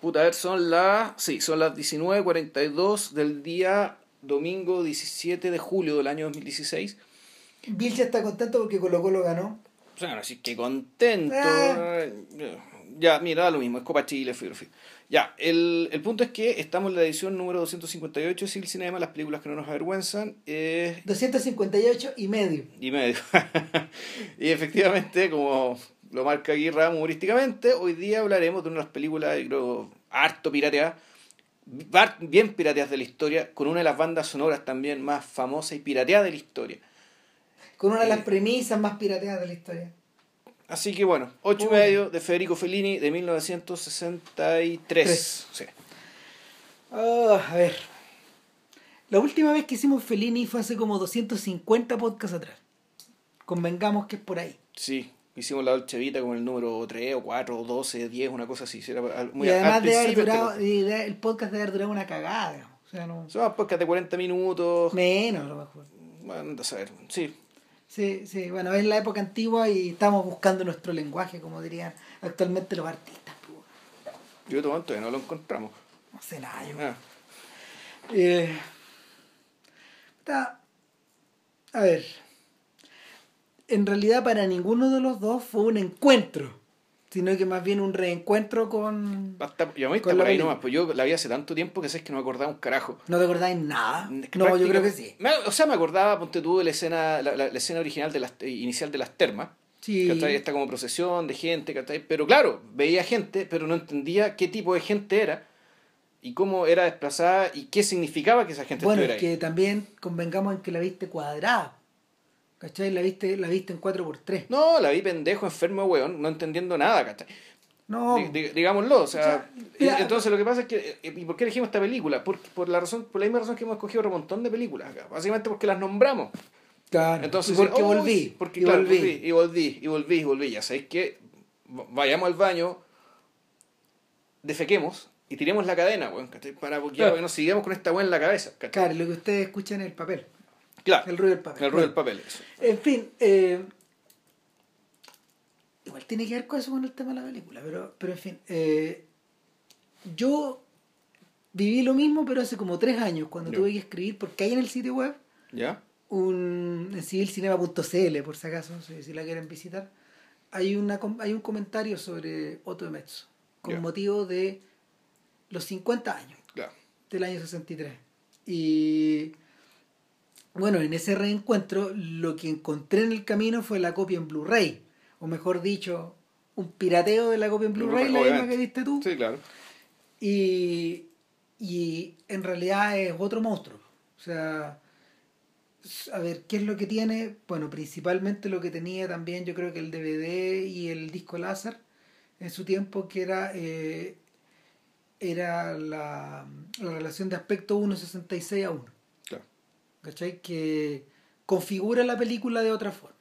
Puta, a ver, son las. Sí, son las 19.42 del día domingo 17 de julio del año 2016. Vilcha está contento porque Colo Colo ganó. O sea, así que contento. Ah. Ya, mira, da lo mismo, es Copa Chile, fui. Ya, el, el punto es que estamos en la edición número 258 de Civil Cinema, las películas que no nos avergüenzan. Eh, 258 y medio. y medio. y efectivamente, como lo marca Aguirre humorísticamente, hoy día hablaremos de una de las películas, creo, harto pirateadas, bien pirateadas de la historia, con una de las bandas sonoras también más famosas y pirateadas de la historia. Con una de las Eh. premisas más pirateadas de la historia. Así que bueno, ocho y Uy. medio de Federico Fellini de 1963. Tres. Sí. Ah, a ver. La última vez que hicimos Fellini fue hace como 250 podcasts atrás. Convengamos que es por ahí. Sí, hicimos la Dolce Vita con el número 3 o 4 o 12, 10, una cosa así. Era muy y además de haber durado, y de- el podcast debe haber durado una cagada. O sea, no. Son podcast de 40 minutos. Menos a lo mejor. Bueno, a saber. Sí, Sí, sí, bueno, es la época antigua y estamos buscando nuestro lenguaje, como dirían actualmente los artistas. yo tomo todavía no lo encontramos. No sé nada, yo. Ah, Eh, está- a ver. En realidad para ninguno de los dos fue un encuentro, sino que más bien un reencuentro con... basta, yo Con la por ahí nomás, pues yo la vi hace tanto tiempo que sé que no me acordaba un carajo. ¿No te acordáis nada? Es que No, yo creo que sí. Me- o sea, me acordaba, ponte tú, de la escena, la, la- la escena original de las, eh, inicial de las termas. Sí. Esta como procesión de gente, ¿cachai? Pero claro, veía gente, pero no entendía qué tipo de gente era y cómo era desplazada y qué significaba que esa gente Bueno, es estuviera que también convengamos en que la viste cuadrada. ¿Cachai? La viste, la viste en 4x3. ahí. No, la vi pendejo, enfermo, weón, no entendiendo nada, ¿cachai? No, Di- di- digámoslo, o sea, O sea, mira- entonces lo que pasa es que, eh, ¿y por qué elegimos esta película? Por, por la razón, por la misma razón que hemos escogido otro montón de películas acá, básicamente porque las nombramos. claro. Entonces, y porque oh, volví. porque y claro, volví. volví, y volví, y volví, y volví, ya sabéis que vayamos al baño, defequemos y tiremos la cadena, weón, ¿cachai? Para porque Claro. ya nos sigamos con esta weón en la cabeza, ¿cachai? Claro, lo que ustedes escuchan es el papel. Claro, El ruido del papel. el ruido del papel, eso. En fin, eh, igual tiene que ver con eso con el tema de la película, pero, pero en fin, eh, yo viví lo mismo, pero hace como tres años, cuando tuve que escribir, porque hay en el sitio web ¿Ya? un en civilcinema.cl, por si acaso, si, si la quieren visitar, hay, una, hay un comentario sobre Otto de Mezzo, con motivo de los 50 años del año 63. Y bueno, en ese reencuentro lo que encontré en el camino fue la copia en Blu-ray, o mejor dicho, un pirateo de la copia en Blu-ray, la misma que viste tú. Sí, claro. Y, y en realidad es otro monstruo. O sea, a ver, ¿qué es lo que tiene? Bueno, principalmente lo que tenía también yo creo que el DVD y el disco láser en su tiempo, que era, eh, era la, la relación de aspecto 1.66 a 1. ¿Cachai? Que configura la película de otra forma.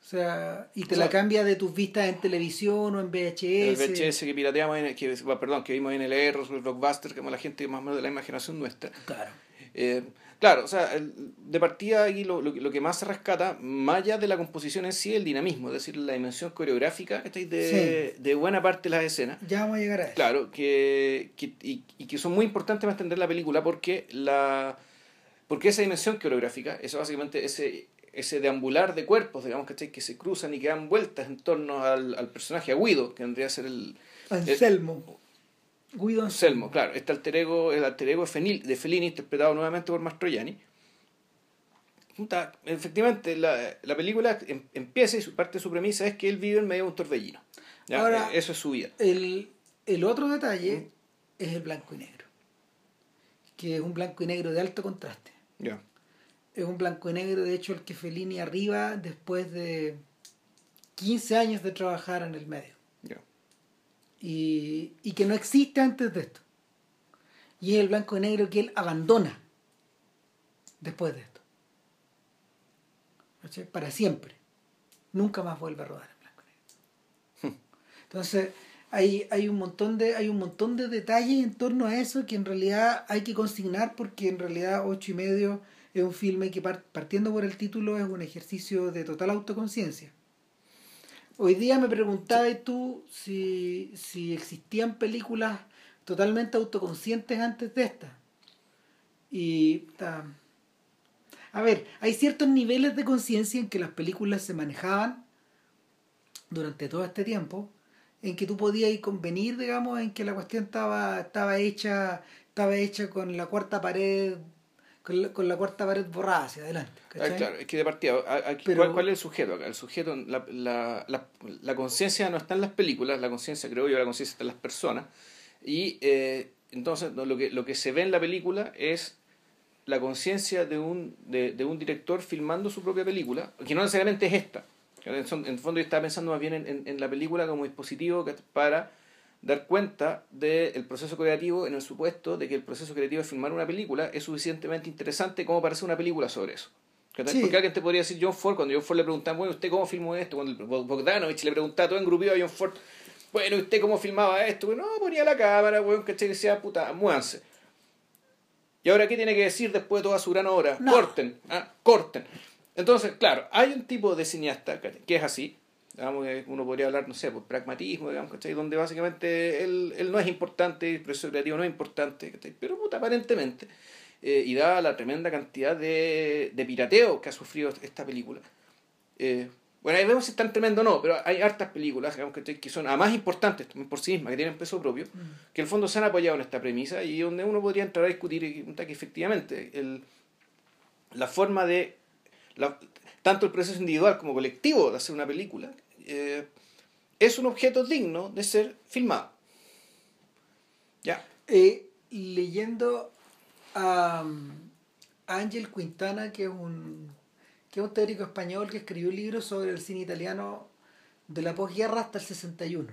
O sea, y te O la cambia de tus vistas en televisión o en VHS. El VHS que pirateamos, en, que, perdón, que vimos en el R, el Blockbuster, que como la gente más o menos de la imaginación nuestra. Claro. Eh, claro, o sea, el- de partida aquí lo, lo, que- lo que más se rescata, más allá de la composición en sí, es el dinamismo, es decir, la dimensión coreográfica de, de buena parte de las escenas. Ya vamos a llegar a eso. Claro, que, que- y, y que son muy importantes para entender la película porque la porque esa dimensión coreográfica, eso básicamente ese ese deambular de cuerpos, digamos, ¿cachai? que se cruzan y que dan vueltas en torno al, al personaje, a Guido, que vendría a ser el, Anselmo. Guido Anselmo, claro, este alter ego, el alter ego de, Fellini, interpretado nuevamente por Mastroianni. Efectivamente, la, la película em- empieza y su parte de su premisa es que él vive en medio de un torbellino. ¿ya? Ahora- Eh, Eso es su vida. El, el otro detalle es el blanco y negro. Que es un blanco y negro de alto contraste. Es un blanco y negro, de hecho, el que Fellini arriba después de 15 años de trabajar en el medio. Y, y que no existe antes de esto. Y es el blanco y negro que él abandona después de esto. Para siempre. Nunca más vuelve a rodar en blanco y negro. Entonces, hay, hay, un montón de, hay un montón de detalles en torno a eso que en realidad hay que consignar porque en realidad ocho y medio es un filme que par- partiendo por el título es un ejercicio de total autoconciencia. Hoy día me preguntabas tú si, si existían películas totalmente autoconscientes antes de esta. Y... a ver, hay ciertos niveles de conciencia en que las películas se manejaban durante todo este tiempo, en que tú podías convenir, digamos, en que la cuestión estaba, estaba hecha, estaba hecha con la cuarta pared con la, con la, cuarta pared borrada hacia adelante. Ah, claro, es que de partida, ¿cuál, es el sujeto acá? El sujeto, la, la, la, la conciencia no está en las películas, la conciencia, creo yo, la conciencia está en las personas. Y eh, entonces lo, que, lo que se ve en la película es la conciencia de un, de, de, un director filmando su propia película, que no necesariamente es esta. En el fondo yo estaba pensando más bien en, en, la película como dispositivo para dar cuenta del proceso creativo en el supuesto de que el proceso creativo de filmar una película es suficientemente interesante como para hacer una película sobre eso. Porque alguien te podría decir John Ford, cuando John Ford le preguntaba, bueno, ¿usted cómo filmó esto? Cuando Bogdanovich le preguntaba todo engrupido a John Ford, bueno, ¿usted cómo filmaba esto? Bueno, no, ponía la cámara, bueno, ¿cachai? Decía, puta, muévanse. ¿Y ahora qué tiene que decir después de toda su gran obra? Corten, ¿ah? corten. Entonces, claro, hay un tipo de cineasta que es así, digamos, uno podría hablar, no sé, por pragmatismo, digamos, ¿cachai? Donde básicamente él, él no es importante, el proceso creativo no es importante, ¿cachai? Pero puta, aparentemente, eh, y dada la tremenda cantidad de, de pirateo que ha sufrido esta película, eh, bueno, ahí vemos si es tan tremendo o no, pero hay hartas películas digamos, que son a más importantes por sí mismas, que tienen peso propio, mm. que en el fondo se han apoyado en esta premisa y donde uno podría entrar a discutir que efectivamente el, la forma de, tanto el proceso individual como colectivo de hacer una película, eh, es un objeto digno de ser filmado. Ya. Eh, leyendo a Ángel Quintana, que es un que es un teórico español que escribió un libro sobre el cine italiano de la posguerra hasta el 61.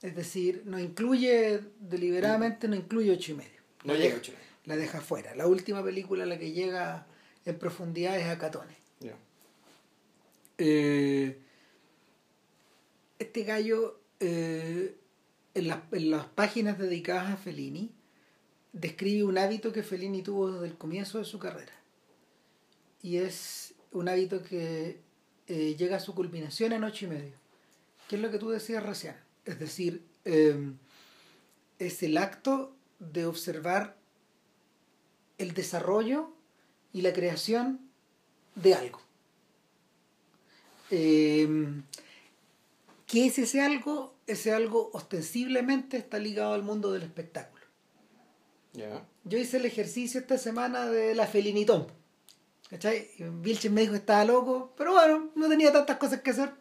Es decir, no incluye, deliberadamente no incluye ocho y medio. No llega ocho y medio. La deja fuera. La última película a la que llega en profundidad es Acatone. Eh, este gallo, eh, en, las, en las páginas dedicadas a Fellini, describe un hábito que Fellini tuvo desde el comienzo de su carrera. Y es un hábito que eh, llega a su culminación en ocho y medio. ¿Qué es lo que tú decías recién? Es decir, em, es el acto de observar el desarrollo y la creación de algo. Em, ¿Qué es ese algo? Ese algo ostensiblemente está ligado al mundo del espectáculo. Yo hice el ejercicio esta semana de la Felinitón. ¿Cachai? Vilches me dijo que estaba loco, pero bueno, no tenía tantas cosas que hacer.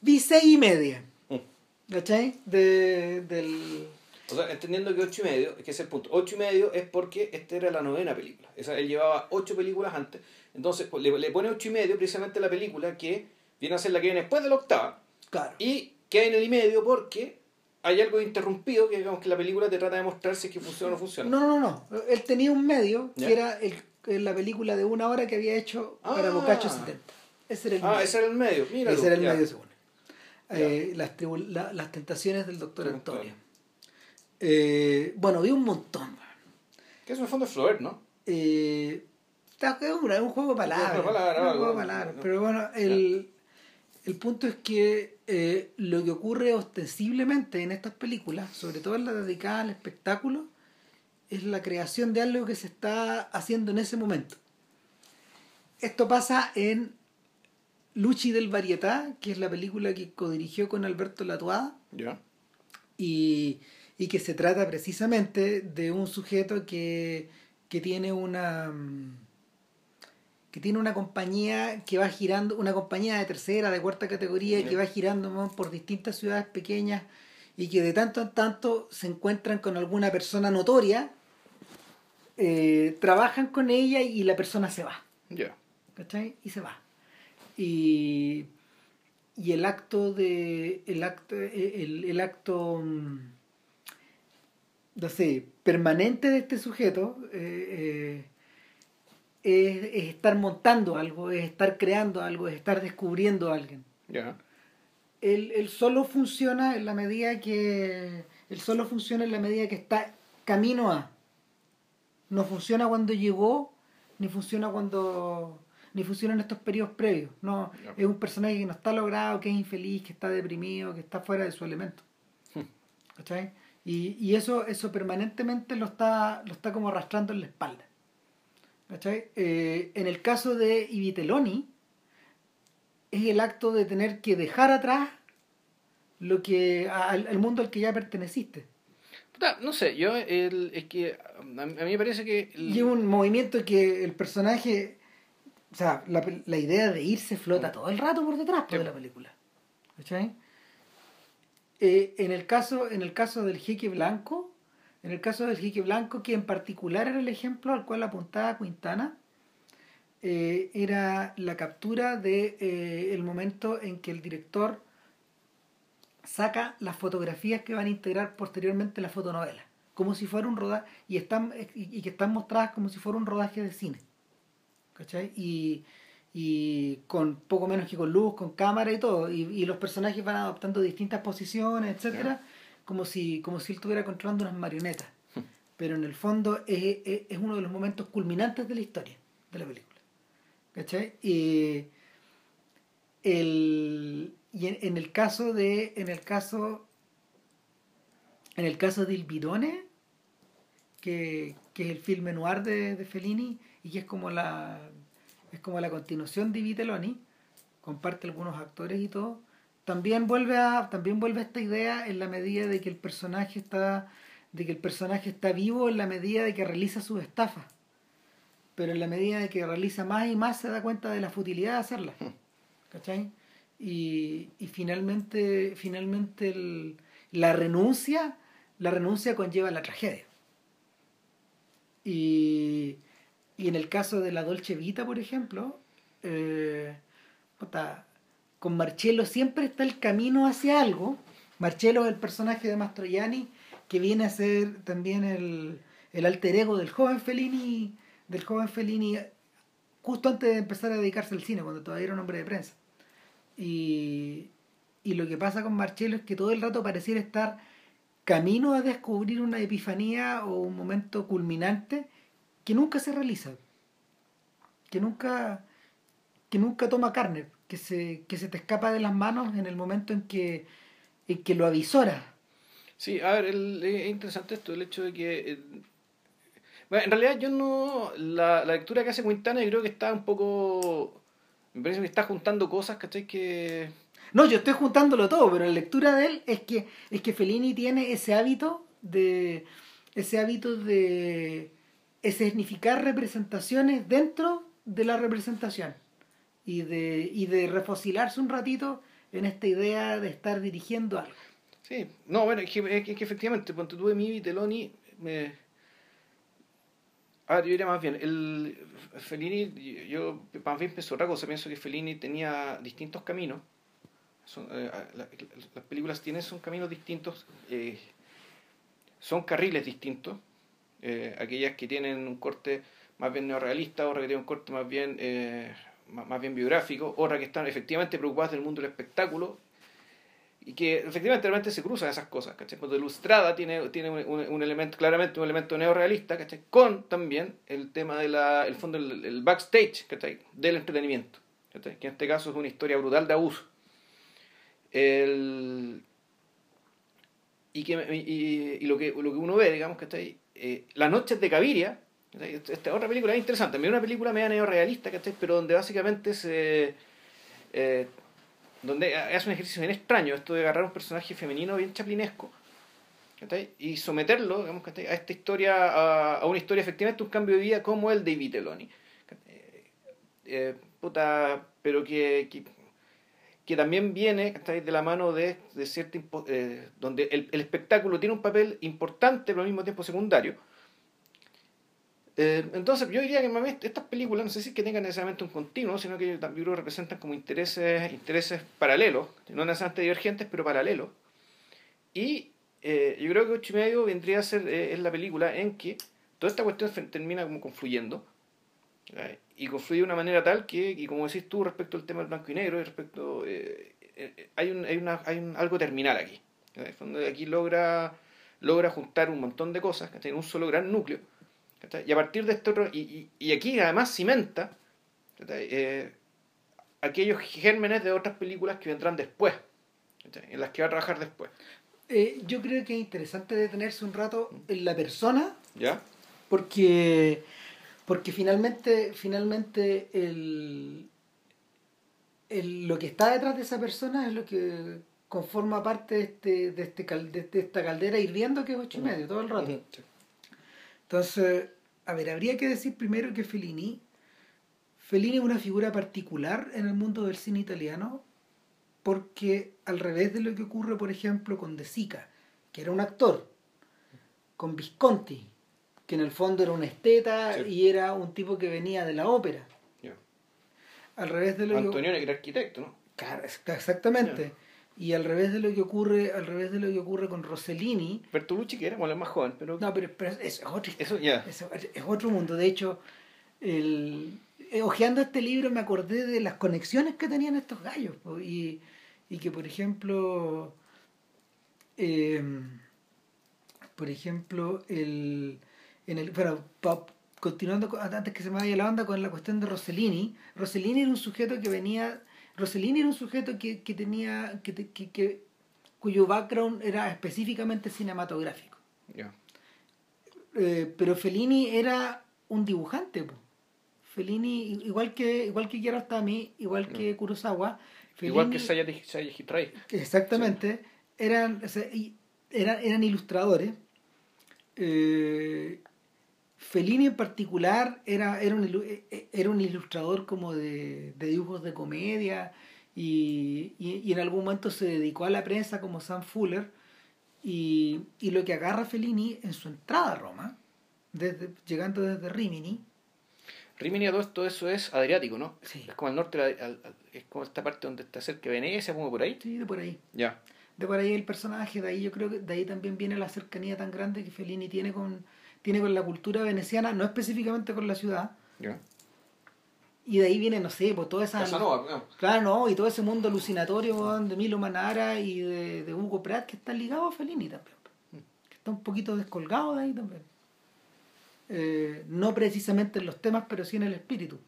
Vi seis y media. Mm. ¿Cachai? De, del... O sea, entendiendo que ocho y medio, es que es el punto. Ocho y medio es porque esta era la novena película. Esa, él llevaba ocho películas antes. Entonces le, le pone ocho y medio precisamente la película que viene a ser la que viene después de la octava. Claro. Y queda en el y medio porque hay algo interrumpido que digamos que la película te trata de mostrar si es que funciona o no funciona. No, no, no. Él tenía un medio que era el la película de una hora que había hecho para ah. Boccaccio 70. Ese era el ah, medio. ese era el medio. Mira ese era el medio según eh, las, las tentaciones del doctor Antonio. Eh, bueno, vi un montón. Que es un fondo de Flaubert, ¿no? Eh, es un juego de palabras. Un juego de palabras. Pero bueno, el, el punto es que eh, lo que ocurre ostensiblemente en estas películas, sobre todo en la dedicada al espectáculo, es la creación de algo que se está haciendo en ese momento. Esto pasa en Luchi del Varietà, que es la película que codirigió con Alberto Latuada. Y, y, que se trata precisamente de un sujeto que, que tiene una que tiene una compañía que va girando, una compañía de tercera, de cuarta categoría, que va girando por distintas ciudades pequeñas y que de tanto en tanto se encuentran con alguna persona notoria eh, trabajan con ella y la persona se va. Ya. ¿Cachai? Y se va. Y, y el acto de. El acto. El, el acto. No sé, permanente de este sujeto eh, eh, es, estar montando algo, es estar creando algo, es estar descubriendo a alguien. Ya. Él, él, solo funciona en la medida que. Él solo funciona en la medida que está camino a no funciona cuando llegó, ni funciona cuando... ni funciona en estos periodos previos. No, es un personaje que no está logrado, que es infeliz, que está deprimido, que está fuera de su elemento. Hmm. ¿Cachai? Y, y eso, eso permanentemente lo está, lo está como arrastrando en la espalda. ¿Cachai? Eh, en el caso de Ibiteloni, es el acto de tener que dejar atrás lo que al, al mundo al que ya perteneciste. Puta, no sé, yo el, es que a, mí me parece que... el- Y es un movimiento que el personaje, o sea, la, la idea de irse flota todo el rato por detrás de la película. ¿Cachai? Eh, en, el caso, en el caso del jeque blanco, en el caso del jeque blanco, que en particular era el ejemplo al cual apuntaba Quintana, eh, era la captura de eh, momento en que el director saca las fotografías que van a integrar posteriormente la fotonovela, como si fuera un rodaje, y, están, y que están mostradas como si fuera un rodaje de cine. ¿Cachai? Y, y con poco menos que con luz, con cámara y todo, y, y los personajes van adoptando distintas posiciones, etcétera, como si, como si él estuviera controlando unas marionetas. Pero en el fondo es, es, es uno de los momentos culminantes de la historia de la película. ¿Cachai? Y, el, y en, en el caso de. En el caso. En el caso de Il Bidone, que, que es el filme noir de, de Fellini, y que es como la. Es como la continuación de Vitelloni, comparte algunos actores y todo. También vuelve a. también vuelve a esta idea en la medida de que el personaje está. de que el personaje está vivo en la medida de que realiza sus estafas pero en la medida de que realiza más y más se da cuenta de la futilidad de hacerla. ¿Cachai? Y, y finalmente, finalmente el- la renuncia, la renuncia conlleva la tragedia. Y, y en el caso de la Dolce Vita, por ejemplo, eh, con Marcello siempre está el camino hacia algo. Marcello es el personaje de Mastroianni que viene a ser también el, el alter ego del joven Fellini, del joven Fellini justo antes de empezar a dedicarse al cine, cuando todavía era un hombre de prensa. Y, y lo que pasa con Marcello es que todo el rato pareciera estar camino a descubrir una epifanía o un momento culminante que nunca se realiza, que nunca, que nunca toma carne, que se, que se te escapa de las manos en el momento en que, en que lo avisora. Sí, a ver, el- es interesante esto, el hecho de que... eh, bueno, en realidad yo no... La, la lectura que hace Quintana yo creo que está un poco... Me parece que está juntando cosas, ¿cachai? Que... No, yo estoy juntándolo todo, pero la lectura de él es que, es que Fellini tiene ese hábito de. ese hábito de escenificar representaciones dentro de la representación. Y de, y de refocilarse un ratito en esta idea de estar dirigiendo algo. Sí, no, bueno, es que, es que, es efectivamente, ponte tú de mí, Teloni, me... Yo diría más bien, el Fellini, yo más bien pienso otra cosa, pienso que Fellini tenía distintos caminos. Son, eh, la- las películas tienen son caminos distintos, eh, son carriles distintos. Eh, aquellas que tienen un corte más bien neorrealista, otra que tienen un corte más bien, eh, más, bien biográfico, otra que están efectivamente preocupadas del mundo del espectáculo y que efectivamente realmente se cruzan esas cosas, ¿cachai? Cuando Ilustrada tiene, tiene un, elemento, claramente un elemento neorrealista, ¿cachai? Con también el tema del el fondo, el, el backstage, ¿cachai? Del entretenimiento, ¿cachai? Que en este caso es una historia brutal de abuso. El, y, que, y, y lo, que, lo que uno ve, digamos, ¿cachai? Eh, Las noches de Caviria, esta otra película es interesante, también una película media neorrealista, ¿cachai? Pero donde básicamente se... eh, donde hace un ejercicio bien extraño, esto de agarrar un personaje femenino bien chaplinesco ¿cachai? y someterlo digamos, ¿cachai? a esta historia, a, a una historia efectivamente, un cambio de vida como el de Vitelloni. Eh, eh, puta, pero que, que también viene de la mano de, de cierta eh, donde el, el espectáculo tiene un papel importante pero al mismo tiempo secundario. Eh, entonces, yo diría que estas películas no sé si es que tengan necesariamente un continuo, sino que también que representan como intereses, intereses paralelos, no necesariamente divergentes, pero paralelos. Y eh, yo creo que ocho y medio vendría a ser es la película en que toda esta cuestión termina como confluyendo. Y confluye de una manera tal que, y como decís tú respecto al tema del blanco y negro, respecto eh, eh, hay, un, hay, una, hay un, algo terminal aquí. ¿cachai? En el fondo, Aquí logra, logra juntar un montón de cosas en un solo gran núcleo. Y a partir de esto, otro- y, y, y aquí además cimenta Eh, aquellos gérmenes de otras películas que vendrán después, en las que va a trabajar después. Eh, yo creo que es interesante detenerse un rato en la persona. ¿Ya? Porque, porque finalmente, finalmente el, el, lo que está detrás de esa persona es lo que conforma parte de, este, de, este, de esta caldera hirviendo que es ocho y medio todo el rato. Entonces, a ver, habría que decir primero que Fellini, Fellini es una figura particular en el mundo del cine italiano porque al revés de lo que ocurre, por ejemplo, con De Sica, que era un actor, con Visconti, que en el fondo era un esteta y era un tipo que venía de la ópera. Al revés de lo Antonioni, que era arquitecto, ¿no? Claro, exactamente. Y al revés de lo que ocurre, al revés de lo que ocurre con Rossellini. Bertolucci que era, bueno, más joven, pero. No, pero, es, otro, Eso, es otro mundo. De hecho, el, eh, ojeando este libro me acordé de las conexiones que tenían estos gallos. Y, y que por ejemplo em, por ejemplo el en el bueno continuando antes que se me vaya la banda con la cuestión de Rossellini Rossellini era un sujeto que venía Rossellini era un sujeto que, que tenía que, que, cuyo background era específicamente cinematográfico eh, pero Fellini era un dibujante Fellini igual que igual que Kiarostami igual que Kurosawa Igual que Sayaji Ray. Exactamente. Eran, eran, eran ilustradores. Eh, Fellini en particular era, era, un, e, e, era un ilustrador como de, dibujos de comedia y, y, en algún momento se dedicó a la prensa como Sam Fuller y, y lo que agarra Fellini en su entrada a Roma, desde, llegando desde Rimini, Rimini todo eso es Adriático, ¿no? Sí. Es como al norte, es como esta parte donde está cerca de Venecia, como por ahí. Sí, de por ahí. Ya. De por ahí el personaje, de ahí yo creo que de ahí también viene la cercanía tan grande que Fellini tiene con, tiene con la cultura veneciana, no específicamente con la ciudad. Y de ahí viene, no sé, pues toda esa... Claro, no, y todo ese mundo alucinatorio de Milo Manara y de, de Hugo Pratt que está ligado a Fellini también. Que está un poquito descolgado de ahí también. Eh, no precisamente en los temas, pero sí en el espíritu.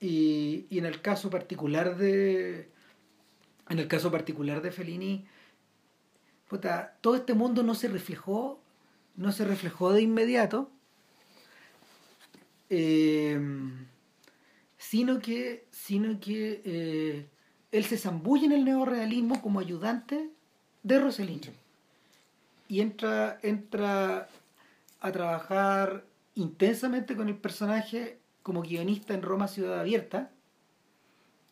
Y, y, en el caso particular de. En el caso particular de Fellini, todo este mundo no se reflejó, no se reflejó de inmediato, eh, sino que, sino que eh, él se zambulle en el neorealismo como ayudante de Rossellini. Y entra, entra a trabajar intensamente con el personaje como guionista en Roma Ciudad Abierta.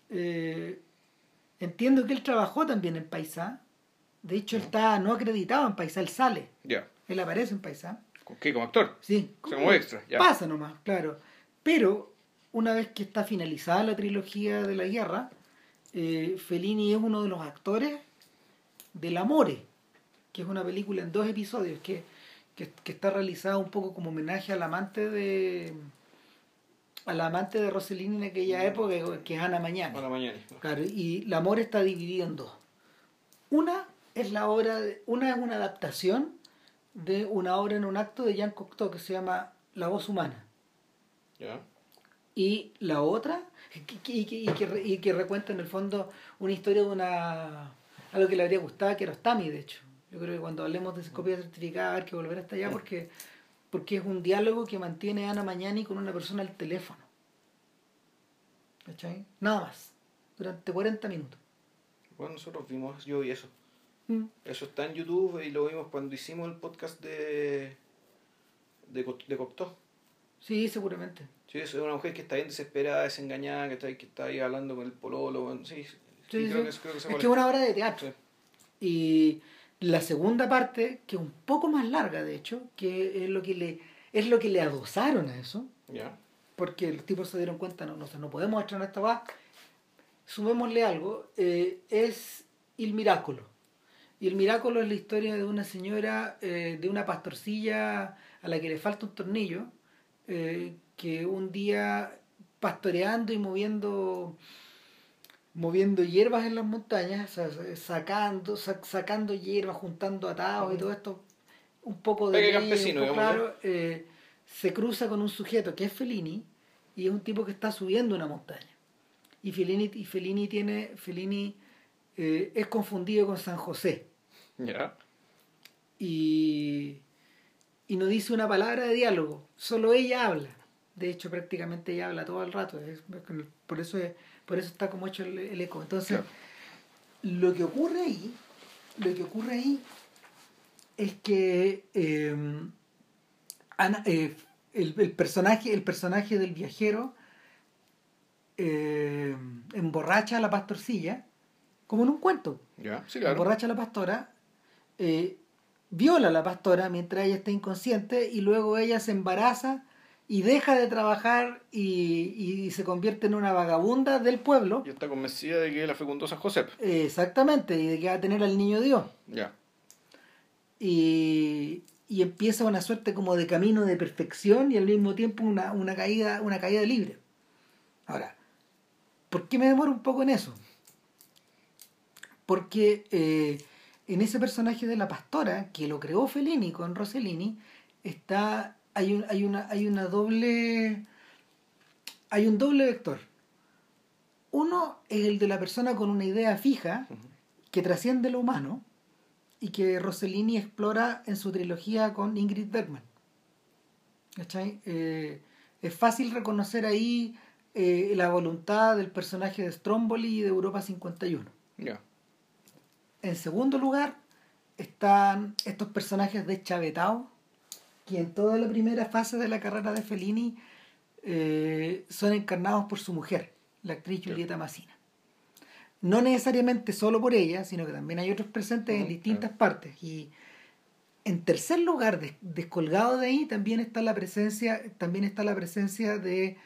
Eh, entiendo que él trabajó también en Paisá. De hecho, él está no acreditado en Paisá, él sale. Él aparece en Paisá. ¿Qué? ¿Como actor? Sí. Como extra. Pasa nomás, claro. Pero una vez que está finalizada la trilogía de la guerra, eh, Fellini es uno de los actores del Amore, que es una película en dos episodios que que, está realizada un poco como homenaje al amante de al amante de Rossellini en aquella mm. época que es Ana Mañana. Ana Mañana. Claro, y el amor está dividido en dos. Una es la obra de, una es una adaptación de una obra en un acto de Jean Cocteau que se llama La voz humana. Y la otra, y, que, y que recuenta en el fondo una historia de una algo que le habría gustado que era Ostami, de hecho. Yo creo que cuando hablemos de copia certificada hay que volver hasta allá porque, porque es un diálogo que mantiene Ana Mañani con una persona al teléfono. ¿Cachai? Nada más. Durante 40 minutos. Bueno, nosotros vimos yo y eso. Mm. Eso está en YouTube y lo vimos cuando hicimos el podcast de, de, de Cocteau. Sí, seguramente. Sí, es una mujer que está bien desesperada, desengañada, que está, que está ahí hablando con el pololo. Sí, sí, creo Que, es, que, es una obra de teatro. Y la segunda parte, que es un poco más larga, de hecho, que es lo que le, es lo que le adosaron a eso. Porque los tipos se dieron cuenta, no, no, no podemos estrenar esta va. Sumémosle algo, eh, es El Miráculo. Y el Miráculo es la historia de una señora, eh, de una pastorcilla a la que le falta un tornillo, eh, que un día pastoreando y moviendo moviendo hierbas en las montañas, sacando, sacando hierbas, juntando atados y todo esto, un poco de... campesino, claro, eh, se cruza con un sujeto que es Fellini y es un tipo que está subiendo una montaña. Y Fellini, y Fellini tiene, Fellini eh, es confundido con San José. Y, y no dice una palabra de diálogo, solo ella habla. De hecho, prácticamente ella habla todo el rato. es- por, eso es- por eso está como hecho el, el eco. Entonces, lo que ocurre ahí, lo que ocurre ahí es que eh, Ana- eh, el, el personaje, el personaje del viajero eh, emborracha a la pastorcilla, como en un cuento. Ya, sí, claro. Emborracha a la pastora, eh, viola a la pastora mientras ella está inconsciente y luego ella se embaraza y deja de trabajar y, y se convierte en una vagabunda del pueblo. Y está convencida de que la fecundó San José. Eh, exactamente, y de que va a tener al niño Dios. Ya. Y, y empieza una suerte como de camino de perfección y al mismo tiempo una, una caída, una caída libre. Ahora, ¿por qué me demoro un poco en eso? Porque eh, en ese personaje de la pastora, que lo creó Fellini con Rossellini, está, hay, un, hay, una, hay una doble. Hay un doble vector. Uno es el de la persona con una idea fija que trasciende lo humano y que Rossellini explora en su trilogía con Ingrid Bergman. ¿Cachai? Eh, es fácil reconocer ahí eh, la voluntad del personaje de Stromboli y de Europa 51. Ya. En segundo lugar, están estos personajes de Chavetao, que en toda la primera fase de la carrera de Fellini eh, son encarnados por su mujer, la actriz Julieta Massina. No necesariamente solo por ella, sino que también hay otros presentes en distintas partes. Y en tercer lugar, des- descolgado de ahí, también está la presencia, también está la presencia de,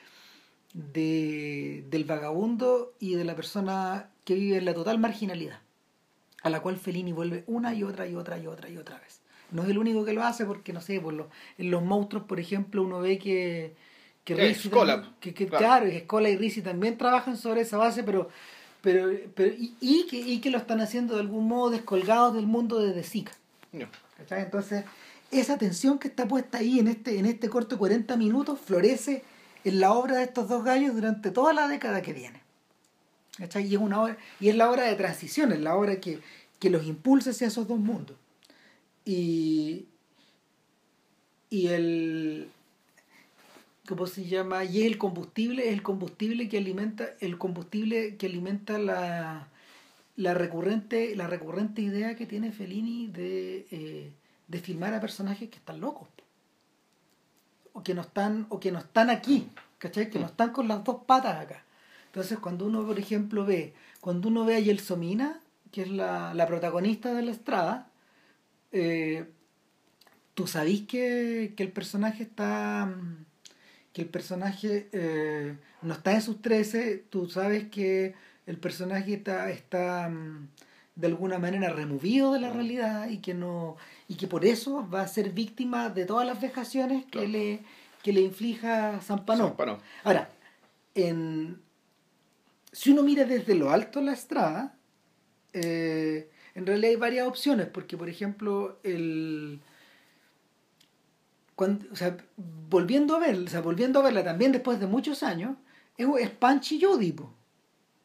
de- del vagabundo y de la persona que vive en la total marginalidad, a la cual Fellini vuelve una y otra y otra y otra y otra vez. No es el único que lo hace porque, no sé, por lo- en los monstruos, por ejemplo, uno ve que... Que, Que Risi Scola, también- que, que- claro. claro, que Scola y Risi también trabajan sobre esa base, pero pero, pero y, y que, y que lo están haciendo de algún modo descolgados del mundo de. Ya. ¿cachai? Entonces, esa tensión que está puesta ahí en este, en este corto de 40 minutos florece en la obra de estos dos gallos durante toda la década que viene. ¿Cachai? Y es, una y es la obra de transición, es la obra que, que los impulsa hacia esos dos mundos. Y, y el, ¿cómo se llama? Y el combustible, es el combustible que alimenta, el combustible que alimenta la, la recurrente, la recurrente idea que tiene Fellini de, eh, de filmar a personajes que están locos. O que no están, o que no están aquí, ¿cachai? Que no están con las dos patas acá. Entonces cuando uno, por ejemplo, ve, cuando uno ve a Yelsomina, que es la, la protagonista de la estrada, eh, tú sabís que, que el personaje está mm, que el personaje eh, no está en sus 13, tú sabes que el personaje está, está mm, de alguna manera removido de la realidad y que no y que por eso va a ser víctima de todas las vejaciones que Claro. le que le inflija. Zampanó. Ahora, en, si uno mira desde lo alto la estrada, eh, en realidad hay varias opciones, porque por ejemplo, el cuando, o sea, volviendo a ver, o sea, volviendo a verla también después de muchos años, es, es Panchi y Judy.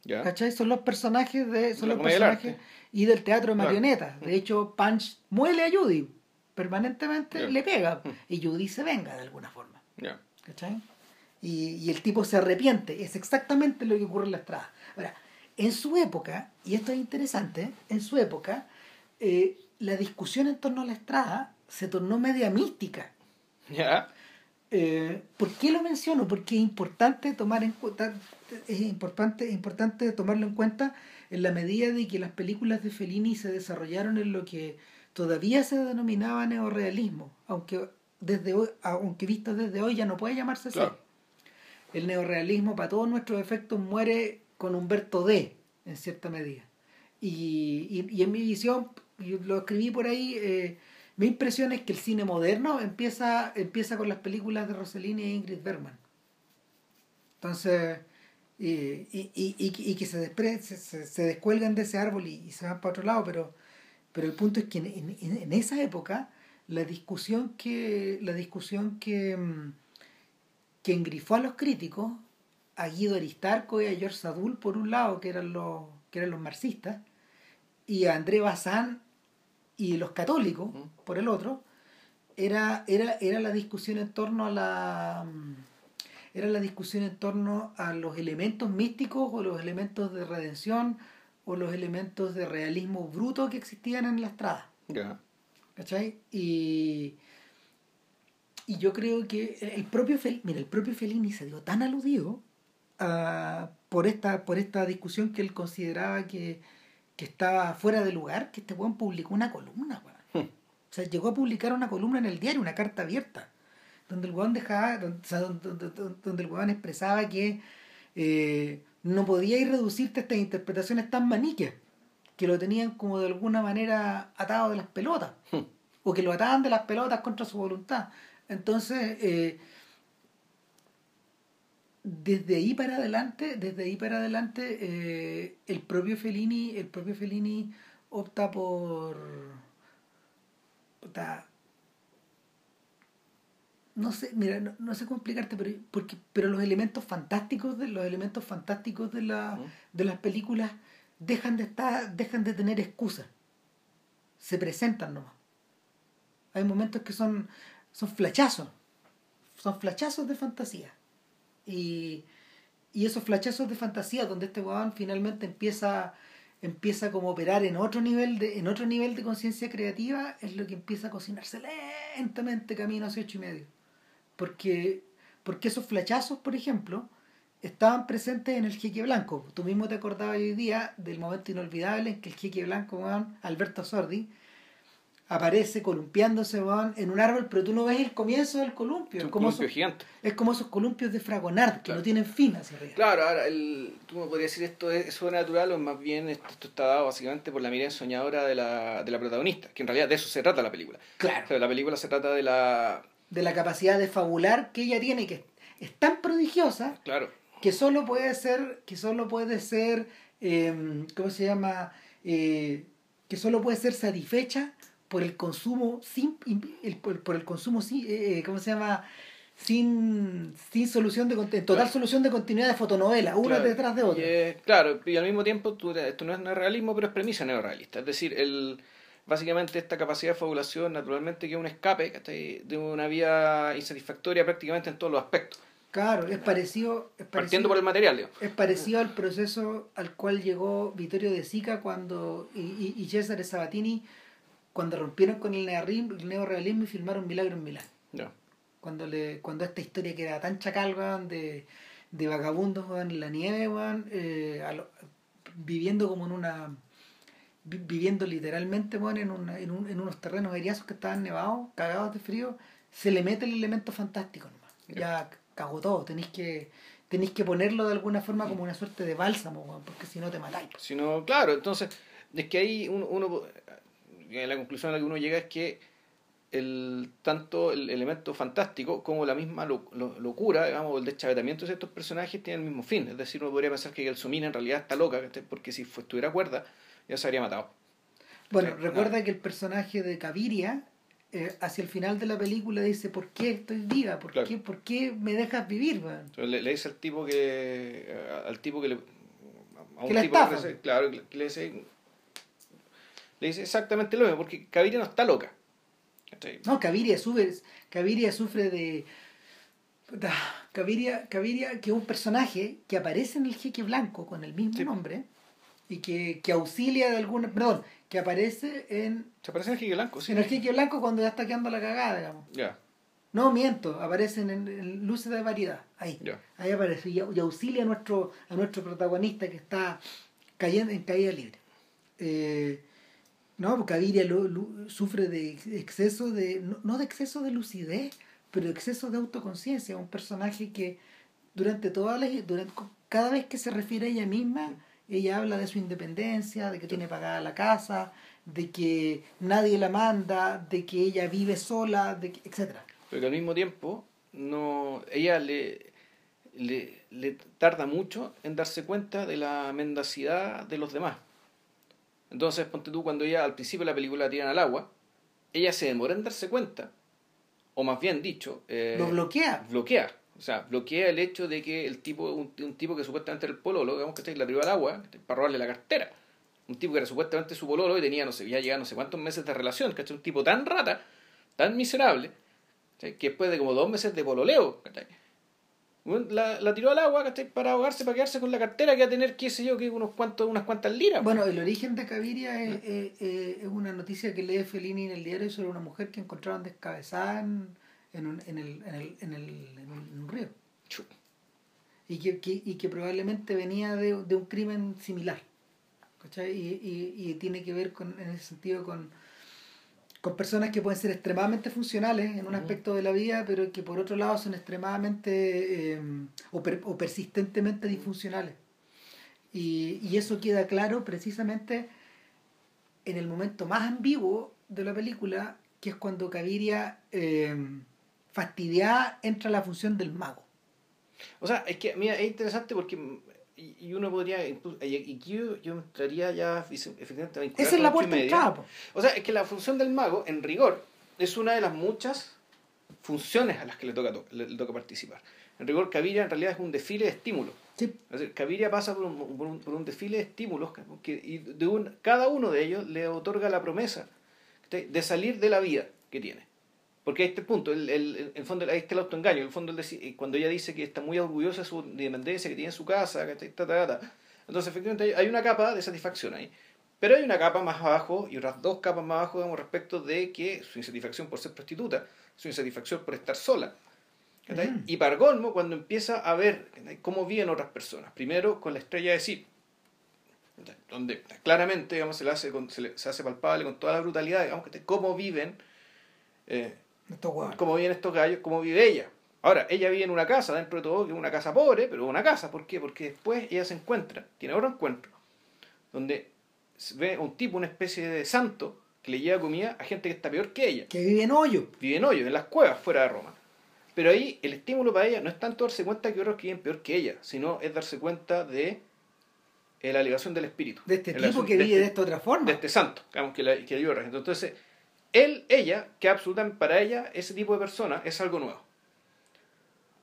¿cachai? Son los personajes de, son La los del personajes y del teatro de Claro. marionetas. De hecho, Punch muele a Judy, permanentemente le pega, y Judy se venga de alguna forma. Ya. ¿cachai? Y, y el tipo se arrepiente. Es exactamente lo que ocurre en la estrada. Ahora, en su época, y esto es interesante, en su época, eh, la discusión en torno a la estrada se tornó media mística. Ya. Eh, ¿Por qué lo menciono? Porque es importante tomar en es importante, es importante tomarlo en cuenta en la medida de que las películas de Fellini se desarrollaron en lo que todavía se denominaba neorrealismo, aunque desde hoy, aunque visto desde hoy ya no puede llamarse así. El neorrealismo para todos nuestros efectos muere con Humberto D, en cierta medida. Y, y, y en mi visión, yo lo escribí por ahí, eh, mi impresión es que el cine moderno empieza, empieza con las películas de Rossellini e Ingrid Bergman. Entonces, y, y, y, que se, despre- se, se- descuelgan de ese árbol y, se van para otro lado, pero, pero el punto es que en, en- en esa época la discusión que, la discusión que, mm, que engrifó a los críticos, a Guido Aristarco y a George Sadul por un lado, que eran los, que eran los marxistas, y a André Bazin y los católicos por el otro, era, era, era la discusión en torno a la era la discusión en torno a los elementos místicos o los elementos de redención o los elementos de realismo bruto que existían en la estrada. ¿Cachai? Y, y yo creo que el propio, mira, el propio Fellini se dio tan aludido uh, por, esta, por esta discusión que él consideraba que, que estaba fuera de lugar, que este weón publicó una columna, weón. Hmm. O sea, llegó a publicar una columna en el diario, una carta abierta donde el weón dejaba, donde, el weón expresaba que eh, no podía ir reducirte a estas interpretaciones tan maniqueas, que lo tenían como de alguna manera atado de las pelotas, hmm. o que lo ataban de las pelotas contra su voluntad. Entonces, eh, desde ahí para adelante, desde ahí para adelante, eh, el propio Fellini, el propio Fellini opta por no sé, mira, no, sé cómo explicarte, pero, porque, pero los elementos fantásticos de los elementos fantásticos de, la, de las películas dejan de estar, dejan de tener excusas. Se presentan nomás. Hay momentos que son, son flachazos. Son flachazos de fantasía. Y, y esos flachazos de fantasía donde este weón finalmente empieza empieza como a operar en otro nivel de en otro nivel de conciencia creativa es lo que empieza a cocinarse lentamente camino hacia ocho y medio porque, porque esos flachazos, por ejemplo, estaban presentes en el jeque blanco. Tú mismo te acordabas hoy día del momento inolvidable en que el jeque blanco, Alberto Sordi, aparece columpiándose en un árbol, pero tú no ves el comienzo del columpio. Es, como esos, gigante. es como esos columpios de Fragonard, que no tienen fin hacia arriba. Claro, ahora el, tú me podrías decir esto es sobrenatural o más bien esto, está dado básicamente por la mirada soñadora de la, de la protagonista, que en realidad de eso se trata la película. Claro. la película se trata de la de la capacidad de fabular que ella tiene, que es tan prodigiosa claro. que solo puede ser, que solo puede ser, em, ¿cómo se llama? Eh, que solo puede ser satisfecha por el consumo sin, el, por, el consumo sin, eh, eh, ¿cómo se llama? sin, sin solución de total solución de continuidad de fotonovela, una detrás de otra. claro, y al mismo tiempo tú, esto no es neorrealismo, pero es premisa neorrealista. Es decir, el, básicamente esta capacidad de fabulación naturalmente que es un escape de una vía insatisfactoria prácticamente en todos los aspectos. Claro, es parecido, es Partiendo por el material. Es parecido al proceso al cual llegó Vittorio de Sica cuando, y, y, César Sabatini cuando rompieron con el neorrealismo y filmaron Milagro en Milán. Cuando, le, cuando esta historia que era tan chacal, de, de vagabundos en la nieve, eh, viviendo como en una viviendo literalmente bueno, en, una, en, un, en, unos terrenos aeriazos que estaban nevados, cagados de frío, se le mete el elemento fantástico nomás. Ya cagó todo, tenéis que tenéis que ponerlo de alguna forma como una suerte de bálsamo, porque si no te matáis. Si no, claro, entonces, es que ahí uno, uno, la conclusión a la que uno llega es que el, tanto el elemento fantástico como la misma locura, digamos, el deschavetamiento de estos personajes tienen el mismo fin. Es decir, uno podría pensar que el Sumina en realidad está loca, porque si estuviera cuerda, ya se habría matado. Bueno, recuerda que el personaje de Caviria, eh, hacia el final de la película, dice: ¿Por qué estoy viva? ¿Por, qué, ¿por qué me dejas vivir? le, dice al tipo que. al tipo que le. A un tipo claro, le dice. Le dice exactamente lo mismo, porque Caviria no está loca. No, Caviria sufre, Caviria sufre de. Caviria, Caviria, que es un personaje que aparece en el jeque blanco con el mismo nombre y que, que auxilia de alguna. Perdón, que aparece en. Se aparece en el Jique Blanco, sí. En el Jique Blanco cuando ya está quedando la cagada, digamos. Ya. No, miento, aparecen en, luces de variedad. Ahí. Ahí aparece y, auxilia a nuestro, a nuestro protagonista que está cayendo en caída libre. Eh, no, porque Aviria sufre de exceso de. No, de exceso de lucidez, pero de exceso de autoconciencia. Un personaje que durante toda la. Durante, cada vez que se refiere a ella misma ella habla de su independencia, de que tiene pagada la casa, de que nadie la manda, de que ella vive sola, de que, etc. Pero que al mismo tiempo, no ella le, le, le tarda mucho en darse cuenta de la mendacidad de los demás. Entonces, ponte tú, cuando ella al principio de la película la tiran al agua, ella se demora en darse cuenta, o más bien dicho... Eh, lo bloquea. Bloquea. O sea, bloquea el hecho de que el tipo, un, un tipo que supuestamente era el pololo, digamos que la tiró al agua para robarle la cartera. Un tipo que era supuestamente su pololo y tenía, no sé, ya llegado no sé cuántos meses de relación, ¿cachai? Un tipo tan rata, tan miserable, que después de como dos meses de pololeo, ¿cachai? La, la, tiró al agua ¿cachai? para ahogarse, para quedarse con la cartera que va a tener, qué sé yo, que unos cuantos, unas cuantas liras. Bueno, el origen de Caviria es, es, una noticia que lee Fellini en el diario sobre una mujer que encontraron descabezada en, en, un, en, el, en, el, en, el, en, un, río. Y que, que, y que probablemente venía de, de un crimen similar. ¿cachai? Y, y, y tiene que ver con, en ese sentido con con personas que pueden ser extremadamente funcionales en un aspecto de la vida, pero que por otro lado son extremadamente eh, o, o, persistentemente disfuncionales. Y, y, eso queda claro precisamente en el momento más ambiguo de la película, que es cuando Caviria, eh, fastidiada, entra a la función del mago. O sea, es que, mira, es interesante porque y, uno podría incluso, y yo, yo entraría ya efectivamente a esa es la puerta entrada o sea es que la función del mago en rigor es una de las muchas funciones a las que le toca le, toca participar. En rigor Caviria en realidad es un desfile de estímulos. Sí. es decir, Caviria pasa por un, por un, por un desfile de estímulos que, y de un, cada uno de ellos le otorga la promesa de salir de la vida que tiene porque este punto, el, el, el fondo, ahí está el autoengaño. El fondo, el, cuando ella dice que está muy orgullosa de su independencia, que tiene en su casa, que ta, ta, ta, entonces efectivamente hay una capa de satisfacción ahí. Pero hay una capa más abajo y otras dos capas más abajo digamos, respecto de que su insatisfacción por ser prostituta, su insatisfacción por estar sola. Y para colmo, cuando empieza a ver cómo viven otras personas, primero con la estrella de Sip, donde claramente digamos, se, le hace, se, se, hace palpable con toda la brutalidad, digamos, cómo viven eh, cómo viven estos gallos, cómo vive ella. Ahora, ella vive en una casa, dentro de todo, que es una casa pobre, pero una casa. ¿Por qué? Porque después ella se encuentra, tiene otro encuentro, donde ve un tipo, una especie de santo, que le lleva comida a gente que está peor que ella. Que vive en hoyo. Vive en hoyo, en las cuevas fuera de Roma. Pero ahí el estímulo para ella no es tanto darse cuenta que otros viven peor que ella, sino es darse cuenta de eh, la elevación del espíritu. De este tipo que vive de, esta otra forma. De este santo, digamos, que, la, que Entonces, él, ella, que absolutamente para ella ese tipo de persona es algo nuevo.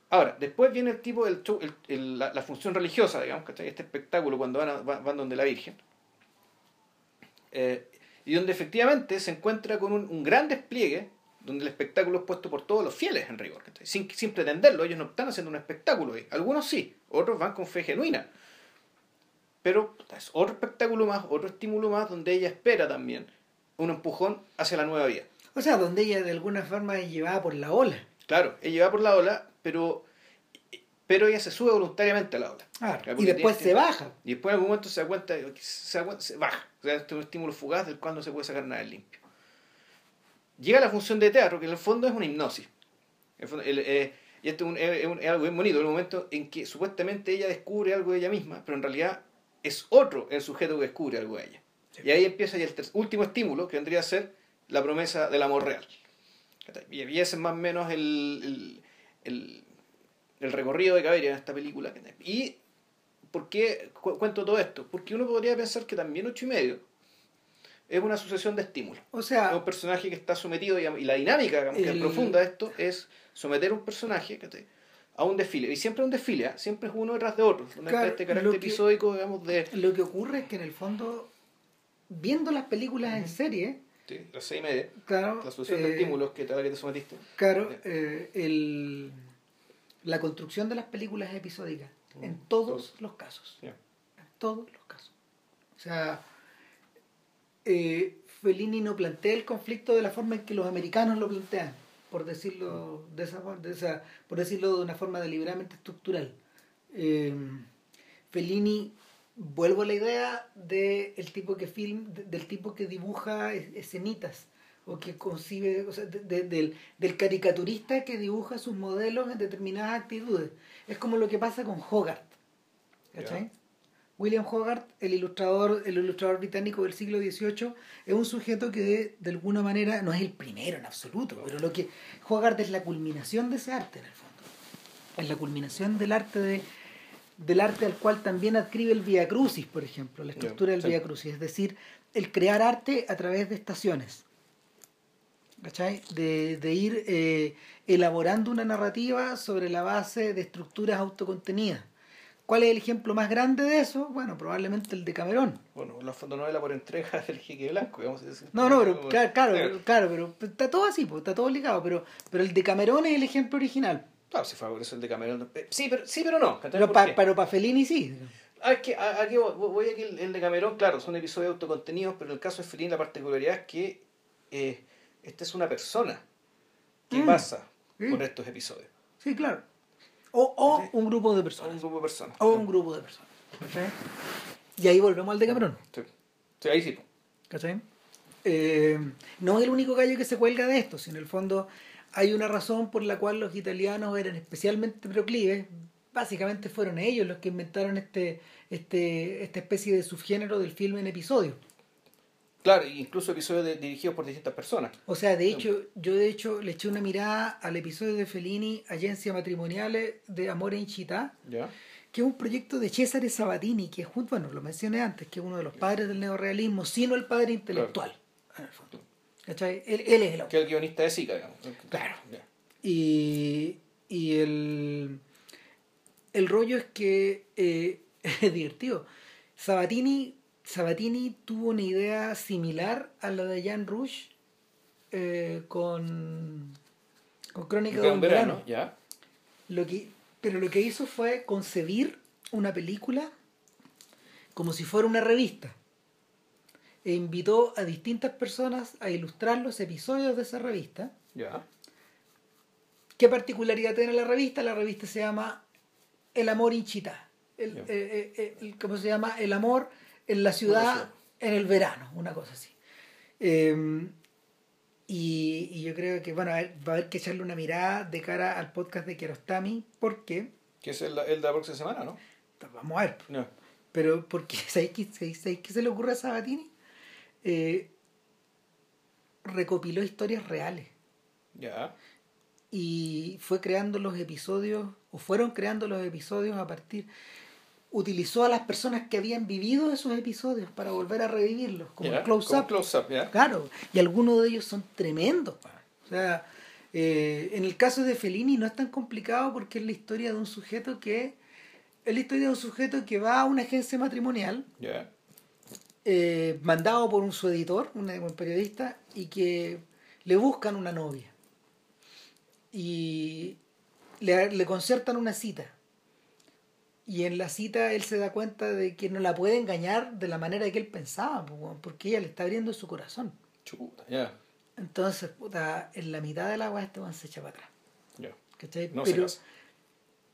Ahora, después viene el tipo el, la, función religiosa, digamos, ¿cachai? Este espectáculo cuando van, van, donde la Virgen. Eh, y donde efectivamente se encuentra con un, gran despliegue, donde el espectáculo es puesto por todos los fieles en rigor, sin pretenderlo, ellos no están haciendo un espectáculo, algunos sí, otros van con fe genuina. Pero es otro espectáculo más, otro estímulo más, donde ella espera también un empujón hacia la nueva vida. O sea, donde ella de alguna forma es llevada por la ola. Claro, es llevada por la ola, pero, pero ella se sube voluntariamente a la ola. y después se baja. Y después en algún momento se da cuenta, se, se baja. O sea, este es un estímulo fugaz del cual no se puede sacar nada limpio. Llega la función de teatro, que en el fondo es una hipnosis. Eh, y esto es, es, algo bien bonito, el momento en que supuestamente ella descubre algo de ella misma, pero en realidad es otro el sujeto que descubre algo de ella. Y ahí empieza el último estímulo, que vendría a ser la promesa del amor real. Y ese es más o menos el, el, el, recorrido de Caberia en esta película. ¿Y por qué cuento todo esto? Porque uno podría pensar que también ocho y medio es una sucesión de estímulos. O sea, es un personaje que está sometido, y la dinámica que profunda de esto es someter a un personaje a un desfile. Y siempre un desfile, ¿eh? siempre es uno detrás de otro. este carácter episódico, digamos, de... Lo que ocurre es que en el fondo viendo las películas en serie. Sí, las seis y media. Claro. La solución de eh, estímulos que tal que te sometiste. Claro, eh, el, la construcción de las películas es episódica. Mm, en todos, los casos. En todos los casos. O sea, eh, Fellini no plantea el conflicto de la forma en que los americanos lo plantean, por decirlo de esa, de esa por decirlo de una forma deliberadamente estructural. Fellini vuelvo a la idea de el tipo que film, del tipo que dibuja escenitas o que concibe, o sea, del, del, caricaturista que dibuja sus modelos en determinadas actitudes. Es como lo que pasa con Hogarth. ¿Cachai? William Hogarth, el ilustrador, el ilustrador británico del siglo XVIII, es un sujeto que de, alguna manera no es el primero en absoluto, pero lo que Hogarth es la culminación de ese arte en el fondo. Es la culminación del arte de, del arte al cual también adscribe el Via Crucis, por ejemplo, la estructura del Via Crucis, es decir, el crear arte a través de estaciones. ¿cachai? De, de ir eh, elaborando una narrativa sobre la base de estructuras autocontenidas. ¿Cuál es el ejemplo más grande de eso? Bueno, probablemente el de Camerón. Bueno, la fotonovela por entrega del Jique Blanco, digamos. Es, No, no, pero claro, claro, claro, pero está todo así, pues, está todo ligado, pero, pero el de Camerón es el ejemplo original. Claro, si fue por eso el de Camerón. eh, Sí, pero, sí, pero no. Pero ¿Por para pa Fellini sí. Ah, es que a- aquí voy, voy aquí el, el de Camerón, claro, son episodios autocontenidos, pero en el caso de Fellini la particularidad es que eh, esta es una persona que Mm, pasa sí. por estos episodios. Sí, claro. O, o Sí. un grupo de Son personas. un grupo de personas. O un grupo de personas. ¿cachai? Y ahí volvemos al de Camerón. Sí. Sí, ahí sí. ¿Cachai? Eh, no es el único gallo que se cuelga de esto, sino en el fondo hay una razón por la cual los italianos eran especialmente proclives. Básicamente fueron ellos los que inventaron este, este, esta especie de subgénero del filme en episodio. Claro, incluso episodios de- dirigidos por distintas personas. O sea, de hecho, yo de hecho le eché una mirada al episodio de Fellini, Agencia Matrimoniales de Amore in Città, ¿Ya? que es un proyecto de Cesare Sabatini, que es, bueno, lo mencioné antes, que es uno de los padres del neorrealismo, sino el padre intelectual. en el fondo. ¿Cachai? Él, él es el. Que el guionista de Zika, digamos. Claro. Y, y el, el rollo es que eh, es divertido. Sabatini, Sabatini tuvo una idea similar a la de Jan Rush eh, con, con Crónica de un verano. verano. Lo que, pero lo que hizo fue concebir una película como si fuera una revista. E invitó a distintas personas a ilustrar los episodios de esa revista. Ya. ¿Qué particularidad tiene la revista? La revista se llama El amor in città. El, Ya. eh, eh, el- ¿Cómo se llama? El amor en la ciudad en el verano, una cosa así. Eh, y, y yo creo que bueno, a ver, va a haber que echarle una mirada de cara al podcast de Kiarostami, porque, Que es el, el de la próxima semana, ¿no? vamos a ver, Ya. pero porque ¿sabéis qué se le ocurre a Sabatini? Eh, recopiló historias reales. Ya. y fue creando los episodios, o fueron creando los episodios a partir, utilizó a las personas que habían vivido esos episodios para volver a revivirlos, como Ya, el close como up. close up, ya. Claro, y algunos de ellos son tremendos. pa. O sea, eh, en el caso de Fellini no es tan complicado porque es la historia de un sujeto que es la historia de un sujeto que va a una agencia matrimonial. Eh, mandado por un su editor, un, un periodista, y que le buscan una novia. Y le, le concertan una cita. Y en la cita él se da cuenta de que no la puede engañar de la manera que él pensaba, porque ella le está abriendo su corazón. Chuta, ya. Entonces, puta, en la mitad de la agua este weón se echa para atrás. No pero,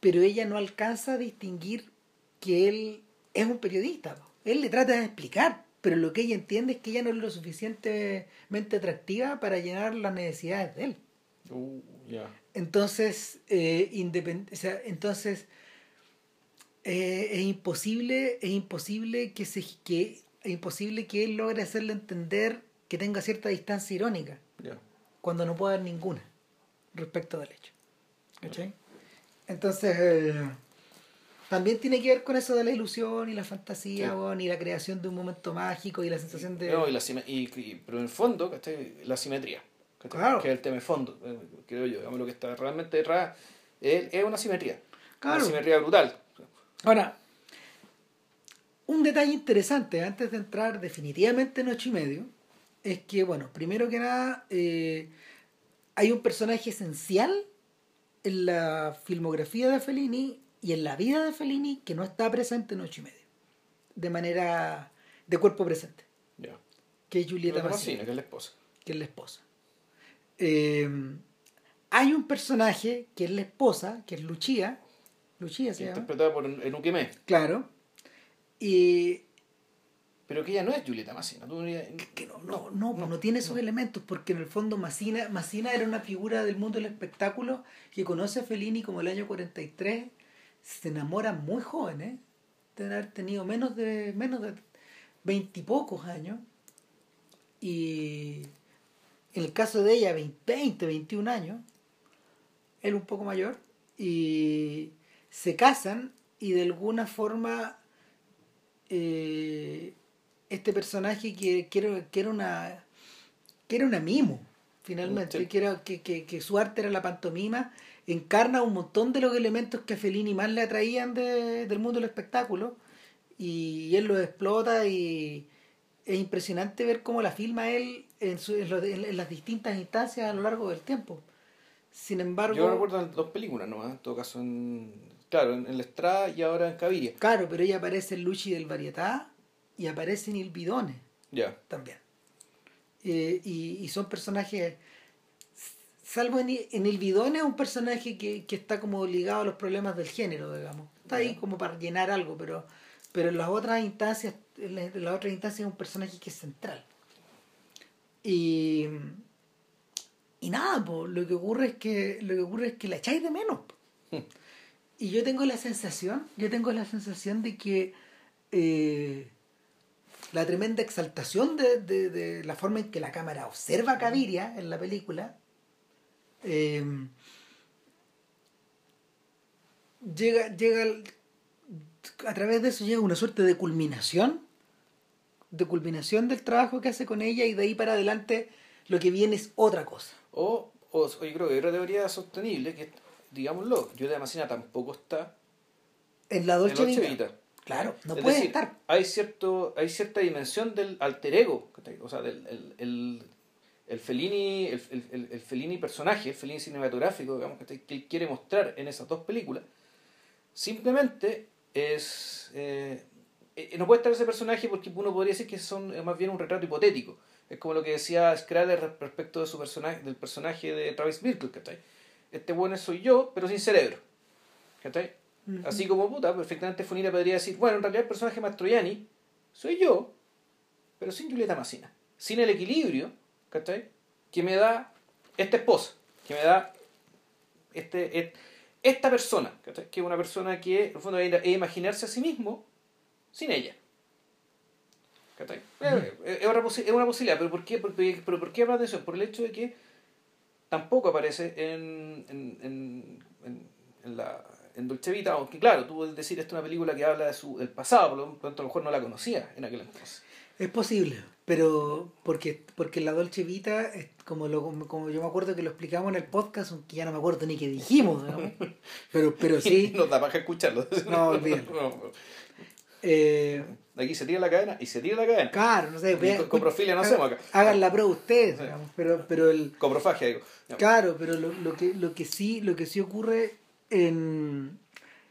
pero ella no alcanza a distinguir que él es un periodista. po. Él le trata de explicar, pero lo que ella entiende es que ella no es lo suficientemente atractiva para llenar las necesidades de él. Uh. Entonces, eh, independ- o sea, entonces eh, es imposible, es imposible que se que es imposible que él logre hacerle entender que tenga cierta distancia irónica Ya. cuando no puede haber ninguna respecto del hecho. ¿Cachai? Entonces, eh, también tiene que ver con eso de la ilusión y la fantasía, Sí. weón, y la creación de un momento mágico y la sensación de... No, y la y- y- pero en el fondo, ¿cachai? La simetría. ¿cachai? Claro. Que es el tema de fondo, eh, creo yo. Digamos, lo que está realmente detrás es, es una simetría. Claro. Una simetría brutal. Ahora, un detalle interesante antes de entrar definitivamente en ocho y medio es que, bueno, primero que nada, eh, hay un personaje esencial en la filmografía de Fellini y en la vida de Fellini que no está presente en ocho y medio, de manera de cuerpo presente, Ya. que es Julieta Massina, que es la esposa. que es la esposa. Eh, hay un personaje que es la esposa, que es Lucia, Lucia se llama, Interpretada por Enuque claro, y Pero que ella no es Julieta Massina. Tú dirías- que no, no, no, no tiene esos elementos, porque en el fondo Massina, Massina era una figura del mundo del espectáculo que conoce a Fellini como el año 43, se enamora muy joven, ¿eh? de haber tenido menos de menos de veintipocos años, y en el caso de ella, 20, 21 años, él un poco mayor, y se casan y de alguna forma eh, este personaje que, que, era, una que una mimo finalmente, Sí. que, era, que, que, que su arte era la pantomima, encarna un montón de los elementos que a Fellini más le atraían de- del mundo del espectáculo y, él los explota y es impresionante ver cómo la filma él en, su- en, lo en las distintas instancias a lo largo del tiempo. Sin embargo, Yo recuerdo dos películas nomás, en todo caso, en, claro, en, La Estrada y ahora en Caviria. claro, pero ella aparece en Luchi del Varietà y aparece en Il Bidone. Ya. también. Eh, y, y son personajes, salvo en, en El Bidón es un personaje que, que está como ligado a los problemas del género, digamos. Está ahí como para llenar algo, pero, pero en las otras instancias, en las, en las otras instancias es un personaje que es central. Y, y nada, po, lo que ocurre es que lo que ocurre es que la echáis de menos. po. Y yo tengo la sensación, yo tengo la sensación de que eh, la tremenda exaltación de, de- de la forma en que la cámara observa a Caviria en la película eh, llega, llega a través de eso llega una suerte de culminación de culminación del trabajo que hace con ella y de ahí para adelante lo que viene es otra cosa. O, o, o yo creo que hay otra teoría sostenible, que digámoslo, yo de Damascena tampoco está en la Dolce Dolce Vita. Claro no Es puede decir, estar Hay, cierto, hay cierta dimensión del alter ego, o sea, del el, el, el Fellini, el, el, el- el Fellini personaje, el Fellini cinematográfico, digamos, que él quiere mostrar en esas dos películas, simplemente es... eh, eh, no puede estar ese personaje porque uno podría decir que son eh, más bien un retrato hipotético. Es como lo que decía Scrader re- respecto de su personaje, del personaje de Travis Bickle, ¿cachai? Este bueno soy yo, pero sin cerebro. ¿Cachai? Así como puta, perfectamente Funina podría decir, bueno, en realidad el personaje Mastroianni soy yo, pero sin Julieta Massina. Sin el equilibrio, ¿cachai? Que me da esta esposa, que me da este, esta persona, ¿cachai? Que es una persona que, en el fondo, es imaginarse a sí mismo sin ella. ¿Cachai? Eh, Es, una, es una posibilidad, pero ¿por qué, por, pero ¿por qué de eso? Por el hecho de que tampoco aparece en, en, en, en la en Dolce Vita, aunque claro, tú puedes decir esto es una película que habla de su, del pasado, por lo tanto a lo mejor no la conocía en aquel entonces. Es posible, pero porque, porque la Dolce Vita, como, lo, como yo me acuerdo que lo explicamos en el podcast, aunque ya no me acuerdo ni qué dijimos, digamos. pero, pero sí, Nos da paja escucharlo. No, olvídalo. No, eh, aquí se tira la cadena y se tira la cadena. claro, no sé, vean- co- coprofilia no hacemos acá. Hagan la prueba ustedes, Sí. digamos, pero, pero el, Coprofagia, digo. Claro, pero lo, lo que, lo que sí, lo que sí ocurre en,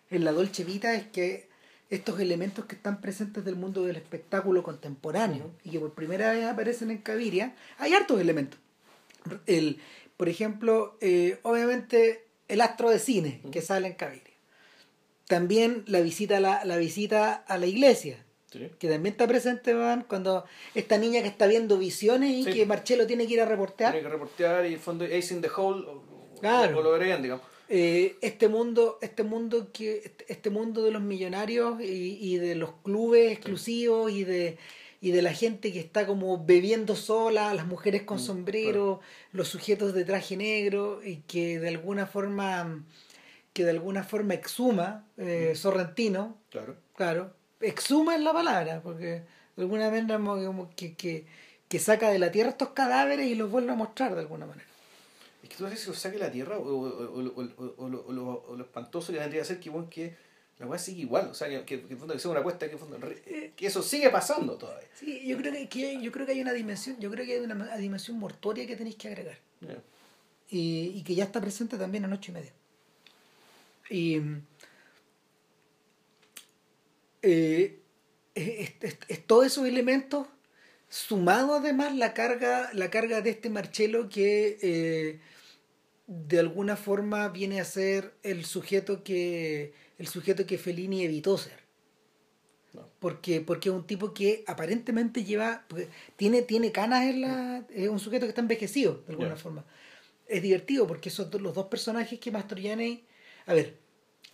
en la Dolce Vita es que estos elementos que están presentes del mundo del espectáculo contemporáneo y que por primera vez aparecen en Caviria, hay hartos elementos. El, por ejemplo, eh, obviamente el astro de cine que sale en Caviria. También la visita a la, la visita a la iglesia, Sí. que también está presente Van, cuando esta niña que está viendo visiones y Sí. que Marcelo tiene que ir a reportear. Tiene que reportear y en fondo Ace in the Hole o- Claro. o lo verían, digamos. Eh, este mundo este mundo que este- este mundo de los millonarios y, y de los clubes exclusivos y de y de la gente que está como bebiendo sola las mujeres con Mm, sombrero los sujetos de traje negro y que de alguna forma que de alguna forma exhuma eh, Sorrentino. Claro. claro. Exhuma es la palabra porque de alguna manera como que, que, que saca de la tierra estos cadáveres y los vuelve a mostrar de alguna manera Es que tú haces que lo saque la tierra o, o, o, o, o- o lo- espantoso que vendría a ser que, bueno, que la weá sigue igual. O sea, que, que, que, en fondo que sea una apuesta que, re- que eso sigue pasando todavía. Sí, yo creo que, que- yo creo que hay una dimensión, yo creo que hay una, dimensión mortuoria que tenéis que agregar. Y, y que ya está presente también en ocho y media. Y eh, es, es- es todos esos elementos, sumado además la carga, la carga de este Marcelo que eh, de alguna forma viene a ser el sujeto que el sujeto que Fellini evitó ser No. porque porque es un tipo que aparentemente lleva tiene tiene canas en la es un sujeto que está envejecido de alguna forma es divertido porque esos dos- los dos personajes que Mastroianni a ver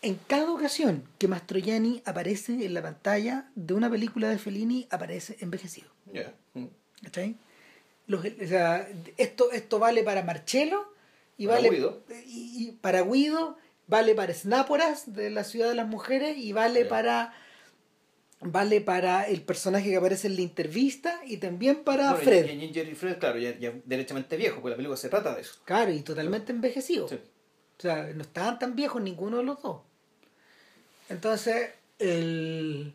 en cada ocasión que Mastroianni aparece en la pantalla de una película de Fellini aparece envejecido Ya. Mm. ¿cachai? Los- o sea, esto esto vale para Marcello y Para vale Guido. y, y para Guido vale para Snáporas de la ciudad de las mujeres y vale para vale para el personaje que aparece en la entrevista y también para Bueno, Fred. Y, y Jerry Fred, claro, ya, ya derechamente viejo, porque la película se trata de eso. Claro, y totalmente envejecido. Sí. O sea, no estaban tan viejos ninguno de los dos. Entonces, el,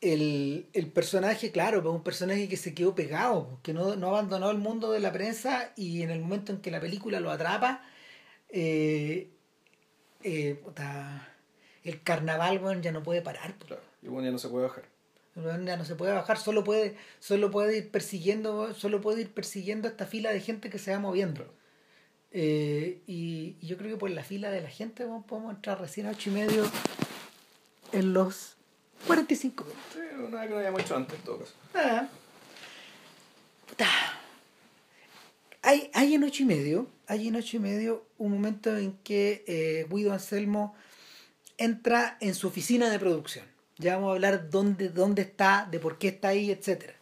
el, el personaje, claro, pues un personaje que se quedó pegado, que no, no abandonó el mundo de la prensa y en el momento en que la película lo atrapa, eh, eh, puta, el carnaval bueno, ya no puede parar. pues. Claro. Y bueno, ya no se puede bajar. Weón ya no se puede bajar, solo puede, solo puede ir persiguiendo, solo puede ir persiguiendo esta fila de gente que se va moviendo. Claro. Eh, y, y yo creo que por la fila de la gente weón, podemos entrar recién a ocho y medio en los 45 minutos. Sí, nada que no hayamos hecho antes, en todo caso. Ah. Puta. Hay, hay en ocho y medio, hay en ocho y medio un momento en que eh, Guido Anselmo entra en su oficina de producción. Ya vamos a hablar dónde, dónde está, de por qué está ahí, etcétera.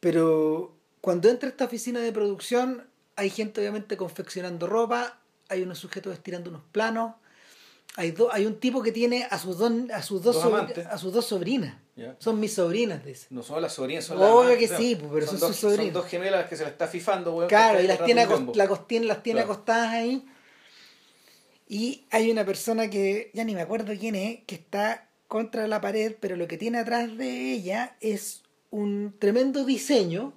Pero cuando entra a esta oficina de producción, hay gente obviamente confeccionando ropa, hay unos sujetos estirando unos planos, hay, do- hay un tipo que tiene a sus, don- a sus, dos, Dos a sus dos sobrinas. Son mis sobrinas, dice. No son las sobrinas, son Obvio las que amantes, sí, pues, pero son dos, sus sobrinas. Son dos gemelas que se la está fifando, weón. Claro, que y las tiene, la las tiene Claro. acostadas ahí. Y hay una persona que, ya ni me acuerdo quién es, que está contra la pared, pero lo que tiene atrás de ella es un tremendo diseño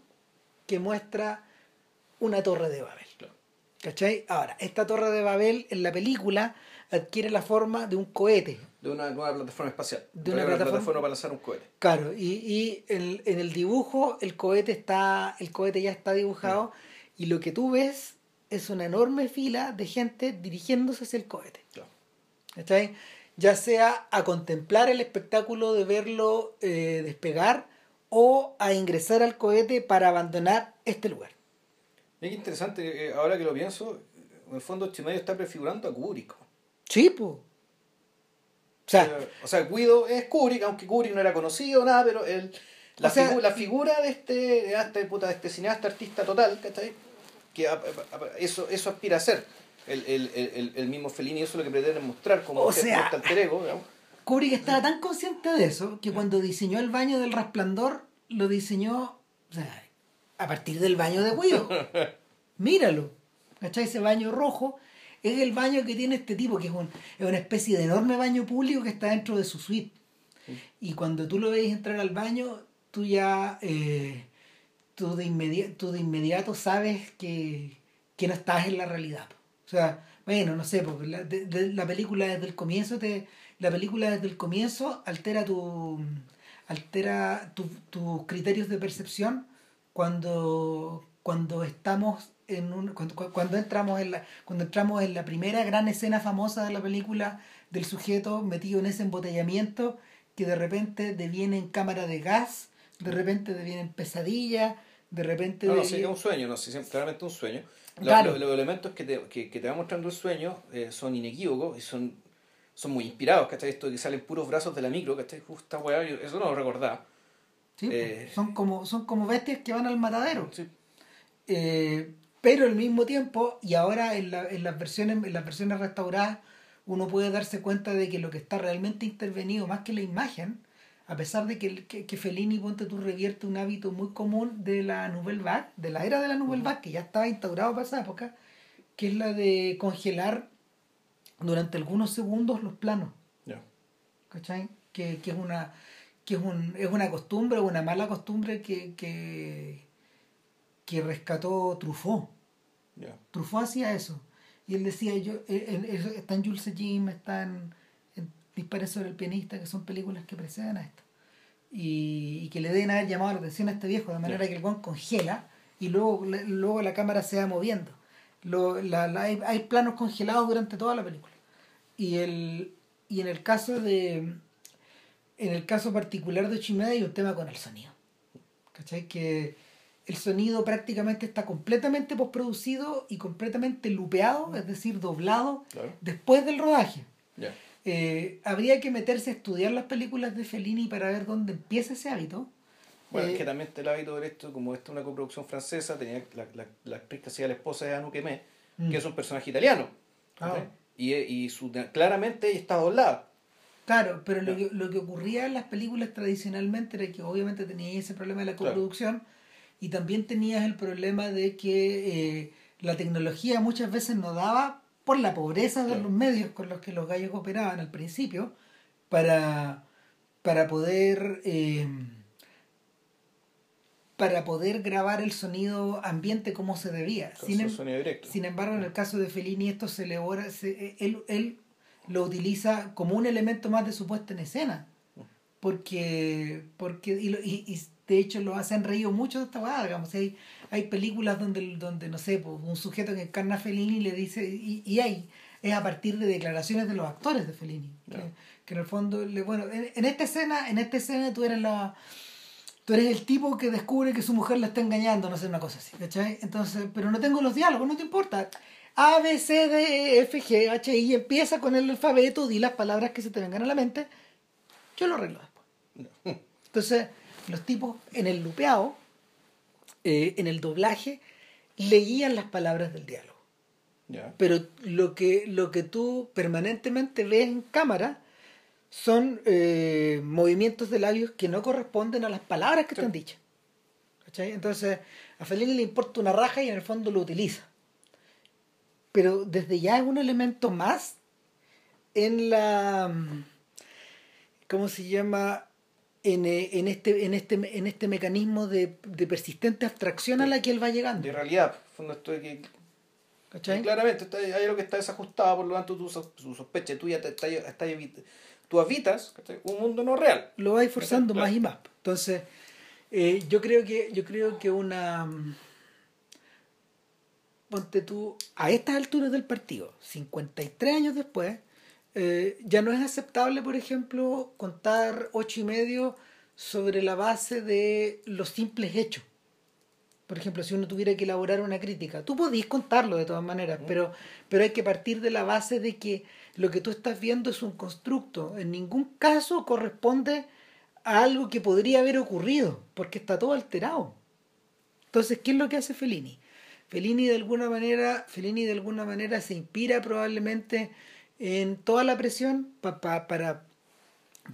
que muestra una torre de Babel. Claro. ¿Cachai? Ahora, esta torre de Babel en la película adquiere la forma de un cohete. De una nueva plataforma espacial. De una plataforma- para lanzar un cohete. Claro, y, y en, en el dibujo el cohete está, el cohete ya está dibujado y lo que tú ves es una enorme fila de gente dirigiéndose hacia el cohete. Claro. ¿Cachai? Ya sea a contemplar el espectáculo de verlo eh, despegar o a ingresar al cohete para abandonar este lugar. Qué interesante, eh, ahora que lo pienso, en el fondo Chimedio está prefigurando a Kubrick. Sí, pues. O sea, o sea, Guido es Kubrick, aunque Kubrick no era conocido, nada, pero el, la, O sea- figu- la figura de este, de este, puta, de este cineasta artista total, ¿cachai? Que a- a- eso, eso aspira a ser el, el, el, el mismo Fellini, eso es lo que pretende mostrar como O sea- este alter ego, digamos. Kubrick estaba tan consciente de eso que cuando diseñó el baño del resplandor, lo diseñó o sea, a partir del baño de Guido. Míralo. ¿Cachai? Ese baño rojo es el baño que tiene este tipo, que es, un- es una especie de enorme baño público que está dentro de su suite. Y cuando tú lo ves entrar al baño, tú ya eh, tú, de inmediato, tú de inmediato sabes que, que no estás en la realidad. O sea, bueno, no sé, porque la, de- de- la película desde el comienzo te, la película desde el comienzo altera tu altera tu- tus criterios de percepción cuando cuando estamos en un, cuando, cuando entramos en la cuando entramos en la primera gran escena famosa de la película del sujeto metido en ese embotellamiento que de repente deviene en cámara de gas de repente deviene en pesadilla de repente No, no, deviene- sí, es un sueño, no, sí, claramente un sueño. Claro. lo- los elementos que te, que, que te va mostrando el sueño eh, son inequívocos y son, son muy inspirados, ¿cachai? Esto de que salen puros brazos de la micro, ¿cachai? Uf, esta weá, eso no lo recordaba. Sí, pues, Eh, son como son como bestias que van al matadero Sí. Eh, pero al mismo tiempo y ahora en, la- en las versiones en las versiones restauradas uno puede darse cuenta de que lo que está realmente intervenido más que la imagen a pesar de que, que, que Fellini ponte tú revierte un hábito muy común de la Nouvelle Vague de la era de la Nouvelle Vague que ya estaba instaurado para esa época que es la de congelar durante algunos segundos los planos. ¿cachai? Que, que es una que es, un, es una costumbre, una mala costumbre que, que, que rescató Truffaut. Ya. Truffaut hacía eso. Y él decía, yo, él- él- él- está en Jules Jim, está en, Dispare sobre el pianista, que son películas que preceden a esto. Y, y que le deben haber llamado la atención a este viejo, de manera Ya. que el guan congela y luego, luego la cámara se va moviendo. Lo, la, la- hay, hay planos congelados durante toda la película. Y, el, y en el caso de en el caso particular de Chimeda hay un tema con el sonido. ¿Cachai? Que el sonido prácticamente está completamente postproducido y completamente lupeado, es decir, doblado Claro. después del rodaje. Eh, habría que meterse a estudiar las películas de Fellini para ver dónde empieza ese hábito. Bueno, Eh, es que también está el hábito de esto, como esta es una coproducción francesa, tenía la, la, la actriz que hacía la esposa de Anu Quemé, Mm. que es un personaje italiano. Ah. ¿cachai? Y, y su, claramente está doblada. Claro, pero lo, que, lo que ocurría en las películas tradicionalmente era que obviamente tenías ese problema de la coproducción y también tenías el problema de que eh, la tecnología muchas veces no daba por la pobreza de los medios con los que los gallos operaban al principio para, para poder eh, para poder grabar el sonido ambiente como se debía. Sin, em- sin, embargo, en el caso de Fellini esto se elabora, se, él, él lo utiliza como un elemento más de su puesta en escena. Porque, porque y, y, de hecho lo hacen reír mucho de esta guada, digamos. Hay, hay películas donde, donde, no sé, pues, un sujeto que encarna a Fellini le dice, y, y hay, es a partir de declaraciones de los actores de Fellini. Que, en el fondo, le, bueno, en, esta escena, en esta escena tú eres la tú eres el tipo que descubre que su mujer la está engañando, no sé, una cosa así, ¿cachai? Entonces, pero no tengo los diálogos, no te importa. A, B, C, D, E, F, G, H, I, empieza con el alfabeto, di las palabras que se te vengan a la mente, yo lo arreglo después. Entonces, los tipos en el lupeado, eh, en el doblaje, leían las palabras del diálogo. Pero lo que, lo que tú permanentemente ves en cámara son eh, movimientos de labios que no corresponden a las palabras que te han dicho. Entonces, a Fellini le importa una raja y en el fondo lo utiliza pero desde ya es un elemento más en la ¿cómo se llama? En, eh, en, este, en, este, en este mecanismo de, de persistente abstracción a la que él va llegando. De realidad, esto que, claramente hay algo que está desajustado, por lo tanto tu, sospecha tuya está, está, tú habitas un mundo no real. Lo vais forzando más y más. Entonces, eh, yo creo que yo creo que una ponte tú, a estas alturas del partido, 53 años después, eh, ya no es aceptable, por ejemplo, contar ocho y medio sobre la base de los simples hechos. Por ejemplo, si uno tuviera que elaborar una crítica, tú podís contarlo de todas maneras, pero, pero hay que partir de la base de que lo que tú estás viendo es un constructo. En ningún caso corresponde a algo que podría haber ocurrido, porque está todo alterado. Entonces, ¿qué es lo que hace Fellini? Fellini de alguna manera, Fellini de alguna manera se inspira probablemente en toda la presión para, para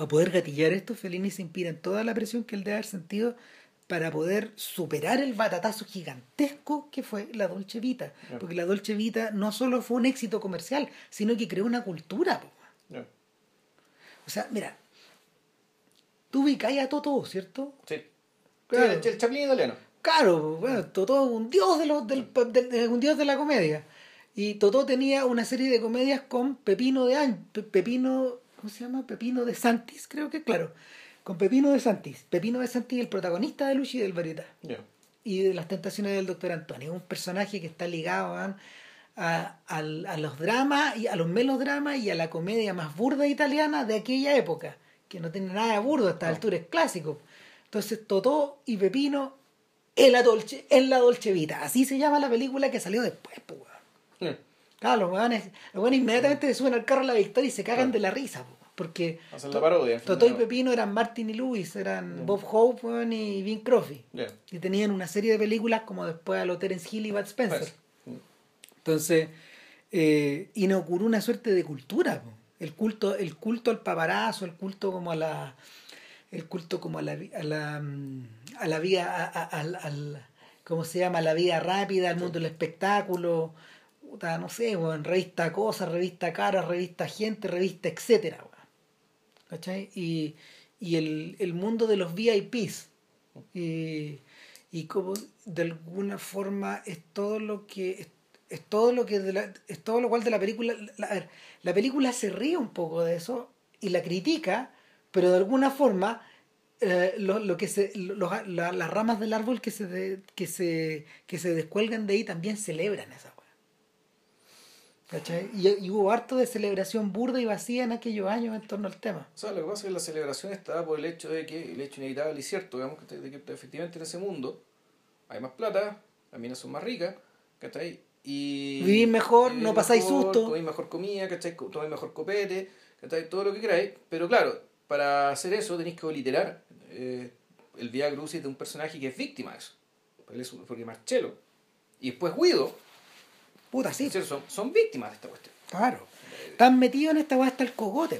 poder gatillar esto, Fellini se inspira en toda la presión que él debe haber sentido para poder superar el batatazo gigantesco que fue la Dolce Vita. Porque la Dolce Vita no solo fue un éxito comercial, sino que creó una cultura. O sea, mira, tú ubicáis a Totó, ¿cierto? Sí. el, el Chaplin italiano. Claro, bueno, Totó un dios de los, del, un dios de la comedia. Y Totó tenía una serie de comedias con Pepino de Añ, Pepino, ¿cómo se llama? Pepino de Santis, creo que, claro. Con Pepino de Santis. Pepino de Santis, el protagonista de Luchi del Varietà. Y de las tentaciones del doctor Antonio. Un personaje que está ligado a, a, los dramas y a los melodramas y a la comedia más burda italiana de aquella época. Que no tiene nada de burdo a esta altura, es clásico. Entonces Totó y Pepino en la Dolce, en la Dolce Vita. Así se llama la película que salió después, pues, Claro, los weones, los inmediatamente se suben al carro a la victoria y se cagan de la risa, porque Totó y Pepino eran Martin y Lewis, eran Bob Hope y Vin Crosby. Y tenían una serie de películas como después a lo Terence Hill y Bud Spencer. Pues, Entonces, eh, inauguró una suerte de cultura, el culto, el culto al paparazo, el culto como a la el culto como a la, a la, mm, a la vida, al, ¿cómo se llama? la vida rápida, al mundo del espectáculo, no sé, en revista Cosas, revista Cara, revista Gente, revista Etcétera, ¿cachai? Y, y el, el mundo de los VIPs. Y, y como de alguna forma es todo lo que es, todo lo que la, es todo lo cual de la película la, la película se ríe un poco de eso y la critica pero de alguna forma eh, lo, lo, que se, las ramas del árbol que se, que, se, que se descuelgan de ahí también celebran esa ¿Cachai? Y, hubo harto de celebración burda y vacía en aquellos años en torno al tema. O sea, lo que pasa es que la celebración está por el hecho de que, el hecho inevitable y cierto, digamos, de que efectivamente en ese mundo hay más plata, las minas son más ricas, ¿cachai? Y vivís mejor, no pasáis susto. Tomáis mejor comida, ¿cachai? Tomáis mejor copete, ¿cachai? Todo lo que queráis, pero claro, para hacer eso tenéis que literar eh, el Via Crucis de un personaje que es víctima de eso. Porque Marcelo y después Guido Puta, sí. Son, son víctimas de esta cuestión. Claro. Están metidos en esta weá hasta el cogote,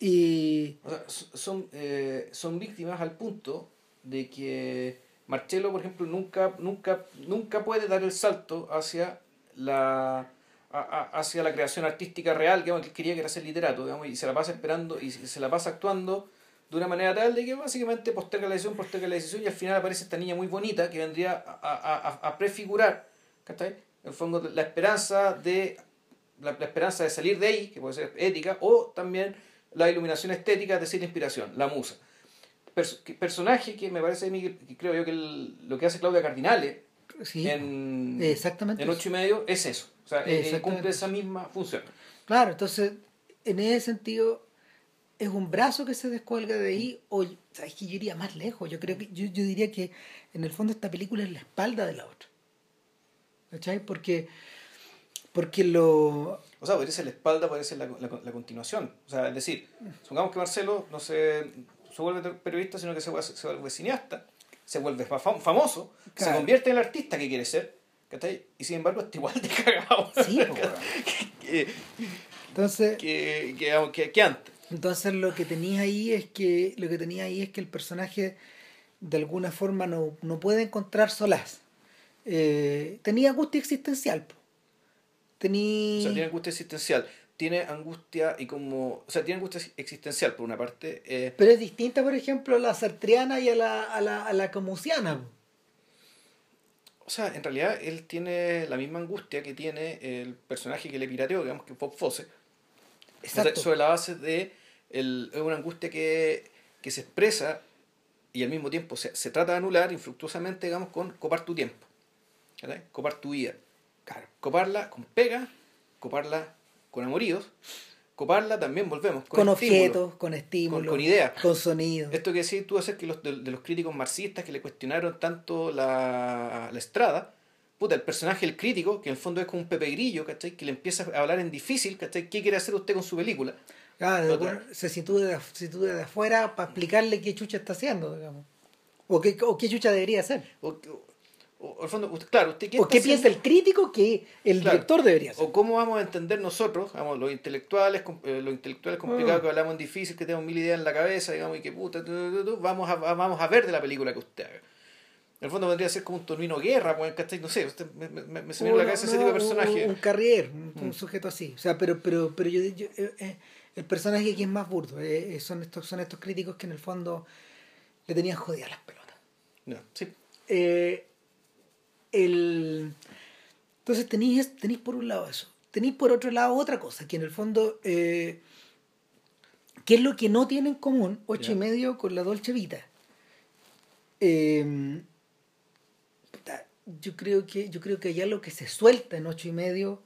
Y... O sea, son, eh, son víctimas al punto de que Marcelo, por ejemplo, nunca, nunca, nunca puede dar el salto hacia la hacia la creación artística real que él quería que era ser literato digamos, y se la pasa esperando y se la pasa actuando de una manera tal de que básicamente posterga la decisión, posterga la decisión y al final aparece esta niña muy bonita que vendría a, a, a prefigurar ¿cachai? En el fondo la esperanza de la, esperanza de salir de ahí, que puede ser ética, o también la iluminación estética, es decir, la inspiración, la musa. personaje que me parece a mí, que creo yo que lo que hace Claudia Cardinale en, exactamente en ocho y medio es eso. O sea, cumple esa misma función. Claro, entonces, en ese sentido, es un brazo que se descuelga de ahí, o ¿sabes que yo iría más lejos. Yo creo que, yo, yo diría que en el fondo esta película es la espalda de la otra. ¿Cachai? Porque porque lo... O sea, podría ser la espalda, puede ser la, la, continuación. O sea, es decir, supongamos que Marcelo no se, se vuelve periodista, sino que se vuelve, se vuelve cineasta, se vuelve famoso, se convierte en el artista que quiere ser, ¿cachai? Y sin embargo está igual de cagado. Sí, que, Entonces... Que, que, que, antes. Entonces lo que tenía ahí es que lo que tenía ahí es que el personaje de alguna forma no, no puede encontrar solaz. Eh, tenía angustia existencial. Tenía... O sea, tiene angustia existencial. Tiene angustia y como... O sea, tiene angustia existencial, por una parte. Eh, Pero es distinta, por ejemplo, a la sartriana y a la, a la, a la camusiana. O sea, en realidad él tiene la misma angustia que tiene el personaje que le pirateó, digamos que Bob Fosse. Exacto. Sobre la base de el, una angustia que, que se expresa y al mismo tiempo se, se trata de anular infructuosamente, digamos, con copar tu tiempo. Copar tu vida. Claro. Coparla con pega, coparla con amoríos, coparla también volvemos con, con objetos, con estímulos, con, ideas, con sonido. Esto que decís tú hacer que los de, los críticos marxistas que le cuestionaron tanto la, la estrada, puta, el personaje, el crítico, que en el fondo es como un Pepe Grillo, ¿cachai? Que le empieza a hablar en difícil, ¿cachai? ¿Qué quiere hacer usted con su película? Claro, se sitúa de, de afuera para explicarle qué chucha está haciendo, digamos. O qué, o qué chucha debería hacer. O, o, fondo, claro, usted, ¿qué, ¿O qué piensa el crítico que el director debería hacer? O cómo vamos a entender nosotros, vamos, los intelectuales, eh, los intelectuales complicados mm. que hablamos en difícil, que tenemos mil ideas en la cabeza, digamos, y que puta, vamos, a, vamos a ver de la película que usted haga. En el fondo vendría a ser como un Tornino Guerra, pues, No sé, usted, me, me, me se me la cabeza ese tipo de personaje. Un, carrier, un, mm. sujeto así. O sea, pero, pero, pero yo, yo eh, eh, el personaje aquí es más burdo. son, estos, son estos críticos que en el fondo le tenían jodidas las pelotas. No, sí. Eh, el... Entonces tenéis, tenéis por un lado eso. Tenéis por otro lado otra cosa, que en el fondo, eh, ¿qué es lo que no tiene en común ocho y medio con la Dolce Vita? Em, yo creo que yo creo que allá lo que se suelta en ocho y medio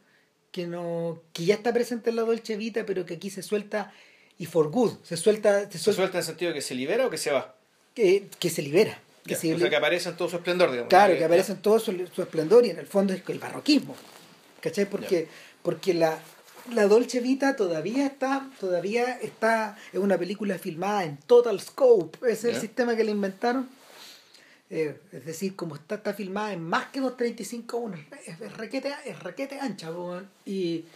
que no que ya está presente en la Dolce Vita pero que aquí se suelta y for good se suelta se suelta, en el sentido de que se libera o que se va que, que se libera que, o sea, que aparece en todo su esplendor, digamos. Claro, que aparece en todo su, esplendor y en el fondo es el barroquismo. ¿Cachai? Porque, porque la, la Dolce Vita todavía está, todavía está, es una película filmada en total scope. Ese es el sistema que le inventaron. Eh, es decir, como está, está filmada en más que 235 1 es, es, requete, es requete ancha, y,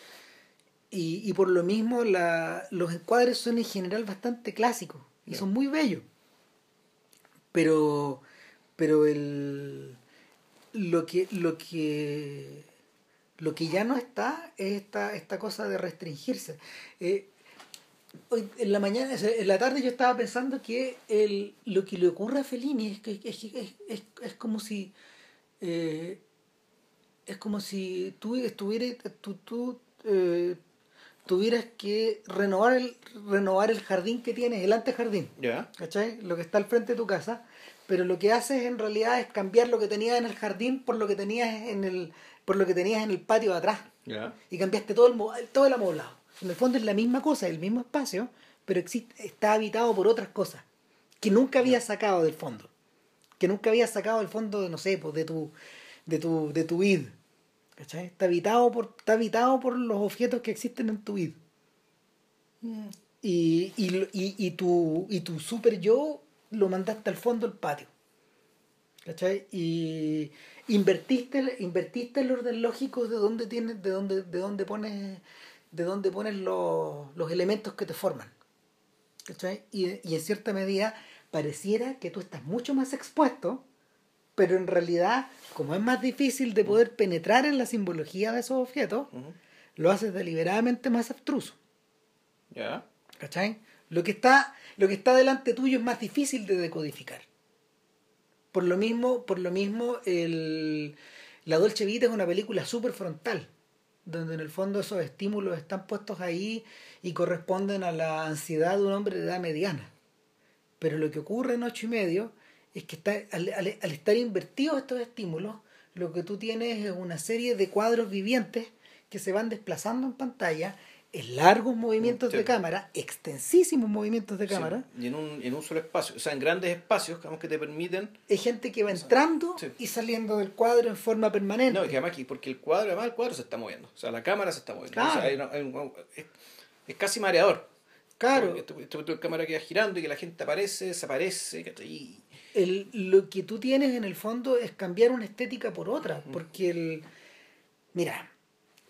y, y, por lo mismo la, los encuadres son en general bastante clásicos y son muy bellos pero pero el lo que lo que lo que ya no está es esta, esta cosa de restringirse. Eh, hoy, en la mañana en la tarde yo estaba pensando que el, lo que le ocurre a Fellini es que es, es, es, como si eh, es como si tú estuvieras tú, tú eh, tuvieras que renovar el, renovar el jardín que tienes, el antejardín. ya ¿Cachai? Lo que está al frente de tu casa. Pero lo que haces en realidad es cambiar lo que tenías en el jardín por lo que tenías en el, por lo que tenías en el patio de atrás. Y cambiaste todo el, todo el amoblado. En el fondo es la misma cosa, el mismo espacio, pero existe, está habitado por otras cosas que nunca habías sacado del fondo. Que nunca habías sacado del fondo, de, no sé, pues de tu, de tu, de tu id ¿Cachai? Está habitado por, está habitado por los objetos que existen en tu vida. Mm. Y, y, y, y, tu, y tu super yo lo mandaste al fondo del patio. ¿Cachai? Y invertiste, invertiste el orden lógico de dónde tienes, de dónde, de dónde pones, de dónde pones los, los elementos que te forman. ¿Cachai? Y, y en cierta medida pareciera que tú estás mucho más expuesto, pero en realidad, como es más difícil de poder penetrar en la simbología de esos objetos, lo haces deliberadamente más abstruso. Ya. ¿Cachai? Lo que está, lo que está delante tuyo es más difícil de decodificar. Por lo mismo, por lo mismo el, La Dolce Vita es una película súper frontal, donde en el fondo esos estímulos están puestos ahí y corresponden a la ansiedad de un hombre de edad mediana. Pero lo que ocurre en ocho y medio es que está, al, al- al estar invertidos estos estímulos, lo que tú tienes es una serie de cuadros vivientes que se van desplazando en pantalla en largos movimientos Sí. de cámara, extensísimos movimientos de Sí, cámara. y en un, en un solo espacio, o sea, en grandes espacios digamos, que te permiten... Hay gente que va entrando Sí. y saliendo del cuadro en forma permanente. No, y que además, que- porque el cuadro, además el cuadro se está moviendo, o sea, la cámara se está moviendo. Claro. O sea, hay una- hay un- es, es casi mareador. claro, tu cámara queda girando y que la gente aparece, desaparece, el, lo que tú tienes en el fondo es cambiar una estética por otra, porque el mira,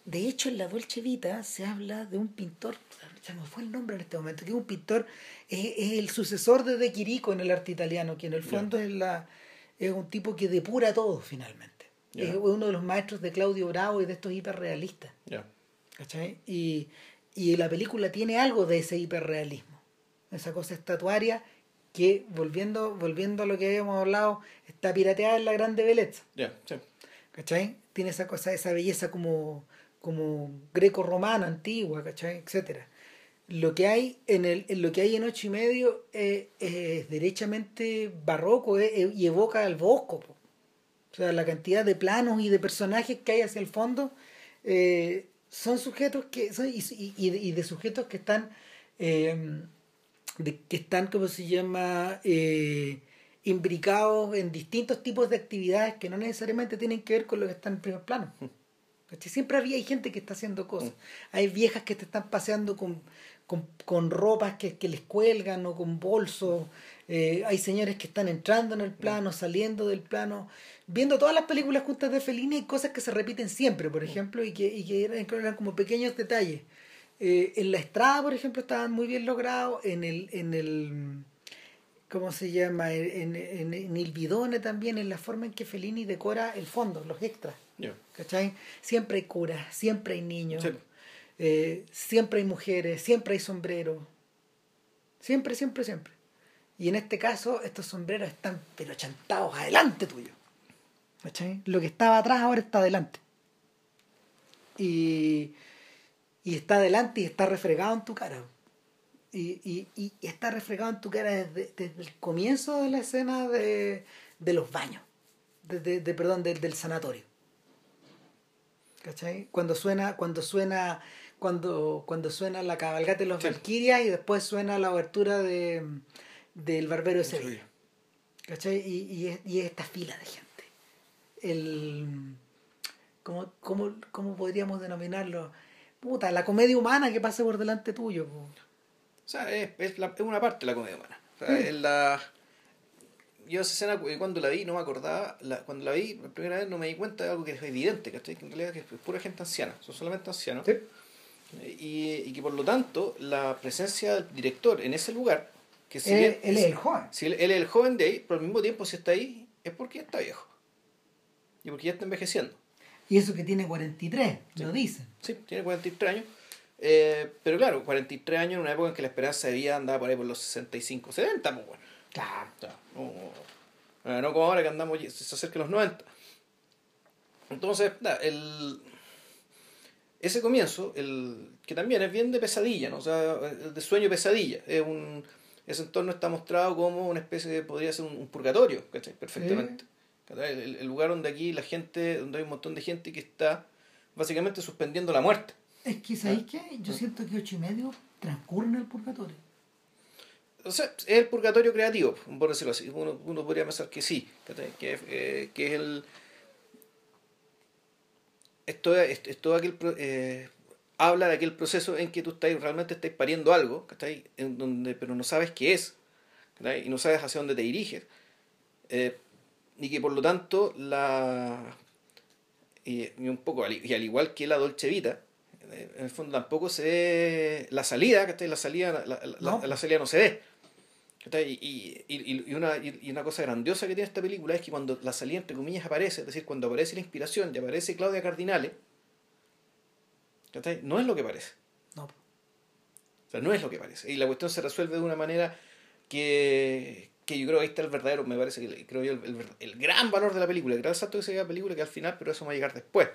de hecho en la Dolce Vita se habla de un pintor, se me fue el nombre en este momento, que es un pintor, es, es el sucesor de De Chirico en el arte italiano, que en el fondo es la es un tipo que depura todo finalmente. Es uno de los maestros de Claudio Bravo y de estos hiperrealistas. ya. ¿cachai? Y, y la película tiene algo de ese hiperrealismo, esa cosa estatuaria que, volviendo, volviendo a lo que habíamos hablado, está pirateada en la grande belleza, Ya, sí. ¿cachai? Tiene esa cosa, esa belleza como, como greco-romana, antigua, ¿cachai? Etcétera. Lo que hay en, el, en lo que hay en ocho y medio eh, es derechamente barroco eh, eh, y evoca al bosco. po. O sea, la cantidad de planos y de personajes que hay hacia el fondo eh, son sujetos que son y, y- y de sujetos que están eh, de- que están como se llama eh, imbricados en distintos tipos de actividades que no necesariamente tienen que ver con lo que está en primer plano. ¿Cachai? Siempre había hay gente que está haciendo cosas. Hay viejas que te están paseando con, con, con ropas que, que les cuelgan o con bolsos. Eh, hay señores que están entrando en el plano, saliendo del plano. Viendo todas las películas juntas de Fellini hay cosas que se repiten siempre, por ejemplo, y que, y que eran, eran como pequeños detalles. Eh, en la estrada, por ejemplo, estaban muy bien logrados. En el, en el ¿cómo se llama? En, en, en el bidone también, en la forma en que Fellini decora el fondo, los extras. ¿Cachai? Siempre hay curas, siempre hay niños, Sí. eh, siempre hay mujeres, siempre hay sombreros. Siempre, siempre, siempre. Y en este caso, estos sombreros están pero chantados adelante tuyo. ¿Cachai? Lo que estaba atrás ahora está adelante. Y, y está adelante y está refregado en tu cara. Y, y, y está refregado en tu cara desde, desde el comienzo de la escena de, de los baños. De, de- de- perdón, del- del sanatorio. ¿Cachai? Cuando suena, cuando suena, cuando, cuando suena la cabalgata de los Sí. Valquirias y después suena la obertura de del Barbero de Sevilla. ¿Cachai? Y, y, es, y es esta fila de gente. El, ¿cómo, cómo, cómo podríamos denominarlo? Puta, la comedia humana que pasa por delante tuyo. po. O sea, es, es, la- es una parte de la comedia humana. O sea, es la... Yo esa escena cu- cuando la vi no me acordaba, la, cuando la vi la primera vez no me di cuenta de algo que es evidente, ¿cachai? Que en realidad que es pura gente anciana, son solamente ancianos. Y, y que por lo tanto la presencia del director en ese lugar, que si Él, bien- él es el joven. si él, él es el joven de ahí, pero al mismo tiempo si está ahí es porque ya está viejo. Y porque ya está envejeciendo. Y eso que tiene 43, lo dicen. Sí, tiene 43 años. Eh, pero claro, 43 años en una época en que la esperanza de vida andaba por ahí por los 65, 70, pues bueno. Claro. No, eh, no como ahora que andamos, se acerca a los 90. Entonces, el, ese comienzo, el, que también es bien de pesadilla, ¿no? o sea, de sueño pesadilla. Es un, ese entorno está mostrado como una especie de, podría ser un, un purgatorio, ¿cachai? Perfectamente. El, el lugar donde aquí la gente, donde hay un montón de gente que está básicamente suspendiendo la muerte. Es que, ¿sabéis qué? Yo siento que ocho y medio transcurre en el purgatorio. O sea, es el purgatorio creativo, por decirlo así. Uno, uno podría pensar que sí, que, eh, que es el. Esto, aquel. eh, habla de aquel proceso en que tú estás, realmente estás pariendo algo, ¿cachai? En donde, pero no sabes qué es, ¿cachai? y no sabes hacia dónde te diriges. Eh, y que por lo tanto, la. Y, y un poco, al, y al igual que la Dolce Vita, eh, en el fondo tampoco se ve la salida, ¿cachai? La salida, la, la, No. la salida no se ve. Y, y, una, y una cosa grandiosa que tiene esta película es que cuando la salida, entre comillas, aparece, es decir, cuando aparece la inspiración y aparece Claudia Cardinale, no es lo que parece. No. O sea, no es lo que parece. Y la cuestión se resuelve de una manera que, que yo creo que ahí está el verdadero, me parece que creo yo, el, el, el gran valor de la película, el gran salto que se ve la película que al final, pero eso va a llegar después.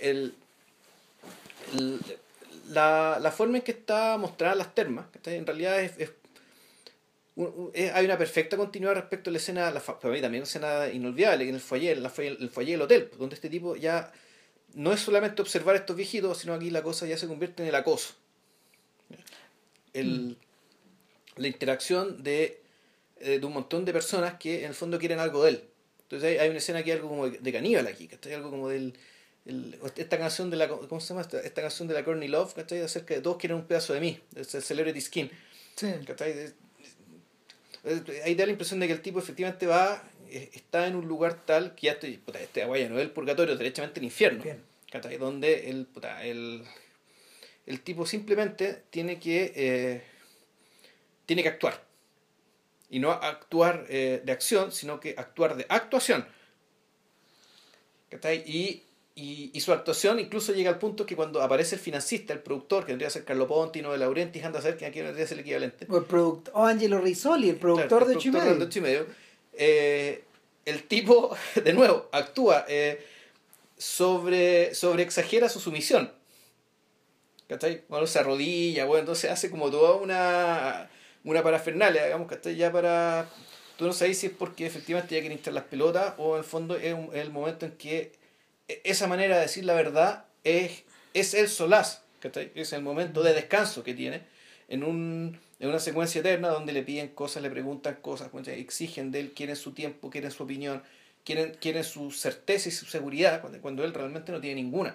El, el- la, la forma en que está mostrada las termas, ¿cachai? en realidad es, es- hay una perfecta continuidad respecto a la escena, la, para mí también una escena inolvidable, que en el foyer, la foyer- el foyer del hotel, donde este tipo ya no es solamente observar a estos viejitos, sino aquí la cosa ya se convierte en el acoso. El, La interacción de, eh, de un montón de personas que en el fondo quieren algo de él. Entonces hay, hay una escena que hay algo como de, de caníbal aquí, ¿cachai? Algo como del... el- esta canción de la... ¿Cómo se llama? Esta, esta canción de la Courtney Love, ¿cachai? Acerca de todos quieren un pedazo de mí, el Celebrity Skin. Sí. ¿cachai? De- de- Ahí da la impresión de que el tipo efectivamente va, eh, está en un lugar tal que ya estoy, puta, este agua no es el purgatorio, derechamente el infierno. Bien. ¿cachai? Donde el, puta, el, el tipo simplemente tiene que, eh, tiene que actuar. Y no actuar eh, de acción, sino que actuar de actuación. Y, y, y su actuación incluso llega al punto que cuando aparece el financista, el productor, que vendría a ser Carlo Ponti, no de Laurentiis, anda a ser que aquí vendría a ser el equivalente. O, el o Angelo Risoli, el productor Claro, de el Ocho de Medio. Eh, el tipo, de nuevo, actúa eh, sobre, sobre exagera su sumisión. ¿Cachai? Bueno, se arrodilla, bueno, entonces hace como toda una, una parafernalia, digamos, ¿cachai? Ya para... Tú no sabes si es porque efectivamente ya quiere hinchar las pelotas o en el fondo es, un- el momento en que e- esa manera de decir la verdad es, es el solaz, ¿cachai? Es el momento de descanso que tiene en, un, en una secuencia eterna donde le piden cosas, le preguntan cosas, ¿cachai? exigen de él, quieren su tiempo, quieren su opinión, quieren, quieren su certeza y su seguridad, cuando, cuando él realmente no tiene ninguna.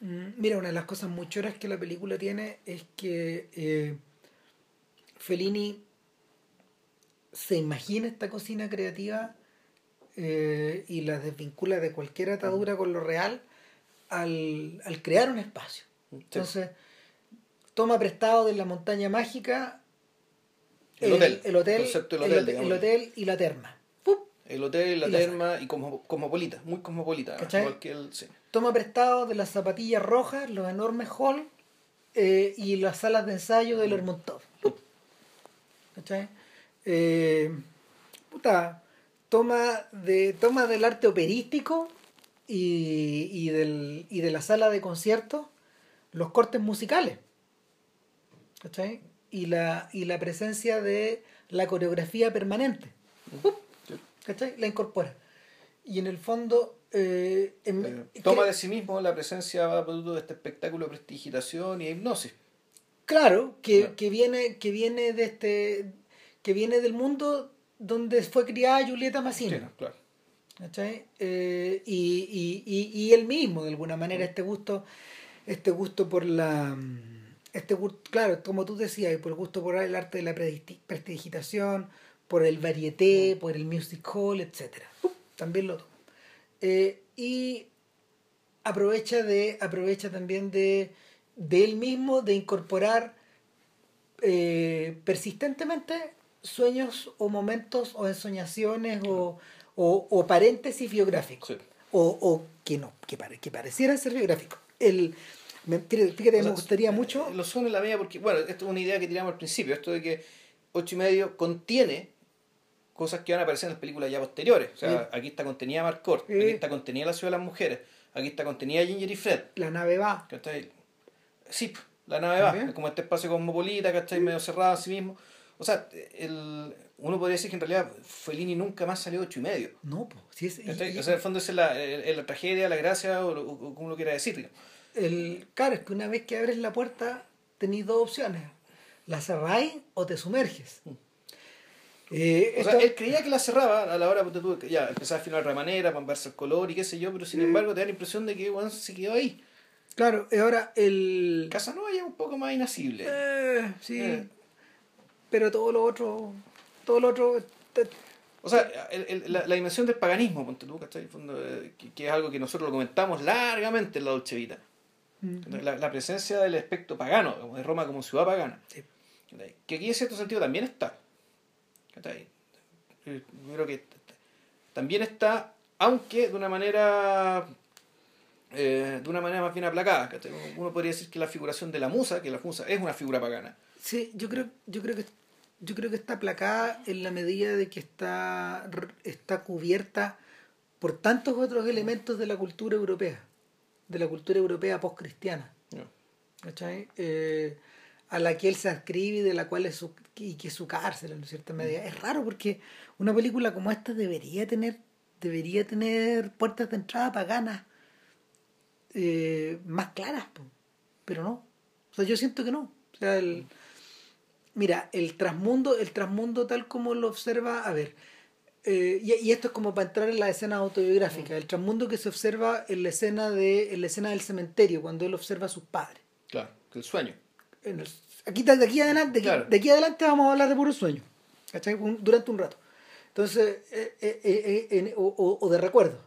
Mm, Mira, una de las cosas muy choras que la película tiene es que eh, Fellini se imagina esta cocina creativa eh, y la desvincula de cualquier atadura con lo real al, al crear un espacio. Entonces, toma prestado de la montaña mágica El hotel, el hotel, el del hotel, el y la terma. ¡Pup! El hotel, la Y la terma y como, cosmopolita, muy cosmopolita. Sí. Toma prestado de las zapatillas rojas, los enormes halls eh, y las salas de ensayo de Lermontov. ¿Cachai? Eh, puta, toma, de, toma del arte operístico y, y, del, y de la sala de conciertos los cortes musicales. ¿Cachai? Y la, y la presencia de la coreografía permanente. ¿Cachai? La incorpora. Y en el fondo... eh, en- Eh, toma de sí mismo la presencia de este espectáculo de prestigitación y hipnosis. Claro, que, Claro. que viene, que viene de este, que viene del mundo donde fue criada Julieta Massina. Sí, no, claro. Eh, y, y, y, y él mismo, de alguna manera, este gusto, este gusto por la este gusto, claro, como tú decías, por el gusto por el arte de la presti- prestidigitación, por el varieté, por el music hall, etcétera. También lo toma. Eh, y aprovecha de, aprovecha también de, de él mismo de incorporar eh, persistentemente sueños o momentos o ensoñaciones o, o, o paréntesis biográficos Sí. o, o que no, que, pare, que parecieran ser biográficos. El, me, fíjate, O sea, me gustaría mucho. eh, Lo son en la medida porque, bueno, esto es una idea que tiramos al principio, esto de que ocho y medio contiene cosas que van a aparecer en las películas ya posteriores. O sea, aquí está contenida Marcort, Sí. aquí está contenida La Ciudad de las Mujeres, aquí está contenida Ginger y Fred. La nave va. ¿cachai? Sí, p- la nave es como este espacio cosmopolita, ¿cachai? Medio cerrado a sí mismo. O sea, el, uno podría decir que en realidad Fellini nunca más salió ocho y medio. No, pues, si es, y- ¿cachai? y- O sea, en el fondo es la, el- la tragedia, la gracia, o, lo- o como lo quiera decir. digamos. el, claro, es que una vez que abres la puerta, tenéis dos opciones. La cerráis o te sumerges. Eh, O esto- sea, él creía que la cerraba a la hora tú, ya empezaba a filmar de manera, para verse el color y qué sé yo, pero sin embargo te da la impresión de que bueno, se quedó ahí. Claro, y ahora el... Casanova ya es un poco más inacible. Eh, sí, Eh. pero todo lo otro... Todo lo otro... te- O sea, el- el- la, la dimensión del paganismo, ponte tú, ¿cachai? Eh, que, que es algo que nosotros lo comentamos largamente en la Dolce Vita. la, la, presencia del aspecto pagano, de Roma como ciudad pagana. Sí. Que aquí en cierto sentido también está. Yo creo que también está, aunque de una manera eh, de una manera más bien aplacada. Uno podría decir que la figuración de la musa, que la musa es una figura pagana. Sí, yo creo, yo creo que yo creo que está aplacada en la medida de que está, está cubierta por tantos otros elementos de la cultura europea, de la cultura europea post-cristiana. Eh, a la que él se adscribe y de la cual es su, y que es su cárcel en cierta medida. Es raro porque una película como esta debería tener, debería tener puertas de entrada paganas eh, más claras, pero no. O sea, yo siento que no. O sea, el, mira, el trasmundo, el trasmundo tal como lo observa, a ver, eh, y, esto es como para entrar en la escena autobiográfica, el trasmundo que se observa en la escena de, en la escena del cementerio, cuando él observa a sus padres. Claro, el sueño. aquí, de aquí adelante, de aquí, adelante vamos a hablar de puro sueño, ¿cachai? durante un rato. Entonces, eh, eh, o, o, de recuerdo.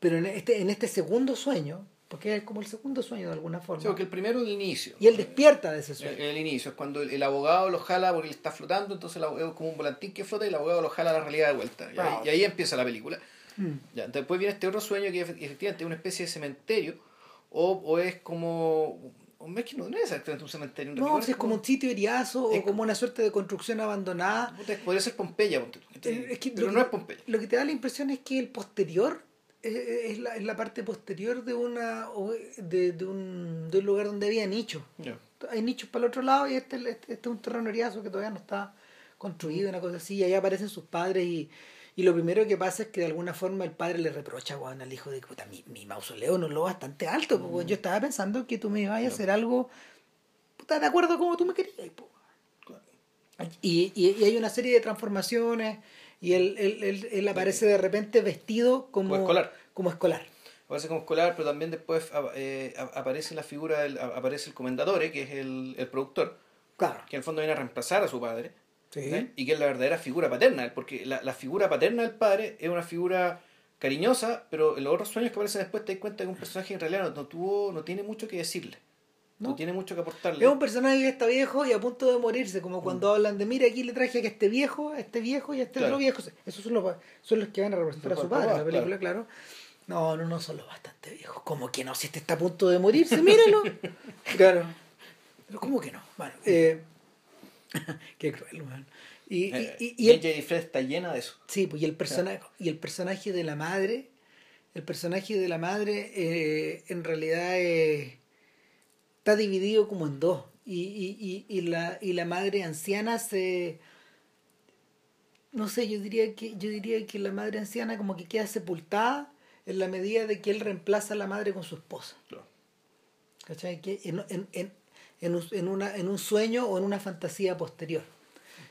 Pero en este, en este segundo sueño, porque es como el segundo sueño de alguna forma. Sí, porque el primero es el inicio. Y él despierta de ese sueño. El, inicio, es cuando el, abogado lo jala porque él está flotando, entonces es como un volantín que flota y el abogado lo jala a la realidad de vuelta. Y, ahí, empieza la película. Mm. Ya, después viene este otro sueño que efectivamente es una especie de cementerio o, o es como... es que no, es exactamente un cementerio. No, es, como, un sitio eriazo o como una suerte de construcción abandonada. Podría ser Pompeya, eh, pero no es Pompeya. Lo que te da la impresión es que el posterior es, la, es la parte posterior de una de, de, un, de un lugar donde había nichos. Hay nichos para el otro lado y este, este, este, es un terreno eriazo que todavía no está construido, una cosa así, y ahí aparecen sus padres y, y lo primero que pasa es que de alguna forma el padre le reprocha bueno, al hijo de puta, mi, mi mausoleo no lo bastante alto, porque yo estaba pensando que tú me ibas a hacer algo puta, de acuerdo como tú me querías. Y, y, y hay una serie de transformaciones y él, él, él, aparece de repente vestido como, escolar. Como escolar. Aparece como escolar, pero también después eh, aparece la figura, aparece el comendador, que es el, el, productor. Claro. Que en el fondo viene a reemplazar a su padre. Sí. Y que es la verdadera figura paterna, porque la, la figura paterna del padre es una figura cariñosa, pero en los otros sueños que aparecen después te das cuenta que un personaje en realidad no, tuvo, no tiene mucho que decirle. No. tiene mucho que aportarle. Es un personaje que está viejo y a punto de morirse, como cuando mm. hablan de, mira, aquí le traje a este viejo, a este viejo y a este otro viejo. Esos son los, son los que van a representar a su padre en la película, claro. No, no, no son los bastante viejos. Como que no, si este está a punto de morirse, míralo. claro. Pero ¿cómo que no? Bueno, eh, qué cruel, man. Y, y, y, y el, está llena de eso. Sí, pues y el personaje, y el personaje de la madre, el personaje de la madre eh, en realidad es está dividido como en dos. Y, y, y, la, y la madre anciana se no sé, yo diría que yo diría que la madre anciana como que queda sepultada en la medida de que él reemplaza a la madre con su esposa. ¿Cachai? Que en, en, en, en, un, en, una, en un sueño o en una fantasía posterior.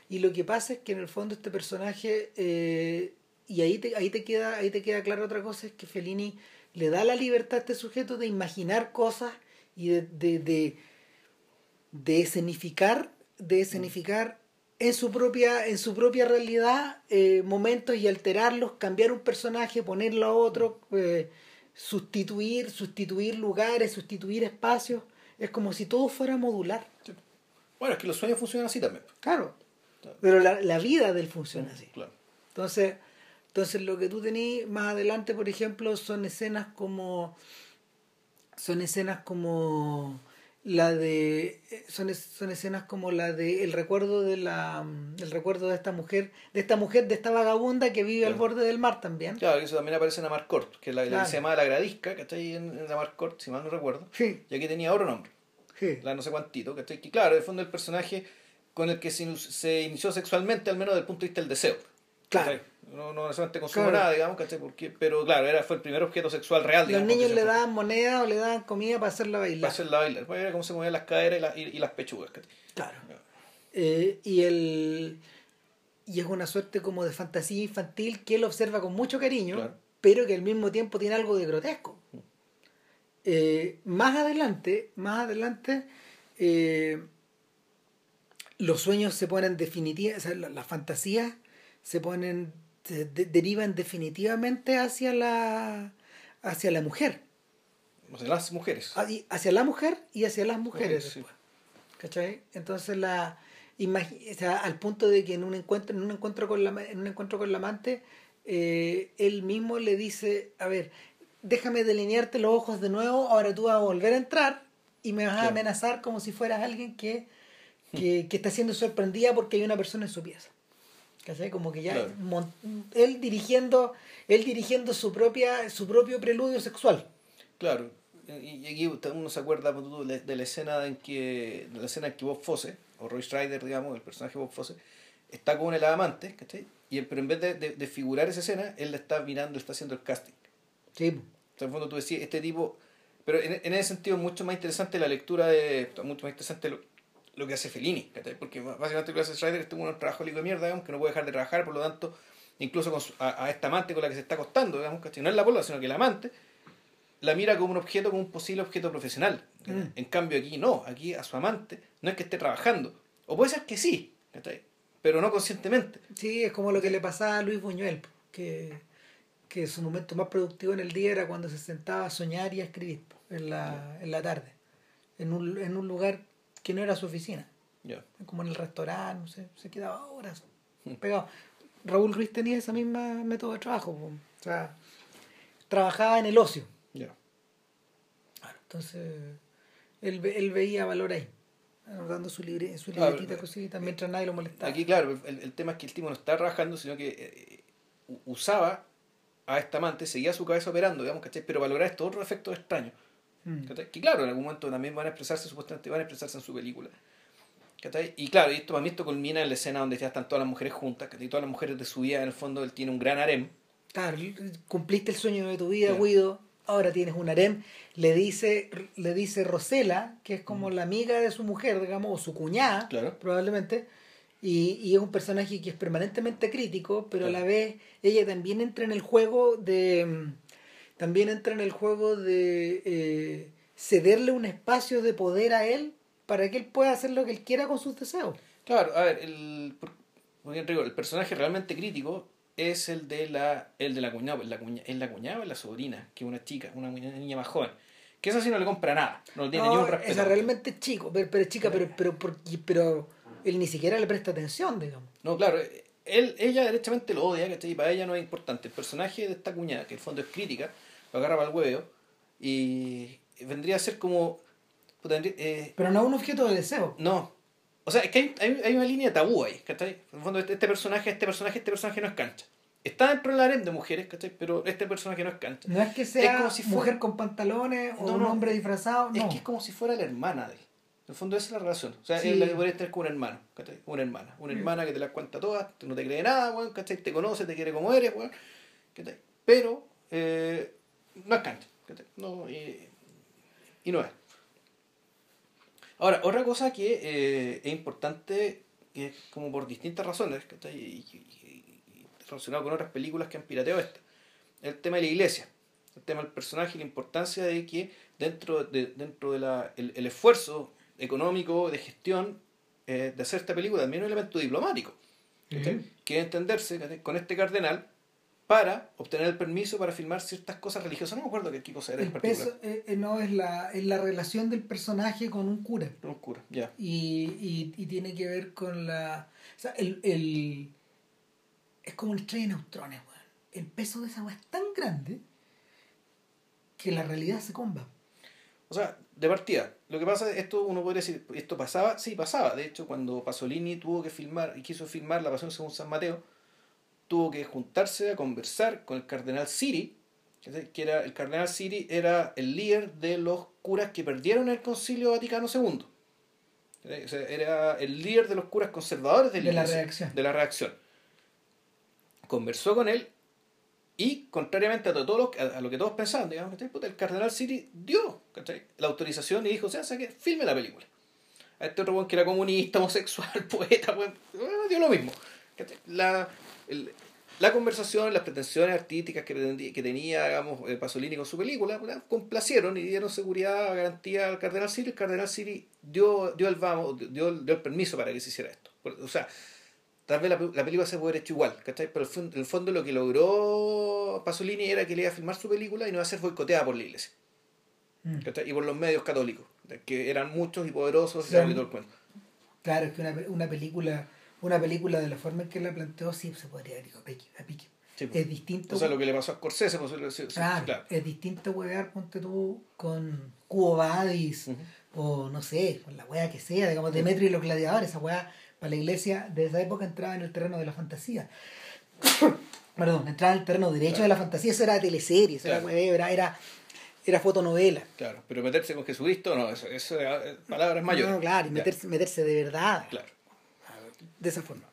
Y lo que pasa es que en el fondo este personaje, eh, y ahí te, ahí, te queda, ahí te queda claro otra cosa, es que Fellini le da la libertad a este sujeto de imaginar cosas y de, de, de, de escenificar, de escenificar en su propia, en su propia realidad eh, momentos y alterarlos, cambiar un personaje, ponerlo a otro, eh, sustituir, sustituir lugares, sustituir espacios. Es como si todo fuera modular. Bueno, es que los sueños funcionan así también. Claro. Pero la, la vida del funciona así. Claro. Entonces, entonces lo que tú tenés más adelante, por ejemplo, son escenas como son escenas como la de son, son escenas como la de el recuerdo de la el recuerdo de esta mujer de esta mujer de esta vagabunda que vive al borde del mar también. Claro eso también aparece en Amarcord que la, la que se llama la Gradisca que está ahí en, en Amarcord si mal no recuerdo. Sí. y aquí tenía otro nombre. Sí. la no sé cuántito que está claro en el fondo el personaje con el que se, se inició sexualmente al menos desde el punto de vista del deseo claro no, no necesariamente consumo nada, digamos, ¿cachai? Porque, pero claro, era, fue el primer objeto sexual real. Los niños le daban moneda o le daban comida para hacerla bailar. Para hacerla bailar. Pues era como se movían las caderas y, y, las pechugas. ¿cachai? Claro. Eh, y el y es una suerte como de fantasía infantil que él observa con mucho cariño, pero que al mismo tiempo tiene algo de grotesco. Eh, más adelante, más adelante, eh, los sueños se ponen definitivamente, o sea, las fantasías se ponen derivan definitivamente hacia la hacia la mujer. Hacia las mujeres. Ah, Hacia la mujer y hacia las mujeres después. ¿Cachai? Entonces la o sea, al punto de que en un encuentro, en un encuentro con la en un encuentro con la amante, eh, él mismo le dice, a ver, déjame delinearte los ojos de nuevo, ahora tú vas a volver a entrar y me vas a amenazar como si fueras alguien que, que, que está siendo sorprendida porque hay una persona en su pieza. ¿Cachai? Como que ya Claro. él dirigiendo, él dirigiendo su propia, su propio preludio sexual. Claro, y aquí uno se acuerda tú, de la escena en que de la escena en que Bob Fosse, o Roy Schreider, digamos, el personaje Bob Fosse, está con el amante, ¿cachai? Y él- pero en vez de, de, de figurar esa escena, él le está mirando, está haciendo el casting. Sí. O sea, en el fondo tú decías, este tipo... Pero en, en ese sentido es mucho más interesante la lectura de... Mucho más interesante lo, lo que hace Fellini, ¿cachai? Porque básicamente lo que hace Schreider es un trabajólico de mierda, digamos, que no puede dejar de trabajar, por lo tanto, incluso con su- a, a esta amante con la que se está acostando, digamos, ¿cachai? No es la polola, sino que el amante la mira como un objeto, como un posible objeto profesional. Mm. En cambio aquí no, aquí a su amante no es que esté trabajando. O puede ser que sí, ¿cachai? pero no conscientemente. Sí, es como lo que le pasaba a Luis Buñuel, que, que su momento más productivo en el día era cuando se sentaba a soñar y a escribir en la, en la tarde, en un, en un lugar que no era su oficina, como en el restaurante, no sé, se quedaba horas Mm. pegado. Raúl Ruiz tenía esa misma método de trabajo, po, o sea, trabajaba en el ocio, Ya. entonces él, él veía valor ahí, anotando su, libre, su libretita, eh, cosita, mientras nadie lo molestaba. Aquí, claro, el, el tema es que el tipo no está trabajando, sino que eh, usaba a esta amante, seguía su cabeza operando, digamos, ¿cachai? Pero para lograr estos otros efectos extraños. Mm. Que claro, en algún momento también van a expresarse, supuestamente van a expresarse en su película. Y claro, y esto para mí esto culmina en la escena donde ya están todas las mujeres juntas, ¿cachai? todas las mujeres de su vida, en el fondo él tiene un gran harem. Claro, cumpliste el sueño de tu vida, Claro. Guido. Ahora tienes un harem. Le dice, le dice Rosela, que es como la amiga de su mujer, digamos, o su cuñada, Mm. Claro. probablemente. Y, y es un personaje que es permanentemente crítico, pero a la vez ella también entra en el juego de. También entra en el juego de eh, cederle un espacio de poder a él para que él pueda hacer lo que él quiera con sus deseos. Claro, a ver, el, el personaje realmente crítico es el de la el de la cuñada, la cuña, es la cuñada o la sobrina, que es una chica, una, una niña más joven. Que esa sí no le compra nada, no le tiene ni No, un respeto. esa realmente es chico, pero, pero es chica, pero, pero, por- pero él ni siquiera le presta atención, digamos. No, claro, él, ella derechamente lo odia, ¿cachai? Y para ella no es importante. El personaje de esta cuñada, que en el fondo es crítica, lo agarra para el huevo y vendría a ser como... eh, Pero no es un objeto de deseo. no. O sea, es que hay, hay, hay una línea tabú ahí, ¿cachai? En el fondo, este, este personaje, este personaje, este personaje no es cancha. Está dentro del harem de mujeres, ¿cachai? Pero este personaje no es cancha. No es que sea Es como si fuera- mujer con pantalones o No, un no. hombre disfrazado, no. Es que es como si fuera la hermana de él. En el fondo esa es la relación. O sea, Sí. él la podría tener como un hermano, ¿cachai? Una hermana. Una Sí. hermana que te las cuenta todas, no te cree nada, weón, ¿cachai? Te conoce, te quiere como eres, weón. ¿cachai? Pero eh, no es cancha. No, y, y no es. Ahora, otra cosa que eh, es importante, que es como por distintas razones. Y, y- relacionado con otras películas que han pirateado esta, el tema de la iglesia, el tema del personaje y la importancia de que dentro de, dentro de la, el, el esfuerzo económico de gestión eh, de hacer esta película también un elemento diplomático, que es entenderse con este cardenal para obtener el permiso para filmar ciertas cosas religiosas. No me acuerdo qué, cosa era en El particular. peso eh, eh, no es la, es la relación del personaje con un cura. No, oscura, ya. Y, y, y tiene que ver con la. O sea, el, el, es como una estrella de neutrones, weón. El peso de esa weá es tan grande que la realidad se comba. O sea, de partida, lo que pasa, esto uno podría decir, esto pasaba, sí pasaba. De hecho, cuando Pasolini tuvo que filmar y quiso filmar La Pasión según San Mateo, tuvo que juntarse a conversar con el cardenal Siri, que era el cardenal Siri era el líder de los curas que perdieron el Concilio Vaticano II. ¿cachai? O sea, era el líder de los curas conservadores de la, De la Iglesia, reacción. de la reacción. Conversó con él y, contrariamente a, todo lo, a, a lo que todos pensaban, digamos, el cardenal Siri dio la autorización y dijo, o sea, que filme la película. A este otro que era comunista, homosexual, poeta, bueno, dio lo mismo. La, el- la conversación, las pretensiones artísticas que, pretendía- que tenía, digamos, eh, Pasolini con su película, complacieron y dieron seguridad, garantía al cardenal Siri. El cardenal Siri dio, dio, el, vamos, dio, dio el permiso para que se hiciera esto. O sea, tal vez la, la película se puede haber hecho igual, ¿cachai? Pero el, fon- el fondo lo que logró Pasolini era que le iba a filmar su película y no iba a ser boicoteada por la iglesia. Mm. y por los medios católicos, que eran muchos y poderosos y se todo el cuento. Claro, es que una, una película una película de la forma en que la planteó sí se podría haber ido a pique. Sí, pues. Es distinto. O sea, lo que le pasó a Scorsese, pues, sí, claro, claro. es distinto huevear, ponte tú, con Cubo Badis, o no sé, con la wea que sea, digamos, Demetrio y los gladiadores, esa wea para la iglesia de esa época entraba en el terreno de la fantasía. Perdón, entraba en el terreno derecho Claro. de la fantasía, eso era teleserie, eso Claro. era, era, era, fotonovela. Claro, pero meterse con Jesucristo, no, eso, eso es palabras mayores. No, claro, y meterse, meterse de verdad, Claro. De esa forma.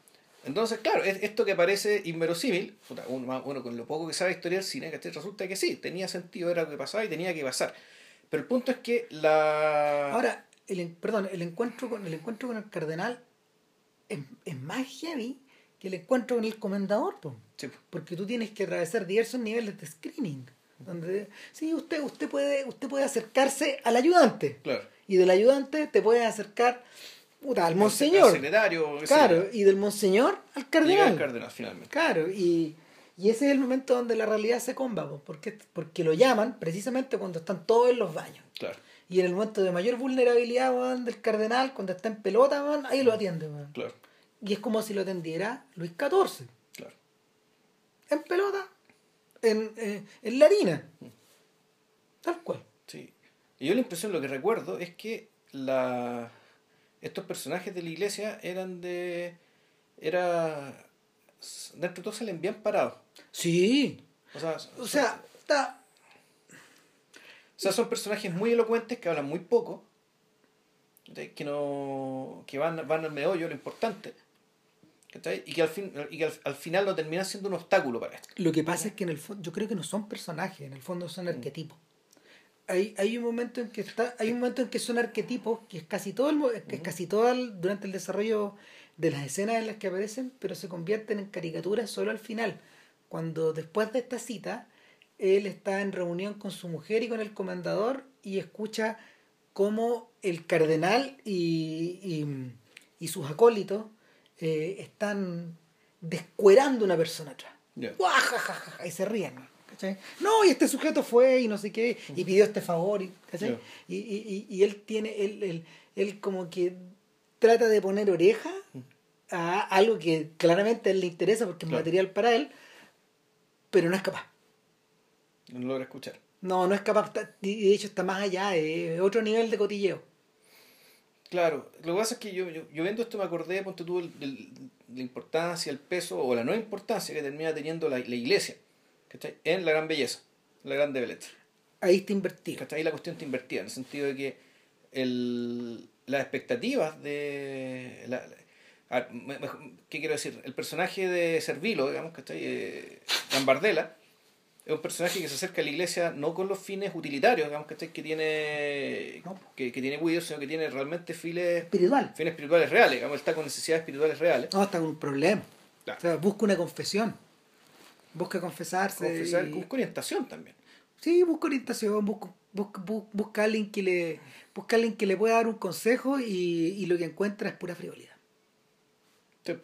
Entonces, claro, es- esto que parece inverosímil, uno, uno con lo poco que sabe de historia del cine, ¿cachai? resulta que sí, tenía sentido, era lo que pasaba y tenía que pasar. Pero el punto es que la... Ahora, el, perdón, el encuentro con el encuentro con el cardenal es, es más heavy que el encuentro con el comendador, po. Sí, porque tú tienes que atravesar diversos niveles de screening. Donde, sí, usted, usted, puede, usted puede acercarse al ayudante claro. y del ayudante te puede acercar puta, al Al monseñor. secretario, Claro, y del monseñor al cardenal. finalmente. Claro, y, y ese es el momento donde la realidad se comba, po, porque, porque lo llaman precisamente cuando están todos en los baños. Claro, Y en el momento de mayor vulnerabilidad weón, del cardenal, cuando está en pelota, weón, ahí lo atiende. weón. claro, Y es como si lo atendiera Luis XIV. claro. En pelota, en, eh, en la harina. Tal cual. Sí. Y yo la impresión, lo que recuerdo es que la estos personajes de la iglesia eran de... Era... Dentro de todo se le envían parados. Sí. O sea, O sea, está. O sea, son personajes muy elocuentes que hablan muy poco, que no que van, van al meollo, lo importante, y que, al, fin, y que al, al final no terminan siendo un obstáculo para esto. Lo que pasa es que en el fondo, yo creo que no son personajes, en el fondo son Mm. arquetipos. Hay, hay un momento en que está, hay un momento en que son arquetipos, que es casi todo el, que es casi todo el- durante el desarrollo de las escenas en las que aparecen, pero se convierten en caricaturas solo al final. Cuando después de esta cita, él está en reunión con su mujer y con el comendador y escucha cómo el cardenal y, y, y sus acólitos eh, están descuerando una persona atrás. ¡Guajajaja! Y se ríen. ¿Cachai? No, y este sujeto fue y no sé qué, y pidió este favor, y, ¿cachai? Y, y, y, y él tiene, él, él, él como que trata de poner oreja a algo que claramente a él le interesa porque es material para él, pero no es capaz. No logra escuchar. No, no es capaz, de hecho está más allá, es otro nivel de cotilleo. Claro, lo que pasa es que yo, yo, yo viendo esto me acordé, ponte tú, la importancia, el peso o la no importancia que termina teniendo la, la iglesia ¿cachai? en la gran belleza, la grande belleza. Ahí está invertido. ¿cachai? Ahí la cuestión está invertida, en el sentido de que el, las expectativas de... La, la- a- me- me- ¿Qué quiero decir? El personaje de Servilo, digamos, ¿cachai? Eh, Gambardella, es un personaje que se acerca a la iglesia no con los fines utilitarios, digamos, ¿cachai? Que tiene, No. que, que tiene Guido, sino que tiene realmente fines, Espiritual. fines espirituales reales, digamos, él está con necesidades espirituales reales. No, está con un problema. Claro. O sea, busca una confesión. Busca confesarse. Confesar, y- busca orientación también. Sí, busca orientación, busca, busca, bu- busca alguien que le, busca alguien que le pueda dar un consejo y, y lo que encuentra es pura frivolidad. Sí.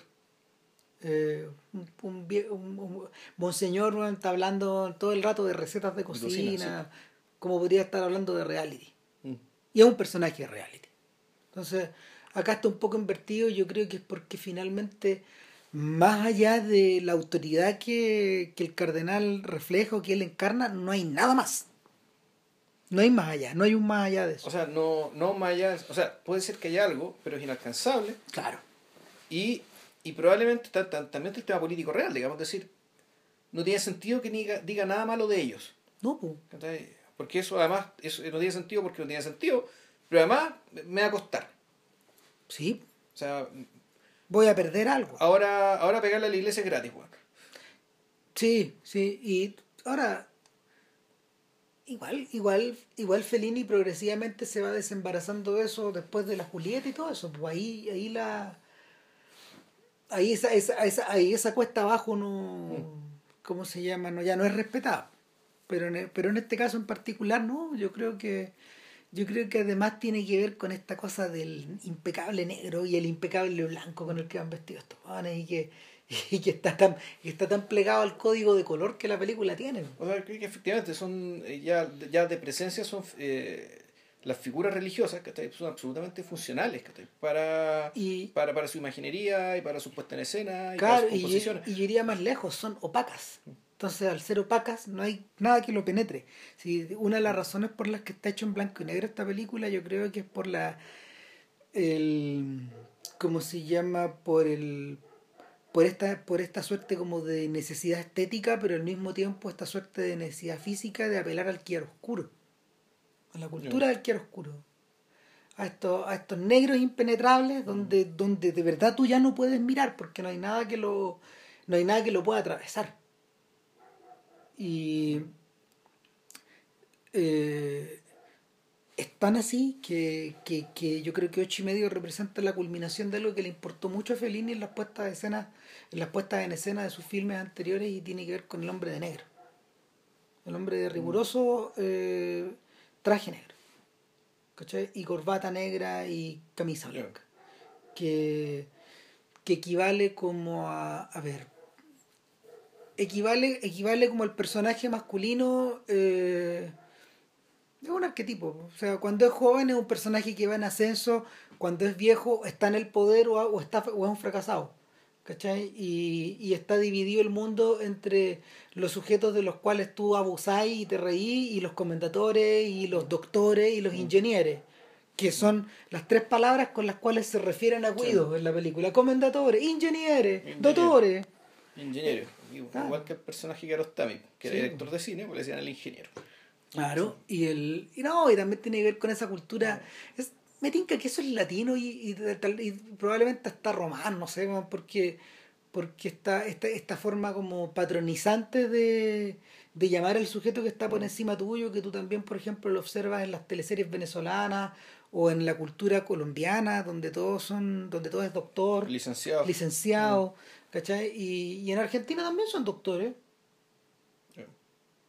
Eh, un, un un- un monseñor está hablando todo el rato de recetas de cocina, cocina, como podría estar hablando de reality. Mm. Y es un personaje de reality. Entonces, acá está un poco invertido y yo creo que es porque finalmente, más allá de la autoridad que, que el cardenal refleja o que él encarna, no hay nada más. No hay más allá, no hay un más allá de eso. O sea, no, no más allá, o sea, puede ser que haya algo, pero es inalcanzable. claro. Y, y probablemente ta- ta- también está el tema político real, digamos, decir, no tiene sentido que diga, diga nada malo de ellos. No, pues. Porque eso además eso no tiene sentido porque no tiene sentido, pero además me va a costar. Sí, O sea, voy a perder algo. ahora, ahora pegarle a la iglesia es gratis, weón. Sí, sí, y ahora igual, igual, igual Fellini progresivamente se va desembarazando de eso después de la Julieta y todo eso, pues ahí, ahí la ahí esa, esa, esa, ahí esa cuesta abajo no ¿cómo se llama? no ya no es respetada. Pero en, pero en este caso en particular no, yo creo que yo creo que además tiene que ver con esta cosa del impecable negro y el impecable blanco con el que van vestidos estos jóvenes y que y que está tan, que está tan plegado al código de color que la película tiene. O sea, que, que efectivamente son eh, ya, ya de presencia son eh, las figuras religiosas que son absolutamente funcionales ¿cachai? para, Y- para, para su imaginería y para su puesta en escena y Claro, para sus y, composiciones. y yo iría más lejos, son opacas. Entonces, al ser opacas, no hay nada que lo penetre. Si una de las razones por las que está hecho en blanco y negro esta película, yo creo que es por la. El, ¿Cómo se llama? Por el. Por esta, por esta suerte como de necesidad estética, pero al mismo tiempo esta suerte de necesidad física de apelar al oscuro A la cultura del oscuro a estos, a estos negros impenetrables donde, donde de verdad tú ya no puedes mirar porque no hay nada que lo no hay nada que lo pueda atravesar y eh, es tan así que, que, que yo creo que ocho y medio representa la culminación de algo que le importó mucho a Fellini en las puestas de escena en las puestas en escena de sus filmes anteriores y tiene que ver con el hombre de negro el hombre de riguroso eh, traje negro ¿cachai? y corbata negra y camisa blanca que, que equivale como a a ver equivale equivale como el personaje masculino eh, es un arquetipo o sea cuando es joven es un personaje que va en ascenso cuando es viejo está en el poder o, o está o es un fracasado ¿cachai? Y, y está dividido el mundo entre los sujetos de los cuales tú abusáis y te reís y los comendatores y los doctores y los ingenieros que son las tres palabras con las cuales se refieren a Guido en la película comendatores, ingenieros, Ingeniero. doctores Ingeniero. Igual Claro. que el personaje que Arostami, que Sí. era director de cine, pues le decían el ingeniero. Claro, y el y no, y también tiene que ver con esa cultura. Es, me tinca que eso es latino y, y, probablemente hasta romano, no sé, porque porque esta, esta, esta forma como patronizante de, de llamar al sujeto que está por encima tuyo, que tú también, por ejemplo, lo observas en las teleseries venezolanas o en la cultura colombiana, donde todos son, donde todo es doctor, Licenciado. licenciado, ¿cachai? Y, y en Argentina también son doctores.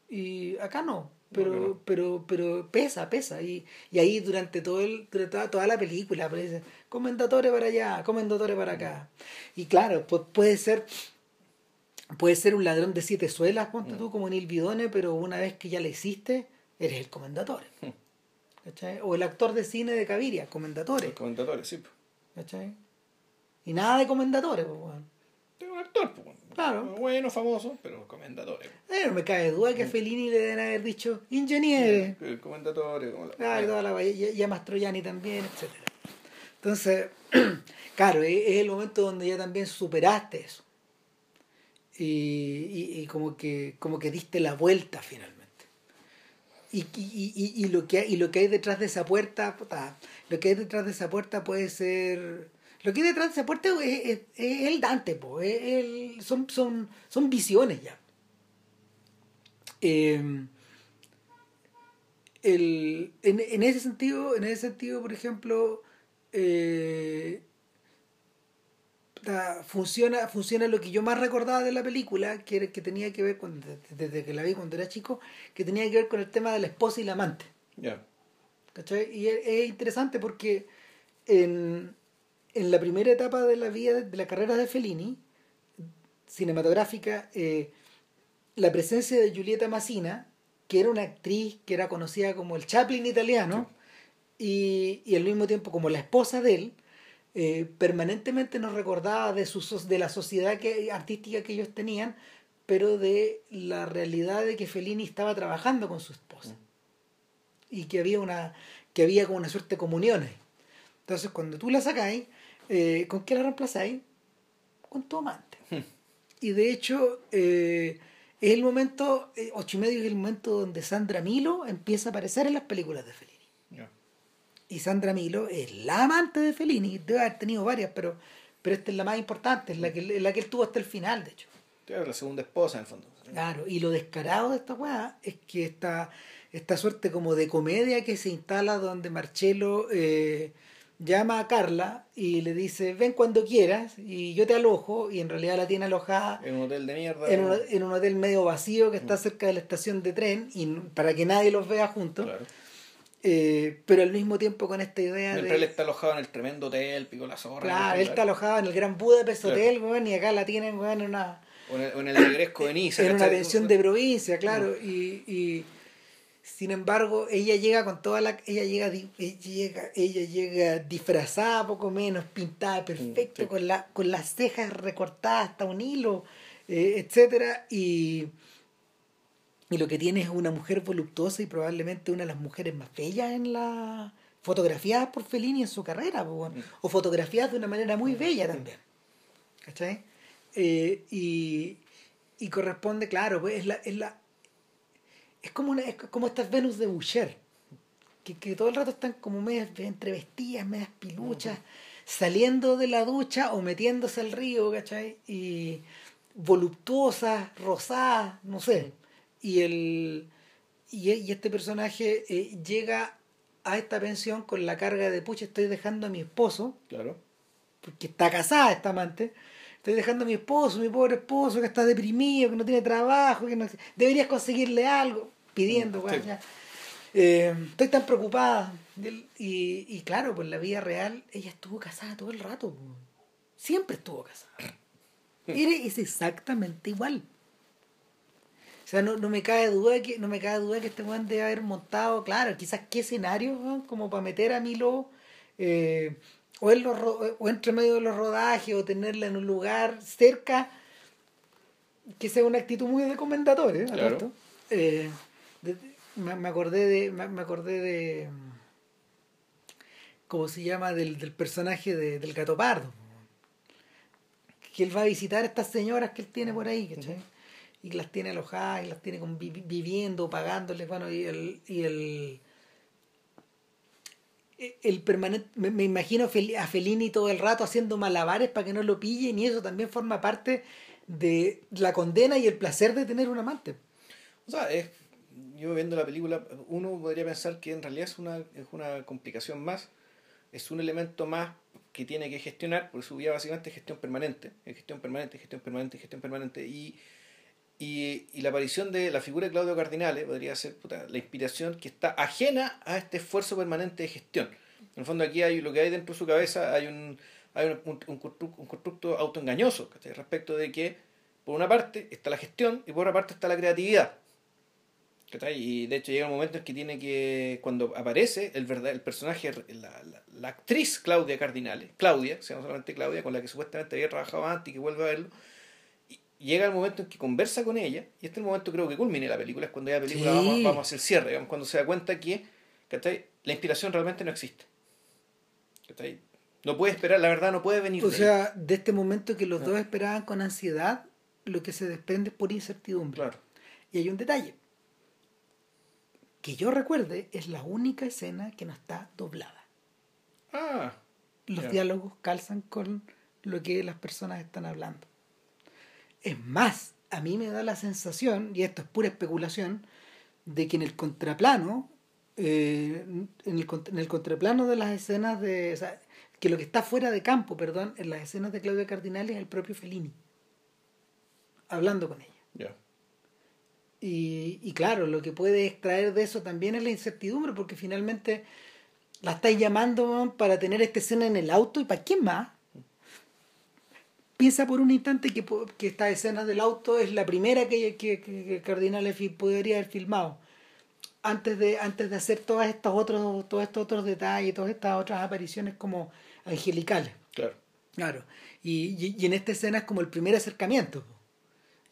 Y acá no, pero, No, no. pero, pero pesa, pesa. Y, y ahí durante todo el, durante toda, toda la película aparece comendatore para allá, comendatore para acá. Y claro, pues puede ser, puede ser un ladrón de siete suelas, ponte tú como Neil Bidone, pero una vez que ya le hiciste, eres el comendatore. ¿Cachai? O el actor de cine de Caviria, comendatore. Los comentadores, sí. pues. ¿Cachai? Y nada de comendatore, pues, weón. Actor, pues. Claro. Bueno, famoso, pero comendatore. Eh, no me cabe duda que a Fellini le deben haber dicho ingeniere. El comendatore, como la- y toda la y, y a Mastroianni también, etcétera. Entonces, claro, es, el momento donde ya también superaste eso. Y, y, y como que como que diste la vuelta finalmente. Y, y, y, y lo que hay, y lo que hay detrás de esa puerta, puta, lo que hay detrás de esa puerta puede ser. Lo que hay detrás de esa puerta es, es- es el Dante, po, es el- son, son, son visiones ya. Eh, el, en, en ese sentido, en ese sentido, por ejemplo, eh, da- funciona, funciona lo que yo más recordaba de la película, que, era- que tenía que ver con, desde, que la vi cuando era chico, que tenía que ver con el tema de la esposa y la amante. Ya. ¿cachai? Y es, es interesante porque en, en la primera etapa de la vida, de la carrera de Fellini, cinematográfica, eh, la presencia de Giulietta Massina, que era una actriz que era conocida como el Chaplin italiano, y, y al mismo tiempo como la esposa de él, eh, permanentemente nos recordaba de, su, de la sociedad que, artística que ellos tenían, pero de la realidad de que Fellini estaba trabajando con su esposa. Y que había una que había como una suerte de comuniones. Entonces, cuando tú la sacáis, eh, ¿con qué la reemplazáis? Con tu amante. y de hecho, eh, es el momento, eh, ocho y medio es el momento donde Sandra Milo empieza a aparecer en las películas de Fellini. Y Sandra Milo es la amante de Fellini, debe haber tenido varias, pero, pero esta es la más importante, es la que, la que él tuvo hasta el final, de hecho. Era la segunda esposa, en el fondo. Claro, y lo descarado de esta weá es que esta, esta suerte como de comedia que se instala donde Marcelo eh, llama a Carla y le dice, ven cuando quieras y yo te alojo, y en realidad la tiene alojada En un hotel de mierda. en un, en un hotel medio vacío que está cerca de la estación de tren y para que nadie los vea juntos. Claro. Eh, pero al mismo tiempo con esta idea Mientras de... él está alojado en el tremendo hotel, pico la zorra. Claro, ¿no? él está alojado en el Gran Budapest Claro. Hotel, weón, y acá la tienen, weón, en una, O en el, o en el regresco de Niza. en una pensión de provincia, claro, y, y sin embargo ella llega con toda la ella llega ella llega ella llega disfrazada poco menos pintada perfecto sí. con la con las cejas recortadas hasta un hilo eh, etcétera y y lo que tiene es una mujer voluptuosa y probablemente una de las mujeres más bellas en la fotografiadas por Fellini en su carrera po, weón. o fotografiadas de una manera muy bella también ¿cachai? Eh, y, y corresponde, claro, pues es la, es la es como una, es como estas Venus de Boucher, que, que todo el rato están como medias entre vestidas, medias piluchas, saliendo de la ducha o metiéndose al río, ¿cachai? Y voluptuosas, rosadas, no sé. Y el y, y este personaje eh, llega a esta pensión con la carga de pucha, estoy dejando a mi esposo, Claro. porque está casada esta amante. Estoy dejando a mi esposo, mi pobre esposo, que está deprimido, que no tiene trabajo, que no... deberías conseguirle algo, pidiendo, Mm, sí. ya. Eh, estoy tan preocupada. Y, y claro, pues en la vida real ella estuvo casada todo el rato. Siempre estuvo casada. Era, es exactamente igual. O sea, no, no me cabe duda que, no me cabe duda que este weón debe haber montado, claro, quizás qué escenario, weón, como para meter a Milo eh, o, en los, o entre medio de los rodajes o tenerla en un lugar cerca que sea una actitud muy. ¿eh? Claro. esto. Eh, de- me, me acordé de. Me, me acordé de. ¿Cómo se llama? Del, del personaje de- del gato pardo. Que él va a visitar a estas señoras que él tiene por ahí, ¿cachai? Y las tiene alojadas y las tiene con, vi- viviendo, pagándoles, bueno, y el. Y el el permanente, me, imagino a Fellini todo el rato haciendo malabares para que no lo pillen y eso también forma parte de la condena y el placer de tener un amante. O sea, es, yo viendo la película, uno podría pensar que en realidad es una, es una complicación más, es un elemento más que tiene que gestionar, porque su vida básicamente es gestión permanente, es gestión permanente, gestión permanente, gestión permanente, y, y, y la aparición de la figura de Claudio Cardinale podría ser puta, la inspiración que está ajena a este esfuerzo permanente de gestión. En el fondo aquí hay lo que hay dentro de su cabeza, hay un, hay un, un, un constru- un constructo autoengañoso ¿cachai? respecto de que por una parte está la gestión y por otra parte está la creatividad. ¿cachai? Y de hecho llega un momento en que tiene que, cuando aparece el, verdad, el personaje, la, la, la actriz Claudia Cardinale, Claudia, se llama solamente Claudia, con la que supuestamente había trabajado antes y que vuelve a verlo, llega el momento en que conversa con ella, y este es el momento creo que culmine la película, es cuando ya la película Sí. vamos, vamos hacia el cierre, digamos, cuando se da cuenta que ¿cachai? la inspiración realmente no existe. ¿cachai? No puede esperar, la verdad no puede venir O de sea, de este momento que los dos esperaban con ansiedad, lo que se desprende es por incertidumbre. Claro. Y hay un detalle. Que yo recuerde, es la única escena que no está doblada. Ah, Los diálogos calzan con lo que las personas están hablando. Es más, a mí me da la sensación, y esto es pura especulación, de que en el contraplano, eh, en, el, en el contraplano de las escenas de. o sea, que lo que está fuera de campo, perdón, en las escenas de Claudia Cardinale es el propio Fellini. Hablando con ella. ya. Y, y claro, lo que puede extraer de eso también es la incertidumbre, porque finalmente la estáis llamando para tener esta escena en el auto y para quién más. Piensa por un instante que, esta escena del auto es la primera que, que, que, Cardinale podría haber filmado. Antes de, antes de hacer todos estos otros, todos estos otros detalles, todas estas otras apariciones como angelicales. Claro. Claro, y, y, y en esta escena es como el primer acercamiento.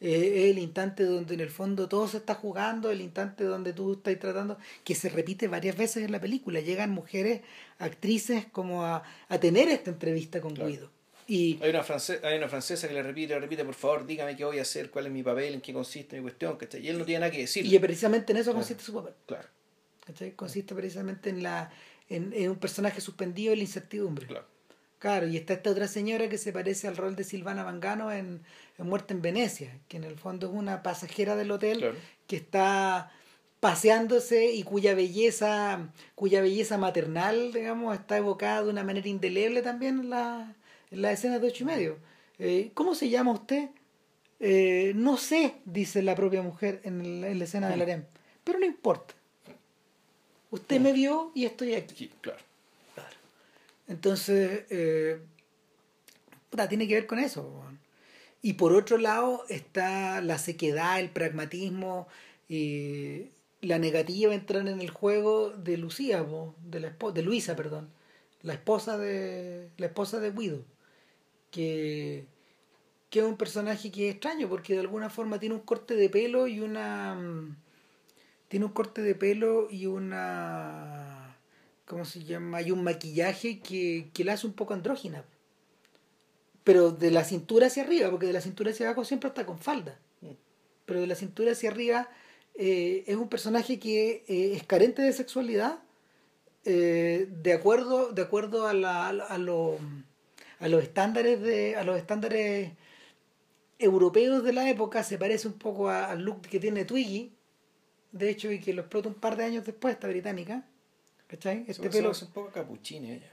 Eh, es el instante donde en el fondo todo se está jugando, el instante donde tú estás tratando, que se repite varias veces en la película. Llegan mujeres, actrices, como a, a tener esta entrevista con Claro. Guido. Y Hay una, france- hay una francesa que le repite, le repite, por favor, dígame qué voy a hacer, cuál es mi papel, en qué consiste mi cuestión, ¿cachai? Y él no tiene nada que decir. y precisamente en eso consiste su papel. Claro, ¿cachai? Consiste precisamente en, la, en, en un personaje suspendido en la incertidumbre. claro. Claro, y está esta otra señora que se parece al rol de Silvana Mangano en, en Muerte en Venecia, que en el fondo es una pasajera del hotel Claro. que está paseándose y cuya belleza, cuya belleza maternal, digamos, está evocada de una manera indeleble también en la, en las escenas de ocho y medio. Eh, ¿Cómo se llama usted? Eh, no sé, dice la propia mujer en, la escena del harem, pero no importa. Usted me vio y estoy aquí. Sí, claro. Claro. Entonces, eh, puta, tiene que ver con eso. Y por otro lado está la sequedad, el pragmatismo y la negativa a entrar en el juego de Lucía, de, la de Luisa, perdón, la esposa de la esposa de Guido, que, que es un personaje que es extraño porque de alguna forma tiene un corte de pelo y una mm, tiene un corte de pelo y una ¿cómo se llama? y un maquillaje que, que la hace un poco andrógina pero de la cintura hacia arriba, porque de la cintura hacia abajo siempre está con falda. Pero de la cintura hacia arriba eh, es un personaje que eh, es carente de sexualidad, eh, de acuerdo, de acuerdo a, la, a lo- a los estándares de, a los estándares europeos de la época, se parece un poco al look que tiene Twiggy, de hecho, y que lo explota un par de años después, esta británica. ¿Cachai? Este pelo. es un poco capuchino ella.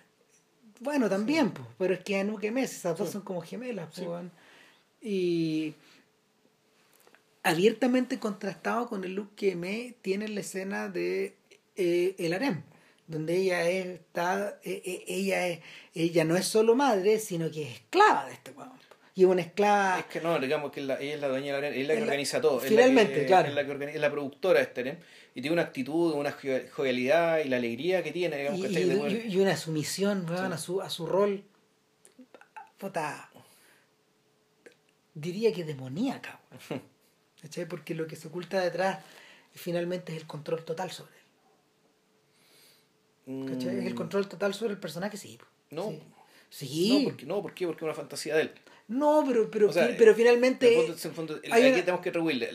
Bueno, también, pues, pero es que Anuque Mes, esas dos Sí. son como gemelas, Sí. pues. Y abiertamente contrastado con el look que me tiene en la escena de eh, El Harem, donde ella es, está, eh, eh, ella es, ella no es solo madre, sino que es esclava de este weón. Y es una esclava Es que no, digamos que la- ella es la dueña de la arena, es la que la- organiza todo. es la finalmente, que- claro. Es la, que organiza- es la productora de este harem, y tiene una actitud, una jo- jovialidad y la alegría que tiene, digamos, y, ¿cachai? y- De y- una sumisión weón, Sí. a, su, a su rol puta, diría que demoníaca porque lo que se oculta detrás finalmente es el control total sobre ¿cachai? el Mm, control total sobre el personaje sí No. sí, Sí. No, porque, no, ¿por qué? Porque es una fantasía de él. no pero pero, O sea, pero En finalmente el fondo- en el fondo, el- aquí una- tenemos que rehuirle.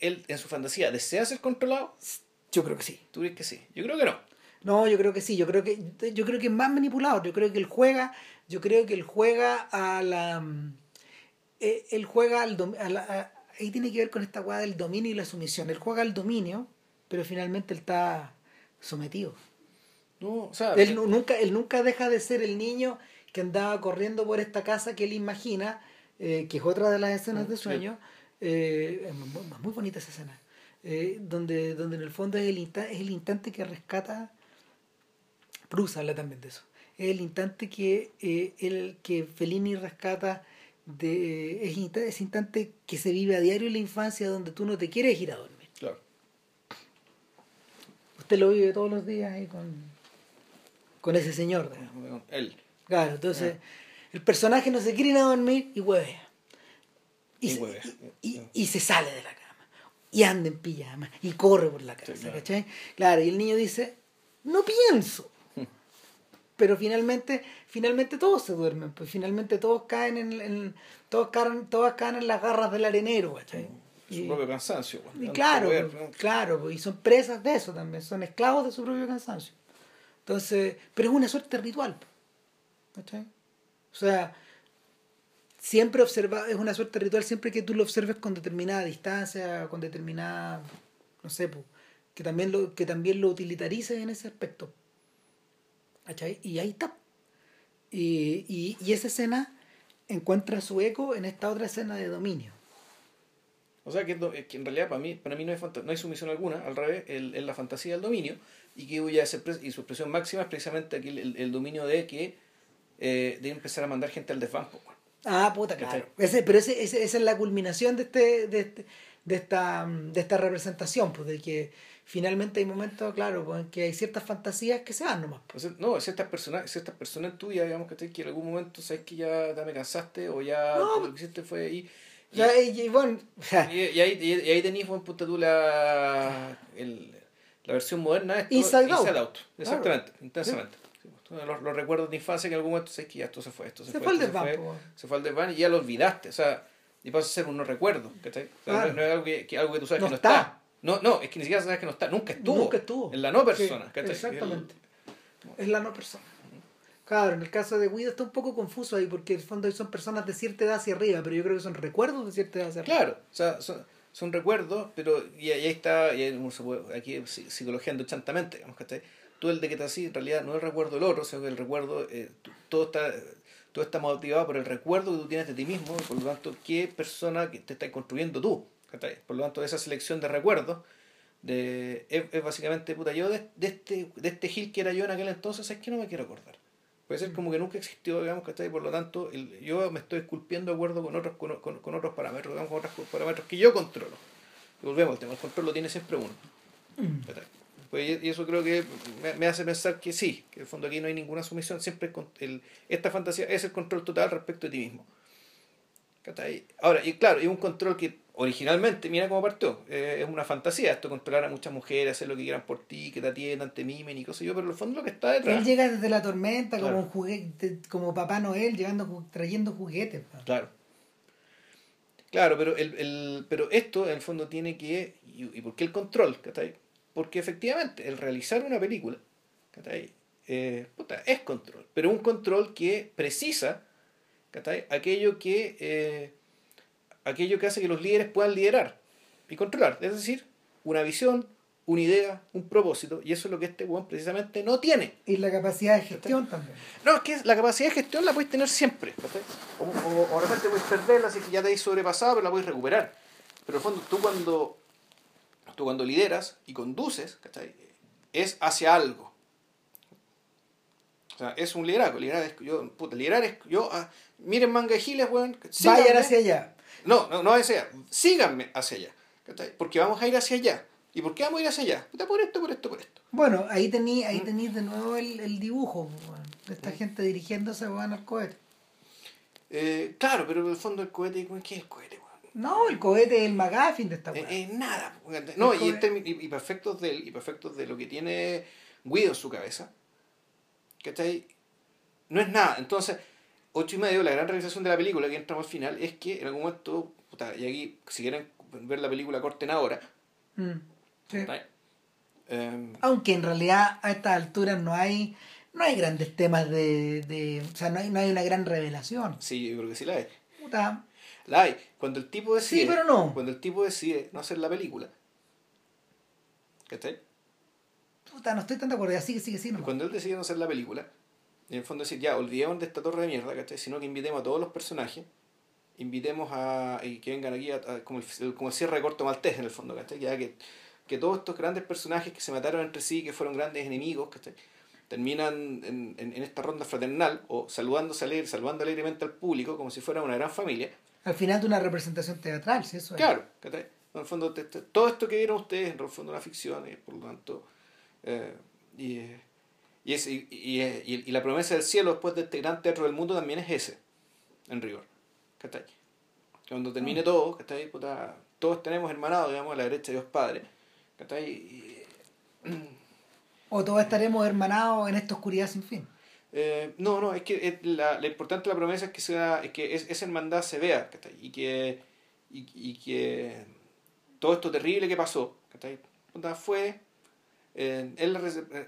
Él, en su fantasía, ¿desea ser controlado? yo creo que sí ¿Tú crees que sí? Yo creo que no. No, yo creo que sí, yo creo que yo creo que es más manipulado, yo creo que él juega, yo creo que él juega a la mm, eh, él juega al dom- a la- a- ahí tiene que ver con esta guada del dominio y la sumisión. Él juega al dominio, pero finalmente él está sometido. No, o sea, Él nu- nunca él nunca deja de ser el niño que andaba corriendo por esta casa que él imagina, eh, que es otra de las escenas Mm, de sueño, eh, es muy, muy bonita esa escena, eh, donde, donde en el fondo es el, insta- es el instante que rescata, Proust habla también de eso, es el instante que, eh, el, que Fellini rescata, de, ese instante que se vive a diario en la infancia donde tú no te quieres ir a dormir. claro. Usted lo vive todos los días ahí con, con ese señor. digamos. Él. Claro, entonces Ah. el personaje no se quiere ir a dormir y huevea. Y, Y se- huevea. y- y- y se sale de la cama. Y anda en pijama. Y corre por la casa, Sí, claro. ¿cachai? Claro, y el niño dice, no pienso. Pero finalmente, finalmente todos se duermen, pues finalmente todos caen en, en- todos caen, todas caen en las garras del arenero, ¿cachai? Su Y- propio cansancio. pues, y claro, poder, pues, ¿no? claro, pues, y son presas de eso también, son esclavos de su propio cansancio. Entonces, pero es una suerte ritual. ¿cachai? O sea, siempre observa, es una suerte ritual siempre que tú lo observes con determinada distancia, con determinada, no sé, pues, que también lo, que también lo utilitarices en ese aspecto. ¿Cachai? Y ahí está. Y, y, y esa escena encuentra su eco en esta otra escena de dominio. O sea, que, que en realidad para mí, para mí no, hay no hay sumisión alguna, al revés, es la fantasía del dominio, y que voy a hacer y su expresión máxima es precisamente aquí el, el- dominio de que eh, de empezar a mandar gente al pues, bueno. Ah, puta, claro. Ese, pero ese, ese- esa es la culminación de este, de este- de esta, de esta representación, pues de que finalmente hay momentos, claro, pues, en que hay ciertas fantasías que se van nomás. Sea, no, es estas personas, es estas personas tuyas, digamos que, que en algún momento sabes que ya, ya me cansaste o ya No, lo que hiciste fue ahí. Y, Ya, y, y bueno, y, y ahí, y, ahí tenéis, buen puta tú la, el- la versión moderna de esto. Inside Out. Exactamente, intensamente. Sí, pues, Los, los recuerdos de infancia que en algún momento sabes que ya esto se fue, esto se, Se fue, fue al esto desván, se fue, se fue al desván y ya lo olvidaste. O sea, y pasa a ser unos recuerdos, ¿cachai? O sea, Claro. no, no es algo que, que algo que tú sabes No que no está. está. No, no, es que ni siquiera sabes que no está, nunca estuvo. Nunca estuvo. En la no Sí, persona, ¿cachai? exactamente. es la no persona. Claro, en el caso de Guido está un poco confuso ahí porque en el fondo son personas de cierta edad hacia arriba, pero yo creo que son recuerdos de cierta edad hacia arriba. Claro, o sea, son, son recuerdos, pero y, ahí está, y ahí se puede- aquí psi- psicologiando chantamente, digamos, ¿cachai? Tú el de que te así, en realidad no es el recuerdo del otro, sino que el recuerdo, eh, todo está todo está motivado por el recuerdo que tú tienes de ti mismo, y por lo tanto, qué persona que te está construyendo tú, ¿cachai? Por lo tanto, esa selección de recuerdos de es, es básicamente, puta, yo de, de este, de este Gil que era yo en aquel entonces, es que no me quiero acordar. Puede ser como que nunca existió, digamos, ¿cachai? Por lo tanto, el- yo me estoy esculpiendo de acuerdo con otros, con, con- con otros parámetros, digamos, con otros parámetros que yo controlo. Y volvemos al tema, el control lo tiene siempre uno. ¿cachai? Pues, y eso creo que me, me hace pensar que sí, que en el fondo aquí no hay ninguna sumisión, siempre el con- el- esta fantasía es el control total respecto de ti mismo. Ahora, y claro, es un control que originalmente, mira cómo partió, eh, es una fantasía, esto controlar a muchas mujeres, hacer lo que quieran por ti, que te atiendan, te mimen y cosas yo, pero en el fondo lo que está detrás. Él llega desde la tormenta Claro. como un juguete, como Papá Noel llegando ju- trayendo juguetes. pa. Claro. Claro, pero, el, el- pero esto en el fondo tiene que... ¿Y, y por qué el control? ¿cachai? Porque efectivamente el realizar una película ¿cachai? Eh, puta, es control, pero un control que precisa ¿cachai? aquello que eh, aquello que hace que los líderes puedan liderar y controlar, es decir, una visión, una idea, un propósito, y eso es lo que este weón precisamente no tiene. Y la capacidad de gestión también. No, es que la capacidad de gestión la puedes tener siempre. O, o, o de repente puedes perderla, así que ya te has sobrepasado, pero la puedes recuperar. Pero en el fondo, tú cuando, tú cuando lideras y conduces, es hacia algo. O sea, es un liderazgo. Liderar es, yo, puta, liderar es, yo, ah, miren manga de giles, weón. Vayan síganme. hacia allá. No, no, no hacia allá. Síganme hacia allá. Porque vamos a ir hacia allá. ¿Y por qué vamos a ir hacia allá? Puta, por esto, por esto, por esto. Bueno, ahí tení, ahí Mm. tenís de nuevo el, el dibujo weón, de esta gente dirigiéndose weón, al cohete. Eh, claro, pero en el fondo el cohete, ¿qué es el cohete, weón? No, el cohete es el McGuffin de esta Eh, eh, nada. No, El y, cohe- este, y, y perfectos de él, y perfectos de lo que tiene Guido en su cabeza. ¿Cachai? No es nada. Entonces, ocho y medio, la gran realización de la película que entramos al final es que en algún momento, puta, y aquí, si quieren ver la película, corten ahora. Mm. Em, Aunque en realidad a estas alturas no hay no hay grandes temas de, de o sea, no hay, no hay una gran revelación. sí, yo creo que sí la hay. Puta, La hay. Cuando el tipo decide. Sí, pero no. Cuando el tipo decide no hacer la película. ¿Cachai? Puta, no estoy tan de acuerdo, ya sigue, sigue, sigue. nomás. Cuando él decide no hacer la película, en el fondo decir, ya, olvidemos de esta torre de mierda, ¿cachai? Sino que invitemos a todos los personajes, invitemos a. y que vengan aquí a- a- como, el, como el cierre de corto maltés, en el fondo, ¿cachai? Ya que, que todos estos grandes personajes que se mataron entre sí, que fueron grandes enemigos, ¿cachai? Terminan en, en, en esta ronda fraternal, o saludándose alegre, saludando alegremente al público, como si fuera una gran familia. Al final de una representación teatral, si eso es. Claro. En el fondo, todo esto que vieron ustedes, en el fondo, una ficción, y por lo tanto. Eh, y, y, ese- y, y, la promesa del cielo después de este gran teatro del mundo también es ese, en rigor. ¿cachai? Cuando termine todo, ¿cachai? Puta, todos tenemos hermanados, digamos, a la derecha de Dios Padre. ¿cachai? O todos estaremos hermanados en esta oscuridad sin fin. Eh, no, no, es que es la, la importante de la promesa es que sea, es que es- esa hermandad se vea, ¿cachai? Y que, y, y que todo esto terrible que pasó, ¿cachai? Puta, fue, eh, es, la,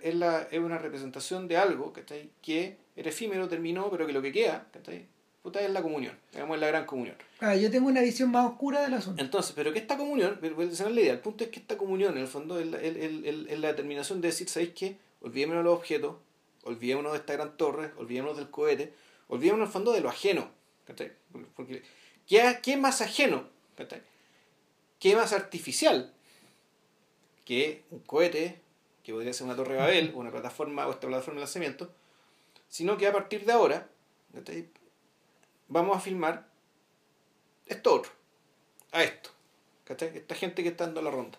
es, la- es una representación de algo, ¿cachai? Que era efímero, terminó, pero que lo que queda, ¿cachai? Puta, es la comunión, digamos, es la gran comunión. Claro, yo tengo una visión más oscura del asunto. Entonces, pero que esta comunión, esa es la idea, el punto es que esta comunión en el fondo es la, el- es la determinación de decir, ¿sabéis qué? Olvidémonos de los objetos, olvidémonos de esta gran torre, olvidémonos del cohete, olvidémonos en el fondo de lo ajeno. ¿cachai? Porque, ¿qué, ¿qué más ajeno? ¿cachai? ¿Qué más artificial que un cohete, que podría ser una torre de Babel, o una plataforma, o esta plataforma de lanzamiento, sino que a partir de ahora, vamos a filmar esto otro, a esto, ¿cachai? Esta gente que está dando la ronda.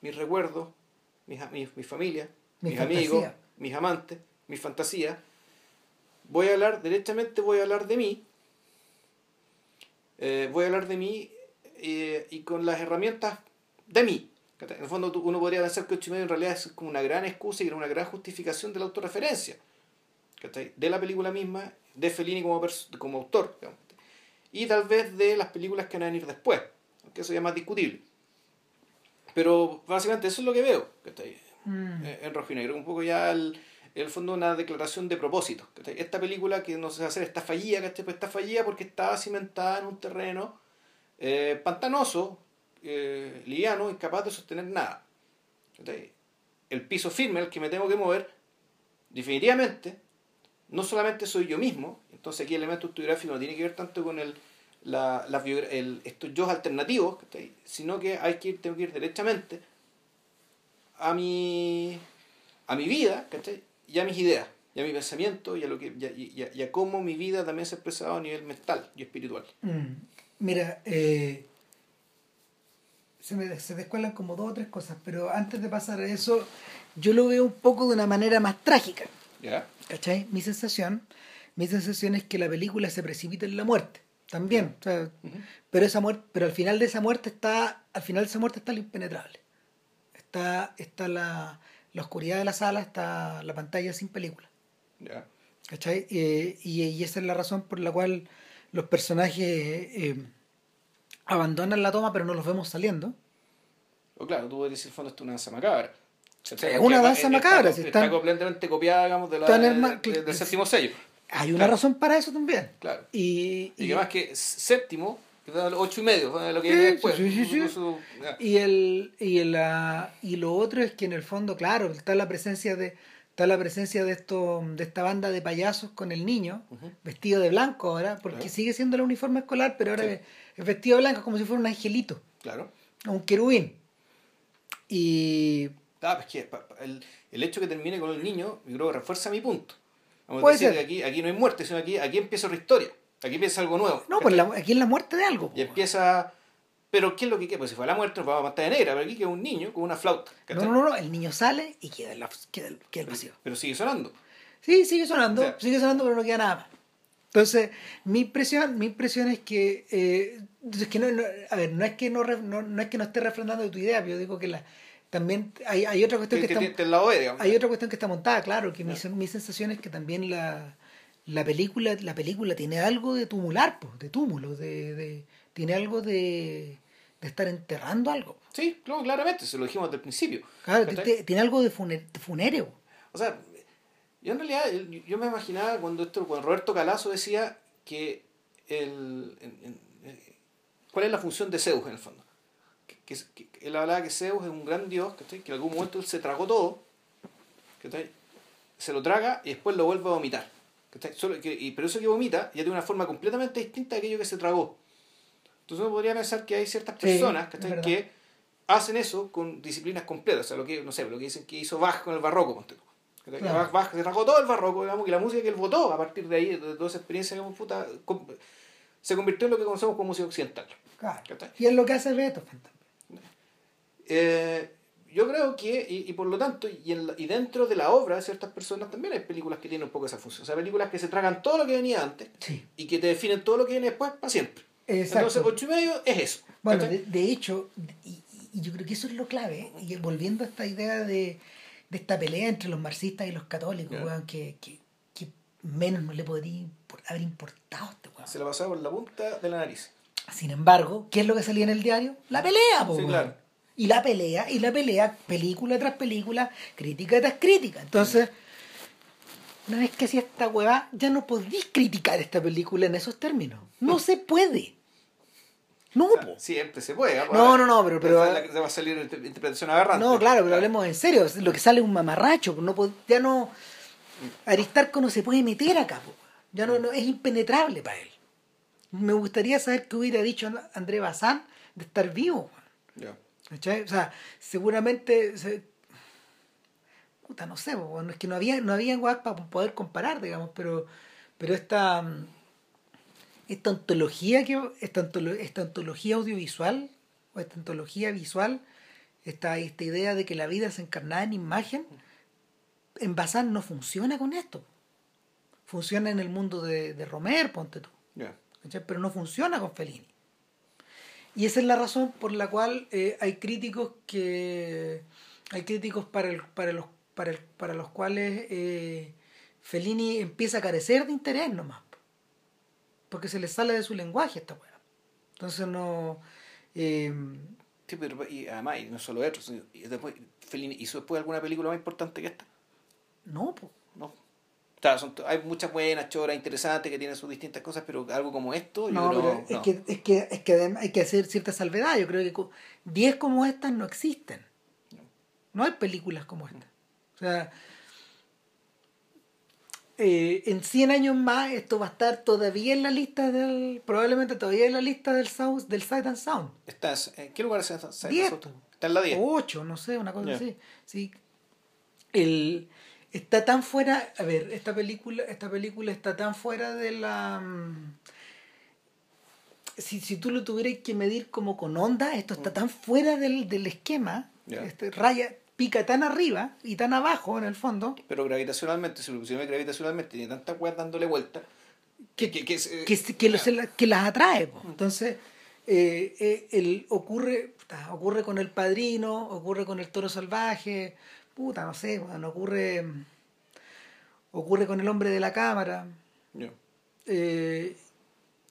Mis recuerdos, mis, mi, mi familia, Mi mis amigos, mis amantes, mis fantasías. Voy a hablar, derechamente voy a hablar de mí. Eh, voy a hablar de mí eh, y con las herramientas de mí. En el fondo uno podría pensar que ocho y medio en realidad es como una gran excusa y una gran justificación de la autorreferencia. De la película misma, de Fellini como, como autor. digamos. Y tal vez de las películas que van a venir después. Aunque eso ya es más discutible. Pero básicamente eso es lo que veo. ¿cachai? Mm. eh, en rojo y negro. Un poco ya el, el fondo una declaración de propósito. ¿cachai? Esta película que no se va a hacer está fallida, ¿cachai? Pues está fallida porque está cimentada en un terreno eh, pantanoso, eh, liviano, incapaz de sostener nada. El piso firme al que me tengo que mover, definitivamente, no solamente soy yo mismo, entonces aquí el elemento autobiográfico no tiene que ver tanto con el, la, la el, estos yo alternativos, sino que hay que ir, tengo que ir derechamente a mi, a mi vida, ¿cachai? Y a mis ideas, y a mi pensamiento, y a, lo que, y a cómo mi vida también se ha expresado a nivel mental y espiritual. Mm. Mira, eh, se me se descuelan como dos o tres cosas, pero antes de pasar a eso, yo lo veo un poco de una manera más trágica. ¿Ya? ¿Cachai? Mi sensación, mi sensación es que la película se precipita en la muerte. También. o sea, pero esa muerte, pero al final de esa muerte está, al final de esa muerte está lo impenetrable. Está, está la, la oscuridad de la sala, está la pantalla sin película. ¿Ya? ¿Cachai? Eh, y, y esa es la razón por la cual los personajes eh, abandonan la toma, pero no los vemos saliendo. Claro, tú puedes decir, fondo, esto es una danza macabra. una danza macabra, Está, si está están- completamente copiada, digamos, de la, están de- herma- de- del séptimo sello. Hay una Claro. razón para eso también. Claro. Y, Y que más que séptimo, que ocho y medio, lo que Sí, viene después. sí, sí, sí. Incluso. Y el y el ah, y lo otro es que en el fondo, claro, está la presencia de está la presencia de esto de esta banda de payasos con el niño vestido de blanco ahora, porque sigue siendo el uniforme escolar, pero ahora. Es, es vestido de blanco como si fuera un angelito, Claro. un querubín. Y Ah, pues que el, el hecho que termine con el niño, yo creo que refuerza mi punto. Vamos a Puede decir ser. que aquí, aquí no hay muerte, sino aquí, aquí empieza otra historia. Aquí empieza algo nuevo. no, pues la- aquí es la muerte de algo. Y empieza. Pero ¿qué es lo que queda? Pues si fue la muerte, nos vamos a pantalla negra, pero aquí queda un niño con una flauta. No, no, no, no, el niño sale y queda, el- queda el vacío. Pero sigue sonando. Sí, sigue sonando, O sea, sigue sonando, pero no queda nada más. Entonces, mi impresión, mi impresión es que, eh, es que no, no- a ver, no es que no, no, no es que no esté refrendando tu idea, pero yo digo que la, también hay, hay otra cuestión Que, que, que, está, digamos. hay otra cuestión que está montada, claro, que mi, mi sensación es que también la, la película, la película tiene algo de tumular, pues, de túmulo, de, de, tiene algo de, de estar enterrando algo. Sí, claro, claramente, se lo dijimos desde el principio. Claro, tiene algo de, fune- de funéreo. O sea, yo en realidad, yo, me imaginaba cuando esto, cuando Roberto Calazo decía que el, en- en- eh, cuál es la función de Zeus en el fondo. Que, que- que él hablaba que Zeus es un gran dios, ¿cachai? que en algún momento él se tragó todo, ¿cachai? se lo traga y después lo vuelve a vomitar. Solo que, y, pero eso que vomita ya tiene una forma completamente distinta de aquello que se tragó. Entonces uno podría pensar que hay ciertas Sí, personas verdad. que hacen eso con disciplinas completas. O sea, lo que, no sé, lo que dicen que hizo Bach con el barroco, ponte tú. ¿cachai? Claro. Se tragó todo el barroco, digamos, y la música que él votó a partir de ahí, de toda esa experiencia, digamos, puta, se convirtió en lo que conocemos como música occidental. Claro. Y es lo que hace Beethoven también. Eh, yo creo que, y, y por lo tanto, y, en y dentro de la obra de ciertas personas también hay películas que tienen un poco esa función. O sea, películas que se tragan todo lo que venía antes Sí. y que te definen todo lo que viene después para siempre. Exacto. Entonces, ocho y medio es eso. Bueno, de, de hecho, y, y- y yo creo que eso es lo clave, ¿eh? y volviendo a esta idea de, de esta pelea entre los marxistas y los católicos, weón, que, que, que menos no le impor- haber importado a este weón. Se la pasaba por la punta de la nariz. Sin embargo, ¿qué es lo que salía en el diario? La pelea, po, Sí, claro. Y la pelea, y la pelea, película tras película, crítica tras crítica. Entonces, una vez que hacía esta hueá, ya no podís criticar esta película en esos términos. No se puede. No, O sea, po. siempre se puede. No, no, no, pero- pero- la va a salir inter- interpretación aberrante. No, claro, pero hablemos en serio. Lo que sale es un mamarracho. No, ya no. Aristarco no se puede meter acá. po. Ya no, no es impenetrable para él. Me gustaría saber qué hubiera dicho André Bazán de estar vivo. Ya. ¿cachai? O sea, seguramente. se- Puta, no sé, po, es que no había, no había para poder comparar, digamos, pero, pero esta, mm, esta ontología que esta, ontolo- esta ontología audiovisual o esta ontología visual esta, esta idea de que la vida es encarnada en imagen en Bazán no funciona con esto. Funciona en el mundo de, de Romer ponte tú. Pero no funciona con Fellini. Y esa es la razón por la cual eh, hay críticos que hay críticos para el, para los para el- para los cuales eh, Fellini empieza a carecer de interés nomás. Porque se le sale de su lenguaje esta weá entonces no eh, Sí, pero y además, y no solo eso, y después, Fellini hizo después alguna película más importante que esta. no po. No. O sea, son hay muchas buenas, choras, interesantes que tienen sus distintas cosas, pero algo como esto, yo No, creo pero es, no. que, es, que, es que además hay que hacer cierta salvedad. Yo creo que co- 10 como estas no existen. No hay películas como esta. O sea, eh, en 100 años más esto va a estar todavía en la lista del probablemente todavía en la lista del South del Sight and Sound. Está, ¿En qué lugar? Está Diez, Está en la 10. 8 no sé una cosa así. Sí. El está tan fuera a ver esta película esta película está tan fuera de la mm, si, si tú lo tuvieras que medir como con onda esto está tan fuera del, del esquema este, raya pica tan arriba y tan abajo en el fondo Pero gravitacionalmente, si lo pusiera gravitacionalmente, tiene tanta weá dándole vuelta. que, que, que, se- que, las atrae. po. Entonces, eh, eh, el, ocurre, puta, ocurre con el padrino, ocurre con el toro salvaje, puta, no sé, bueno, ocurre, ocurre con el hombre de la cámara. Eh,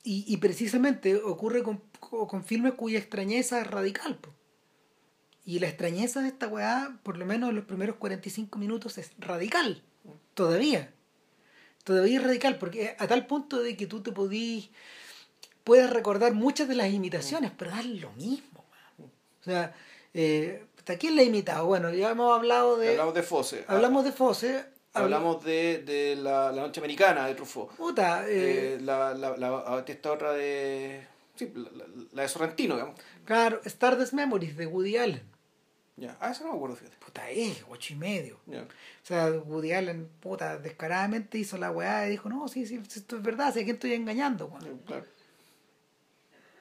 y, y precisamente ocurre con, con con filmes cuya extrañeza es radical. po. Y la extrañeza de esta weá, por lo menos en los primeros 45 minutos, es radical. Todavía. Todavía es radical, porque a tal punto de que tú te podís, puedes recordar muchas de las imitaciones, pero da lo mismo. O sea, eh, ¿a quién le ha imitado? Bueno, ya hemos hablado de... Hablamos de Fosse. hablamos de Fosse. Hablamos de, de la, la Noche Americana de Truffaut. Puta, eh, Eh, la, la, la, esta otra de. Sí, la, la- la de Sorrentino, digamos. claro, Stardust Memories de Woody Allen. Ya. Ah, eso no me acuerdo, fíjate. Puta, es ocho y medio. Ya. O sea, Woody Allen, puta, descaradamente hizo la weá y dijo, no, sí, sí, esto es verdad, sé que estoy engañando. weón". Claro.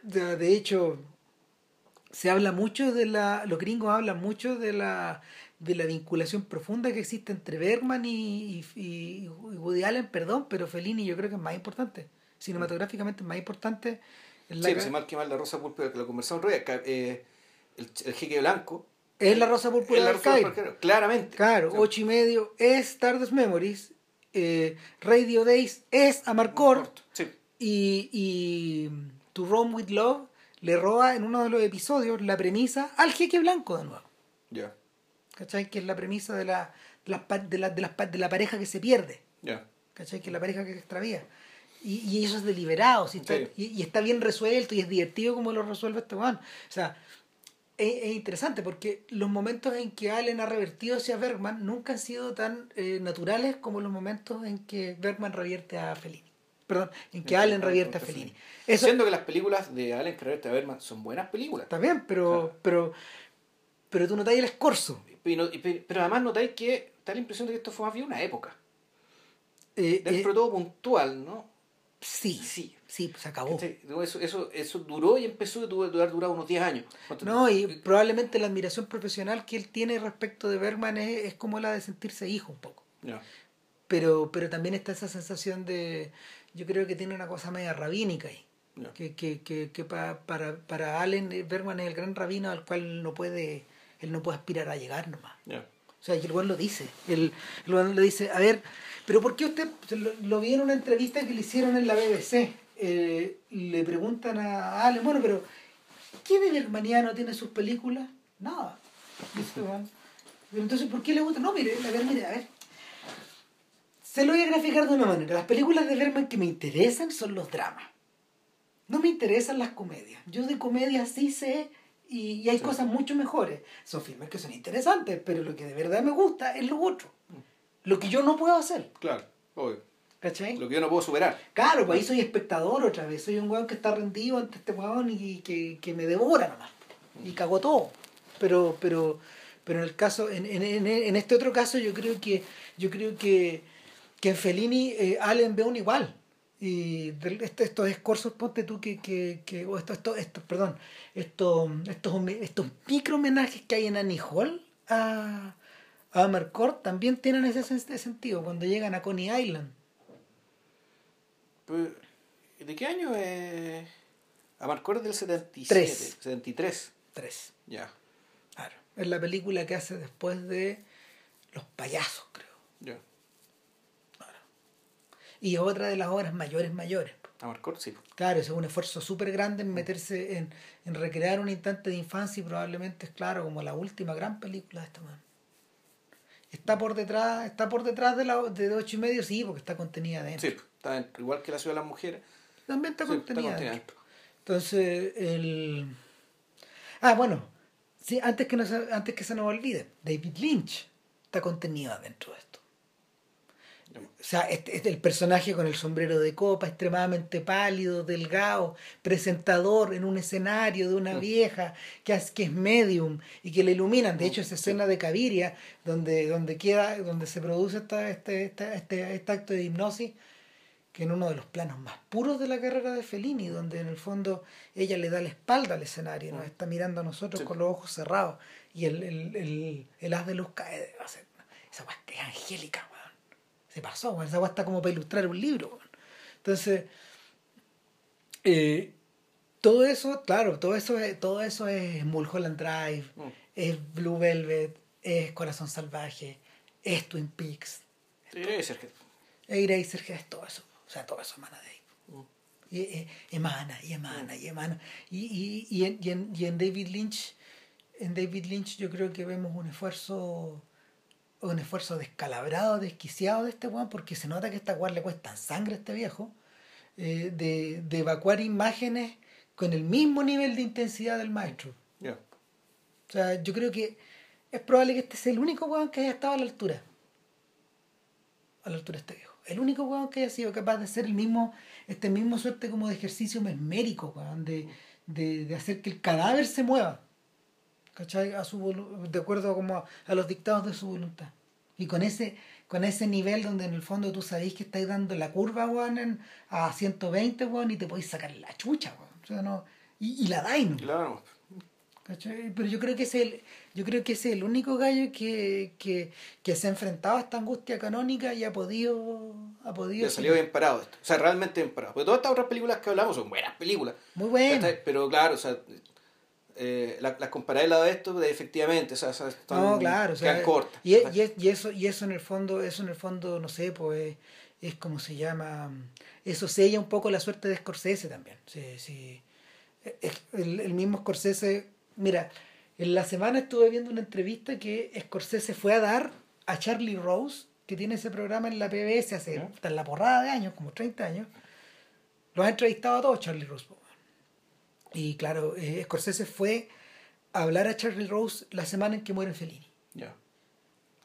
De, de hecho, se habla mucho de la, los gringos hablan mucho de la, de la vinculación profunda que existe entre Bergman y, y, y Woody Allen, perdón, pero Fellini yo creo que es más importante, cinematográficamente es más importante. en la Sí, pues, si mal que mal la Rosa Púrpura que lo conversamos ca- eh, el, el jeque blanco. Es la rosa púrpura la del Cairo. Claramente. Claro, Sí. ocho y medio es Stardust Memories, eh, Radio Days es Amarcord Sí. y, y To Rome with Love le roba en uno de los episodios la premisa al jeque blanco de nuevo. Ya. ¿Cachai? Que es la premisa de la, de, pa- de, la, de, pa- de la pareja que se pierde. Ya. ¿Cachai? Que es la pareja que se extravía. Y, y eso es deliberado, ¿sí? está, Sí. y, y está bien resuelto y es divertido como lo resuelve este weón. O sea, es, es interesante porque los momentos en que Allen ha revertido hacia Bergman nunca han sido tan eh, naturales como los momentos en que Bergman revierte a Fellini. Perdón, en que En que Allen revierte a revierte a Fellini. Eso Siendo que las películas de Allen Carrera de Berman son buenas películas. está bien, pero, Claro. pero, pero tú notas el escorzo. Pero además notáis que da la impresión de que esto fue más bien una época. Eh, Dentro eh, todo puntual, ¿no? sí, Sí. Sí, pues se acabó. Eso, eso, eso duró y empezó a du- durar, durar unos 10 años. ¿Cuánto No, y probablemente la admiración profesional que él tiene respecto de Bergman es, es como la de sentirse hijo un poco. Pero, pero también está esa sensación de, yo creo que tiene una cosa media rabínica ahí. Que, que, que, que pa- para, para Allen, eh, Bergman es el gran rabino al cual no puede, él no puede aspirar a llegar nomás. Ya. O sea, y el lo dice. El, el le dice, a ver, pero ¿por qué usted lo, lo vi en una entrevista que le hicieron en la BBC? Eh, le preguntan a Allen, bueno, pero ¿qué de Bergmaniano tiene sus películas? Nada. Pero entonces, ¿por qué le gusta? No, mire, a ver, mire, a ver. Se lo voy a graficar de una manera. Las películas de Bergman que me interesan son los dramas. No me interesan las comedias. Yo de comedia sí sé y, y hay Sí. cosas mucho mejores. Son filmes que son interesantes, pero lo que de verdad me gusta es lo otro. Lo que yo no puedo hacer. Claro, obvio. ¿Cachai? Lo que yo no puedo superar. Claro, pues ahí soy espectador otra vez. Soy un weón que está rendido ante este weón y que, que me devora nomás. Y cagó todo. Pero, pero, pero en el caso, en, en, en, en este otro caso, yo creo que, yo creo que, que en Fellini eh, Allen ve un igual. Y este- estos escorzos, ponte tú que, que, que o estos, estos, estos, perdón, estos, estos, estos micro homenajes que hay en Annie Hall a, a Amarcord también tienen ese, ese sentido cuando llegan a Coney Island. Pues, ¿De qué año es? Amarcord del 77. Tres. 73. Tres. Ya. Claro. Es la película que hace después de Los payasos, creo. Ya. Y es otra de las obras mayores, mayores. Amarcord, sí. Claro, es un esfuerzo súper grande en meterse en, en recrear un instante de infancia y probablemente es claro como la última gran película de esta man. Está por detrás, está por detrás de la de ocho y medio, sí, porque está contenida dentro. Sí, está. Igual que la ciudad de las mujeres. También está Sí, está contenida. Entonces, el... Ah, bueno, sí, antes que, no se, antes que se nos olvide, David Lynch está contenido dentro de esto. O sea, este, este- el personaje con el sombrero de copa, extremadamente pálido, delgado, presentador en un escenario de una vieja que es, que es medium y que le iluminan. De hecho, esa escena de Caviria, donde, donde queda, donde se produce esta, este, esta- este, este acto de hipnosis, que en uno de los planos más puros de la carrera de Fellini, donde en el fondo ella le da la espalda al escenario, nos está mirando a nosotros Sí. con los ojos cerrados y el, el, el, el haz de luz cae. de- o sea, esa weá es angélica, weón. Se pasó, weón. Esa weá está como para ilustrar un libro, weón. Entonces, eh, todo eso, claro, todo eso es, todo eso es Mulholland Drive, Mm. es Blue Velvet, es Corazón Salvaje, es Twin Peaks, es Eraserhead, es todo eso. O sea, todo eso emana de ahí. Mm. Y, eh, emana, y emana, y emana. Y, y, y, en, y, en, y en David Lynch, en David Lynch yo creo que vemos un esfuerzo un esfuerzo descalabrado, desquiciado de este weón, porque se nota que esta weón le cuesta sangre a este viejo, eh, de, de evacuar imágenes con el mismo nivel de intensidad del maestro. ya. O sea, yo creo que es probable que este sea el único weón que haya estado a la altura. A la altura de este viejo. El único weón que haya sido capaz de hacer el mismo, este mismo suerte como de ejercicio mesmérico, de, de, de hacer que el cadáver se mueva. ¿Cachai? A su de acuerdo como a, los dictados de su voluntad. Y con ese, con ese nivel donde en el fondo tú sabéis que estáis dando la curva, weón, en- a 120, weón, y te podéis sacar la chucha, weón. Y, y la dais, ¿no? Claro. ¿Cachai? Pero yo creo que es el, yo creo que es el único gallo que, que, que se ha enfrentado a esta angustia canónica y ha podido, ha podido ha salido bien parado esto. O sea, realmente bien parado. Porque todas estas otras películas que hablamos son buenas películas. muy. ¿cachai? Pero claro, o sea, eh, la- las comparé al lado de esto, efectivamente, o sea, están- No, claro, o sea, quedan cortas. y, y, y eso, y eso en el fondo, eso en el fondo, no sé, pues es como se llama, eso sella un poco la suerte de Scorsese también. Sí, sí. El, el mismo Scorsese, mira, en la semana estuve viendo una entrevista que Scorsese fue a dar a Charlie Rose, que tiene ese programa en la PBS hace Ya. hasta en la porrada de años, como 30 años. Los ha entrevistado a todos Charlie Rose. Y claro, eh, Scorsese fue a hablar a Charlie Rose la semana en que muere Fellini. Ya.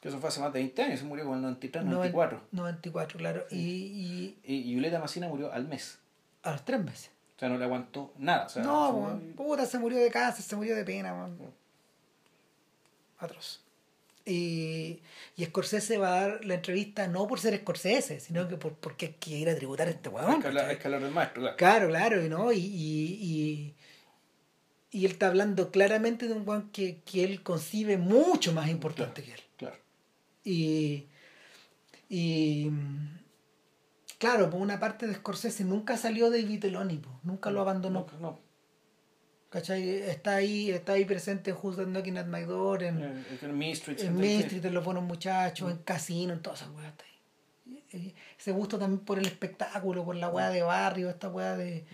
Que eso fue hace más de 20 años, se murió con el 93, Noven- 94. 94, claro. Y, y Y, y Violeta Massina murió al mes. a los tres meses. O sea, no le aguantó nada. O sea, no, puta, se murió de cáncer, se murió de pena, weón. Atroz. Y, y Scorsese va a dar la entrevista no por ser Scorsese, sino que por, porque hay que ir a tributar a este hay, weón. que del maestro, claro. Claro, claro, y no, y, y, y, él está hablando claramente de un weón que, que él concibe mucho más importante que él. Claro. Y, y claro, por una parte de Scorsese nunca salió de Vitelloni, po, nunca lo abandonó. No, no. ¿Cachai? Está ahí, está ahí presente en Who's Knocking at My Door, en, Eh, En Main Street. en Main Street, en Los Buenos Muchachos, en Casino, en todas esas weas. está ahí. Ese gusto también por el espectáculo, por la wea de barrio, esta wea de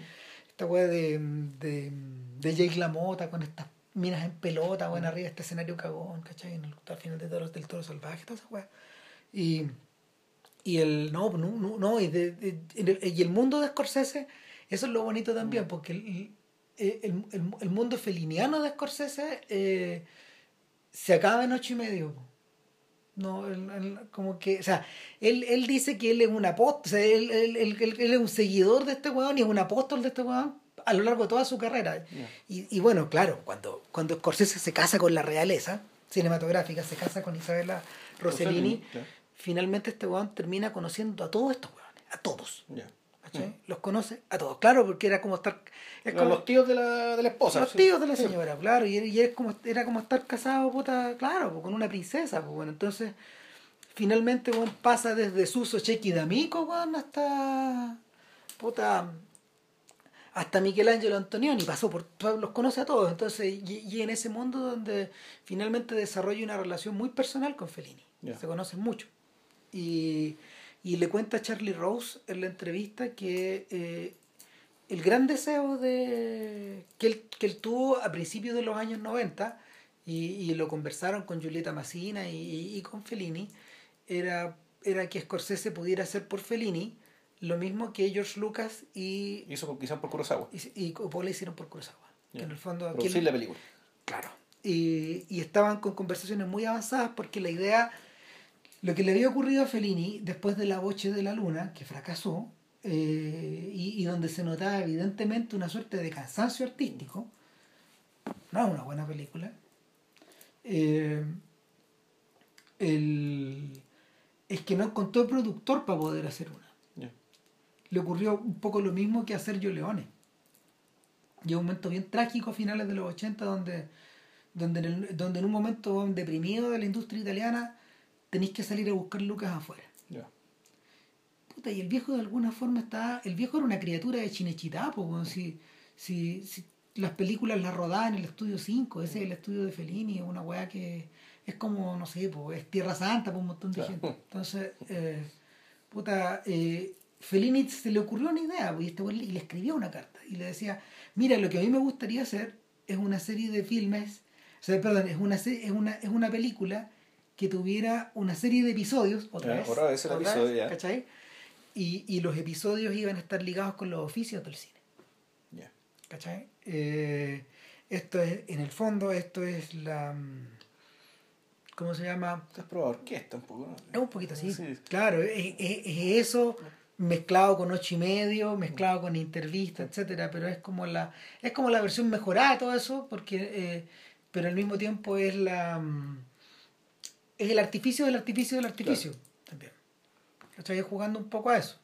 esta wea de, de, de Jake LaMotta con estas minas en pelota, bueno, arriba de este escenario cagón, ¿cachai? En el, al final de toros, del toro salvaje, todas esas weas. Y, y el, no, no, no, no, y, de- de- y el mundo de Scorsese, eso es lo bonito también, porque el, el, el, el mundo feliniano de Scorsese eh, se acaba en ocho y medio. No, él- él como que, o sea, él, él dice que él es un apóstol, o sea, él, él, es un seguidor de este weón y es un apóstol de este weón a lo largo de toda su carrera. Ya. Y, y bueno, claro, cuando, cuando Scorsese se casa con la realeza cinematográfica, se casa con Isabella Rossellini, claro. Finalmente este weón termina conociendo a todos estos weones, a todos. Los conoce a todos, claro, porque era como estar... Es Los- como, Los tíos de la, de la esposa. los sí. tíos de la Sí. señora, claro, y, y era, como, era como estar casado, puta, claro, pues, con una princesa, pues bueno, entonces finalmente bueno, pasa desde Suso Chequi D'Amico, bueno, hasta puta hasta Michelangelo Antonioni, pasó por todos- los conoce a todos, entonces, y, y en ese mundo donde finalmente desarrolla una relación muy personal con Fellini, se conocen mucho. Y, y le cuenta a Charlie Rose en la entrevista que eh, el gran deseo de que él, que él tuvo a principios de los años 90 y, y lo conversaron con Giulietta Massina y, y con Fellini era, era que Scorsese pudiera hacer por Fellini lo mismo que George Lucas y, Hizo por- quizás por Kurosawa. y, y Coppola hicieron por Kurosawa que Ya. en el fondo Producir la película. Claro. Y, y estaban con conversaciones muy avanzadas porque la idea, Lo que le había ocurrido a Fellini después de La Boche de la Luna, que fracasó, eh, y, donde se notaba evidentemente una suerte de cansancio artístico, no es una buena película, eh, es que no encontró productor para poder hacer una. Le ocurrió un poco lo mismo que a Sergio Leone. Y un momento bien trágico a finales de los 80 donde, donde, en, el, donde en un momento deprimido de la industria italiana tenéis que salir a buscar lucas afuera. Puta, y el viejo de alguna forma está... El viejo era una criatura de Chinechita, pues, si, si, si, las películas las rodaban en el estudio 5, ese es el estudio de Fellini, es una weá que es como, no sé, pues, es Tierra Santa para un montón de gente. Entonces, eh, puta, eh, Fellini se le ocurrió una idea pues, y, este y le escribió una carta y le decía, mira, lo que a mí me gustaría hacer es una serie de filmes, o sea, perdón, es una, es una, es una película que tuviera una serie de episodios, otra vez, ¿cachai? Y, y, los episodios iban a estar ligados con los oficios del cine. ¿Cachai? Eh, esto es, en el fondo, esto es la... Mm, ¿Cómo se llama? Has probado orquesta un poco, Es un poquito así. Claro, es, eso mezclado con ocho y medio, mezclado con entrevista, etcétera, pero es como la, es como la versión mejorada de todo eso, porque eh, pero al mismo tiempo es la mm, es el artificio del artificio del artificio también. Estoy jugando un poco a eso.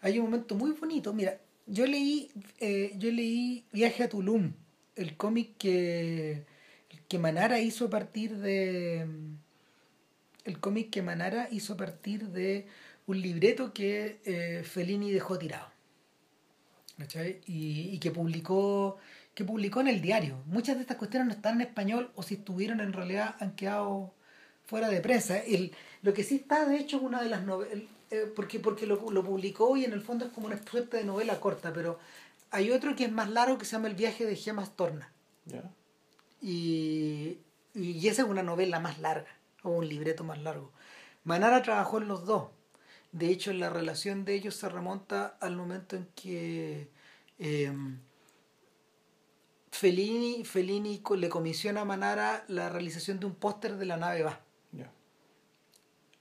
Hay un momento muy bonito, mira, yo leí, eh, yo leí Viaje a Tulum, el cómic que, que Manara hizo a partir de el cómic que Manara hizo a partir de un libreto que eh, Fellini dejó tirado. Y, y, que publicó que publicó en el diario. Muchas de estas cuestiones no están en español o si estuvieron en realidad han quedado fuera de prensa. El, lo que sí está, de hecho, es una de las novelas, eh, porque, porque lo, lo, publicó y en el fondo es como una suerte de novela corta, pero hay otro que es más largo que se llama El viaje de Gemas Torna. Y, y esa es una novela más larga, o un libreto más largo. Manara trabajó en los dos. De hecho, la relación de ellos se remonta al momento en que eh, Fellini, Fellini le comisiona a Manara la realización de un póster de la nave Va.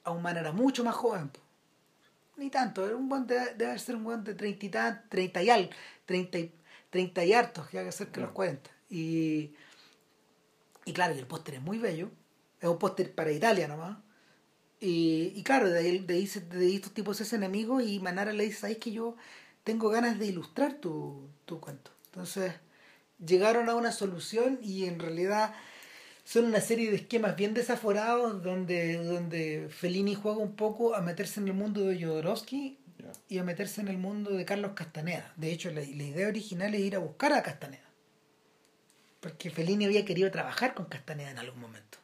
A un Manara mucho más joven ni tanto, era un buen de, debe ser un buen de 30 y tan, 30 y al, 30 y, 30 y hartos, que cerca de los 40. Y, y claro, el póster es muy bello, es un póster para Italia nomás. Y, y claro, de ahí, de, ahí, de estos tipos es enemigos y Manara le dice, ¿sabes que yo tengo ganas de ilustrar tu, tu cuento? Entonces llegaron a una solución y en realidad son una serie de esquemas bien desaforados donde, donde Fellini juega un poco a meterse en el mundo de Jodorowsky y a meterse en el mundo de Carlos Castaneda. De hecho, la, idea original es ir a buscar a Castaneda. Porque Fellini había querido trabajar con Castaneda en algún momento.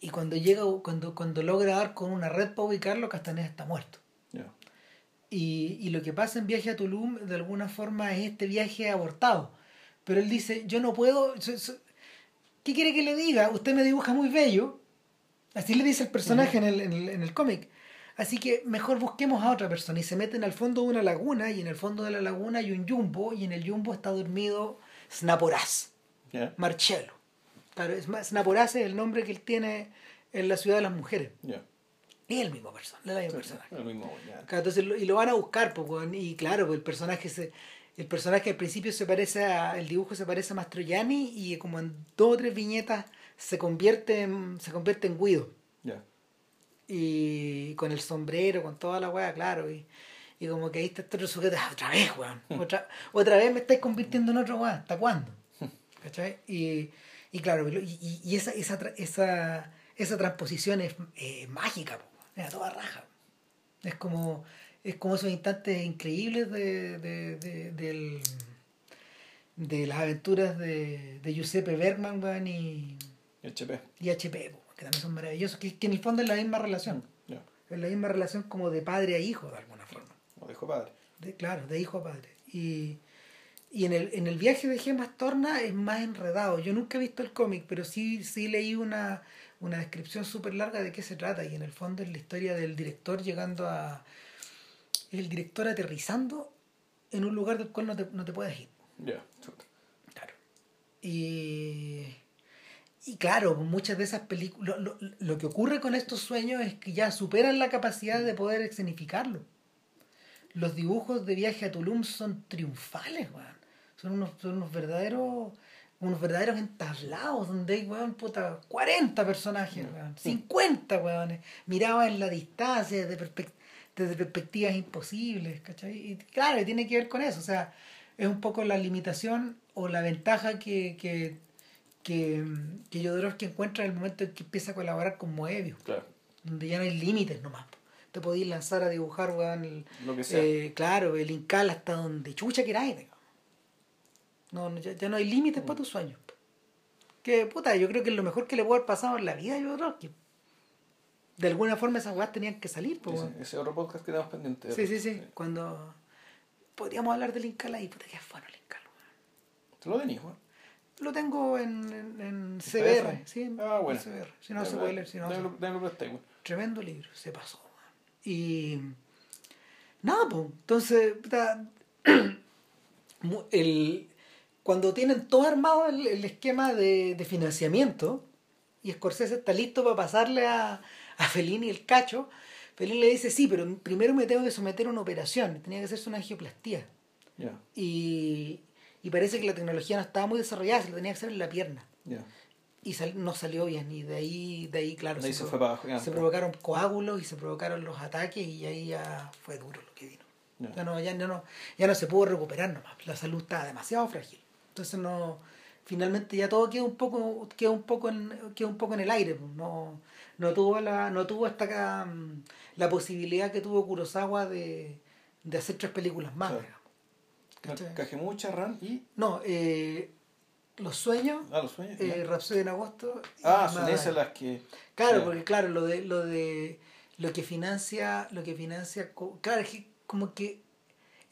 Y cuando llega, cuando, cuando logra dar con una red para ubicarlo, Castaneda está muerto. Y, y lo que pasa en Viaje a Tulum, de alguna forma, es este viaje abortado. Pero él dice, yo no puedo, ¿Qué quiere que le diga? Usted me dibuja muy bello. Así le dice el personaje en el, en el, cómic. Así que mejor busquemos a otra persona. Y se meten al fondo de una laguna y en el fondo de la laguna hay un jumbo y en el jumbo está dormido Snaporaz. Marcello. Claro, es Snaporaz es el nombre que él tiene en la ciudad de las mujeres. Es el mismo personaje. El mismo, entonces, y lo van a buscar, pues, y claro, pues, el personaje se, el personaje al principio se parece a, el dibujo se parece a Mastroianni y como en dos o tres viñetas se convierte en, se convierte en Guido. Y con el sombrero, con toda la weá, claro. Y, y como que ahí está este otro sujeto, ah, otra vez, weón. Otra, otra vez me estáis convirtiendo en otro weón. ¿Hasta cuándo? ¿Cachai? Y, y claro, y, y, esa, esa, esa, esa transposición es mágica, es toda raja. Es como es como esos instantes increíbles de, de, de, del, de las aventuras de, de Giuseppe Bergman y HP. Y HP, que también son maravillosos, que, en el fondo es la misma relación. Es la misma relación como de padre a hijo, de alguna forma. O de hijo a padre. De, claro, de hijo a padre. Y, y en, el, en el viaje de Gemas Torna es más enredado. Yo nunca he visto el cómic, pero sí, sí leí una, una descripción súper larga de qué se trata. Y en el fondo es la historia del director llegando a, el director aterrizando en un lugar del cual no te, no te puedes ir. Ya, Claro. Y, y claro, muchas de esas películas, lo, lo, lo, que ocurre con estos sueños es que ya superan la capacidad de poder escenificarlo. Los dibujos de viaje a Tulum son triunfales, weón. Son unos, son unos verdaderos unos verdaderos entablados donde hay, weón, puta, 40 personajes, weón, 50, weones, miraban en la distancia desde, desde perspectivas imposibles, ¿cachai? Y claro, tiene que ver con eso, o sea, es un poco la limitación o la ventaja que, que, que, que Jodorowsky encuentra en el momento en que empieza a colaborar con Moebius, Claro. donde ya no hay límites nomás. Te podéis lanzar a dibujar, weón, el, Lo que sea. eh, claro, el Incal hasta donde chucha queráis, digamos. No, no, ya, ya no hay límites para tus sueños. Que puta, yo creo que es lo mejor que le puede haber pasado en la vida a Jodorowsky. De alguna forma esas weas tenían que salir, pues, weón. Ese, ese otro podcast que tenemos pendiente. Sí, sí, sí. Cuando podríamos hablar del Incal ahí, puta, que bueno el. ¿Tú lo tenías, weón? Lo tengo en, en, en? CBR, sí, en Ah, bueno. CBR. Si no se puede leer, si no presté. Tremendo libro, se pasó. weón. Y nada, pues, entonces, puta, el, cuando tienen todo armado el, el esquema de, de financiamiento y Scorsese está listo para pasarle a, a Fellini el cacho, Fellini le dice, sí, pero primero me tengo que someter a una operación, tenía que hacerse una angioplastía. Y, y parece que la tecnología no estaba muy desarrollada, se lo tenía que hacer en la pierna. Y sal- no salió bien, y de ahí, de ahí claro, De se se provocaron coágulos y se provocaron los ataques y ahí ya fue duro lo que vino. Ya. Ya no, ya, no, ya no se pudo recuperar nomás, la salud estaba demasiado frágil. Entonces no, finalmente ya todo queda un poco, queda un poco en, queda un poco en el aire, pues, no, no tuvo la, no tuvo hasta acá mm, la posibilidad que tuvo Kurosawa de, de hacer tres películas más, Claro. Cajemucha, Ran y. No, eh, Los Sueños, Ah, los sueños. eh. Rhapsody en agosto. Ah, son esas las que. Claro, porque claro, lo de lo de lo que financia, lo que financia, claro, es que como que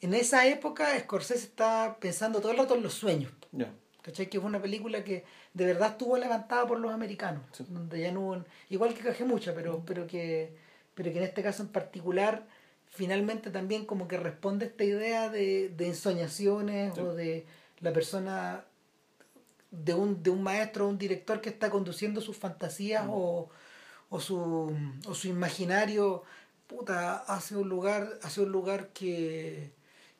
en esa época Scorsese estaba pensando todo el rato en los sueños, Ya. ¿cachai? Que fue una película que de verdad estuvo levantada por los americanos, Sí. donde ya no hubo, igual que Cajemucha, pero pero que pero que en este caso en particular finalmente también como que responde a esta idea de, de ensoñaciones Sí. o de la persona de un, de un maestro o un director que está conduciendo sus fantasías Mm. o, o su, o su imaginario puta, hacia un lugar, hacia un lugar que,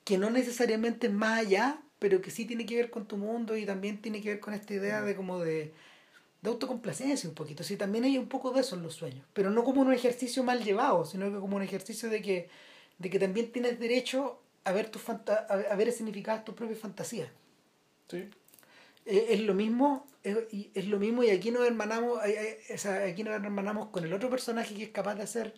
que no necesariamente es más allá, pero que sí tiene que ver con tu mundo y también tiene que ver con esta idea de como de, de autocomplacencia un poquito. Sí, también hay un poco de eso en los sueños, pero no como un ejercicio mal llevado, sino que como un ejercicio de que, de que también tienes derecho a ver tus a, ver significadas tus propias fantasías. Sí. Eh, es lo mismo es, lo mismo y aquí nos hermanamos o sea, aquí nos hermanamos con el otro personaje que es capaz de hacer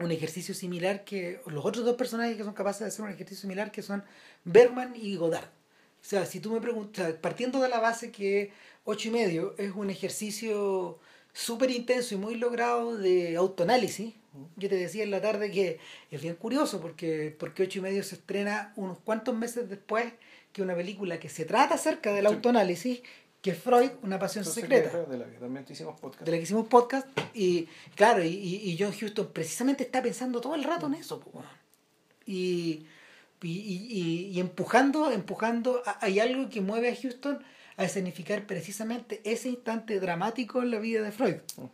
un ejercicio similar que los otros dos personajes que son capaces de hacer un ejercicio similar que son Bergman y Godard. O sea si tú me preguntas partiendo de la base que ocho y medio es un ejercicio súper intenso y muy logrado de autoanálisis yo te decía en la tarde que es bien curioso porque porque ocho y medio se estrena unos cuantos meses después que una película que se trata acerca del autoanálisis que Freud una pasión secreta De la que también hicimos podcast. de la que hicimos podcast y claro y, y, John Huston precisamente está pensando todo el rato en eso po, y, y, y, y empujando empujando hay algo que mueve a Houston a escenificar precisamente ese instante dramático en la vida de Freud Mm.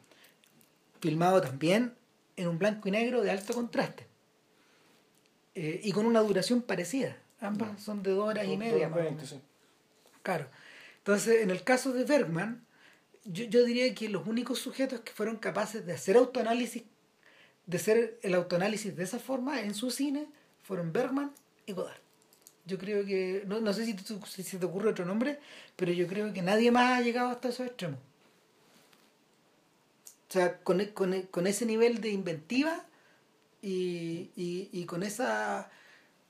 filmado también en un blanco y negro de alto contraste Eh, y con una duración parecida ambas son de dos horas y media más sí. Claro. Entonces, en el caso de Bergman, yo, yo diría que los únicos sujetos que fueron capaces de hacer autoanálisis, de hacer el autoanálisis de esa forma en su cine, fueron Bergman y Godard. Yo creo que, no, no sé si, tú- si se te ocurre otro nombre, pero yo creo que nadie más ha llegado hasta esos extremos. O sea, con, con, con ese nivel de inventiva y, y, y con esa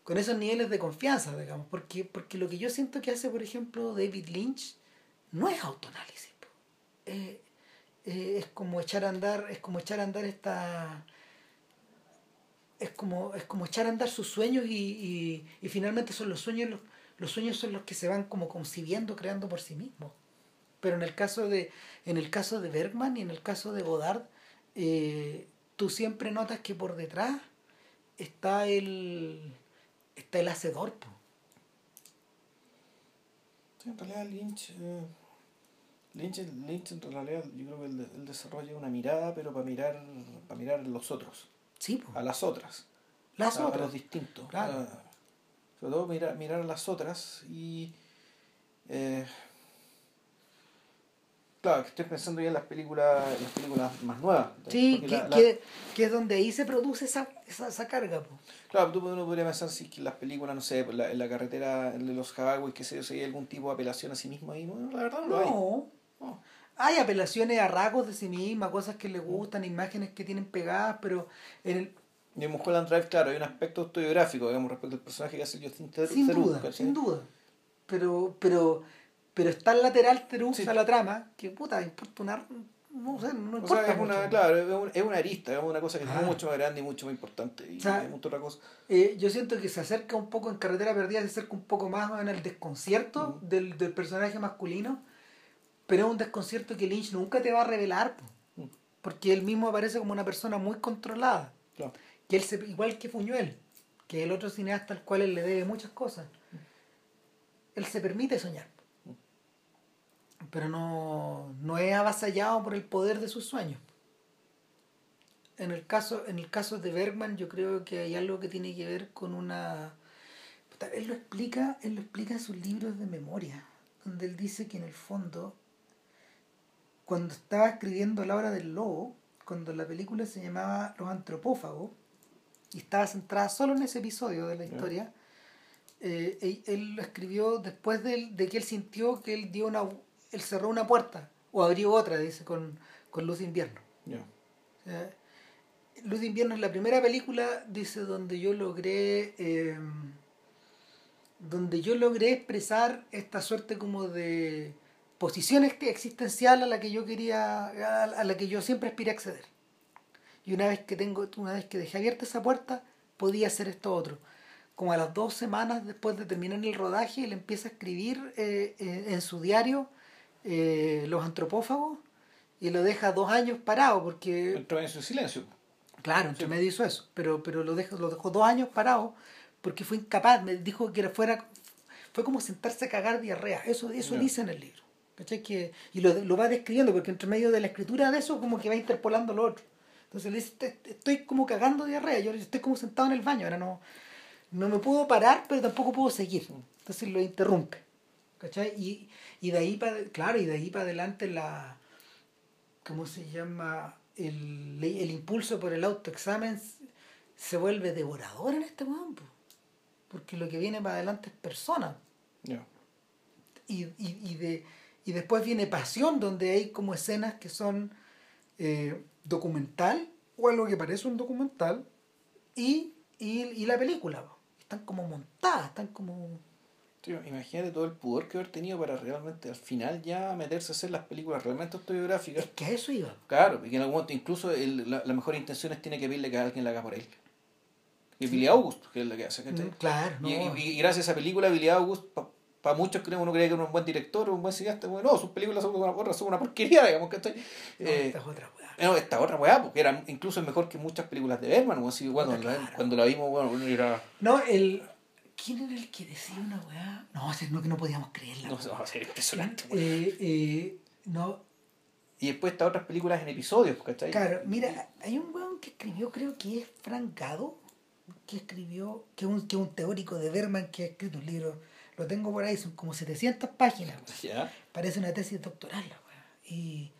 con esos niveles de confianza, digamos, porque, porque lo que yo siento que hace, por ejemplo, David Lynch no es autoanálisis. Eh, eh, es como echar a andar, es como echar a andar esta es como, es como echar a andar sus sueños y, y, y finalmente son los sueños los, los sueños son los que se van como concibiendo, creando por sí mismos. Pero en el caso de, en el caso de Bergman y en el caso de Godard, eh, tú siempre notas que por detrás está el está el hacedor. po. Sí, en realidad Lynch. eh, Lynch, Lynch en realidad yo creo que él, él desarrolla una mirada, pero para mirar, para mirar a los otros, Sí, po. a las otras, las a, a otras. los distintos. Claro. a- sobre todo mirar, mirar a las otras y... eh, claro, que estoy pensando ya en las películas, en las películas más nuevas. Sí, que, la- la- que- que es donde ahí se produce esa, esa, esa carga. po. Claro, tú uno podría pensar si que en las películas, no sé, en la, en la carretera de los Highways, que sé yo, si hay algún tipo de apelación a sí mismo ahí. Bueno, la verdad no, lo hay. No. Hay apelaciones a rasgos de sí misma, cosas que le gustan, imágenes que tienen pegadas, pero en el, Y en Mulholland Drive, claro, hay un aspecto autobiográfico, digamos, respecto al personaje que hace Justin Theroux. sin duda, sin duda. Pero, pero, pero es tan lateral Terux Sí. a la trama que puta, importa una. No sé, no O importa. sea, es una, mucho. claro, es un- es una arista, es una cosa que Ah. es mucho más grande y mucho más importante. Y O sea, es mucha otra cosa. Eh, yo siento que se acerca un poco en Carretera Perdida, se acerca un poco más en el desconcierto del, del personaje masculino, pero es un desconcierto que Lynch nunca te va a revelar, Mm. porque él mismo aparece como una persona muy controlada, Claro. que él se, igual que Fuñuel, que es el otro cineasta al cual él le debe muchas cosas. Él se permite soñar, pero no, no es avasallado por el poder de sus sueños. En el caso, en el caso de Bergman, yo creo que hay algo que tiene que ver con una. Él lo explica, él lo explica en sus libros de memoria, donde él dice que en el fondo, cuando estaba escribiendo la obra del lobo, cuando la película se llamaba Los antropófagos, y estaba centrada solo en ese episodio de la historia, eh, él, lo escribió después de, de que él sintió que él dio una él cerró una puerta o abrió otra dice con, con luz de invierno. Sea, luz de invierno es la primera película dice donde yo logré eh, donde yo logré expresar esta suerte como de posición ex- existencial a la que yo quería a, a la que yo siempre aspiré a acceder. Y una vez que tengo una vez que dejé abierta esa puerta podía hacer esto otro. Como a las dos semanas después de terminar el rodaje él empieza a escribir eh, eh, en su diario eh, los antropófagos y lo deja dos años parado porque Entró en su silencio. Claro, entre medio hizo eso, pero, pero lo, dejó, lo dejó dos años parado porque fue incapaz, me dijo que era fuera, fue como sentarse a cagar diarrea, eso, eso dice en el libro. ¿cachai? Que, y lo, lo va describiendo porque entre medio de la escritura de eso como que va interpolando lo otro. Entonces le dice, "Te- te- estoy como cagando diarrea, yo estoy como sentado en el baño, ahora no, no me puedo parar, pero tampoco puedo seguir. Entonces lo interrumpe. ¿cachai? Y, y de ahí para, claro, y de ahí para adelante la, ¿cómo se llama? El, el impulso por el autoexamen se vuelve devorador en este momento. Porque lo que viene para adelante es persona. Y, y, y, de, y después viene pasión, donde hay como escenas que son eh, documental o algo que parece un documental y, y, y la película. Están como montadas, están como... Tío, imagínate todo el pudor que haber tenido para realmente al final ya meterse a hacer las películas realmente autobiográficas. Es que a eso iba. Claro, y que en algún momento incluso el, la, la mejor intención es tiene que pedirle que alguien la haga por él. Y Billy August, que es la que hace, ¿cachai? Mm, Claro, no. Y, y- y gracias a esa película, Billy August, para muchos creen, uno cree que es un buen director, un buen cineasta, bueno, no, sus películas son una, porra, son una porquería, digamos, ¿cachai? No, Eh, esta es otra weá. no, esta otra weá, porque era incluso mejor que muchas películas de Berman, bueno, Claro. la- cuando la vimos, bueno, era... No, el... ¿Quién era el que decía una weá? No, no que no podíamos creerla. No, va a ser impresionante. weón. Eh, eh, no, Y después estas otras películas en episodios, ¿cachai? claro, mira, hay un weón que escribió, creo que es Frank Gado, que escribió, que es un, que un teórico de Berman que ha escrito un libro, lo tengo por ahí, son como 700 páginas, Ya. parece una tesis doctoral la weá. Y,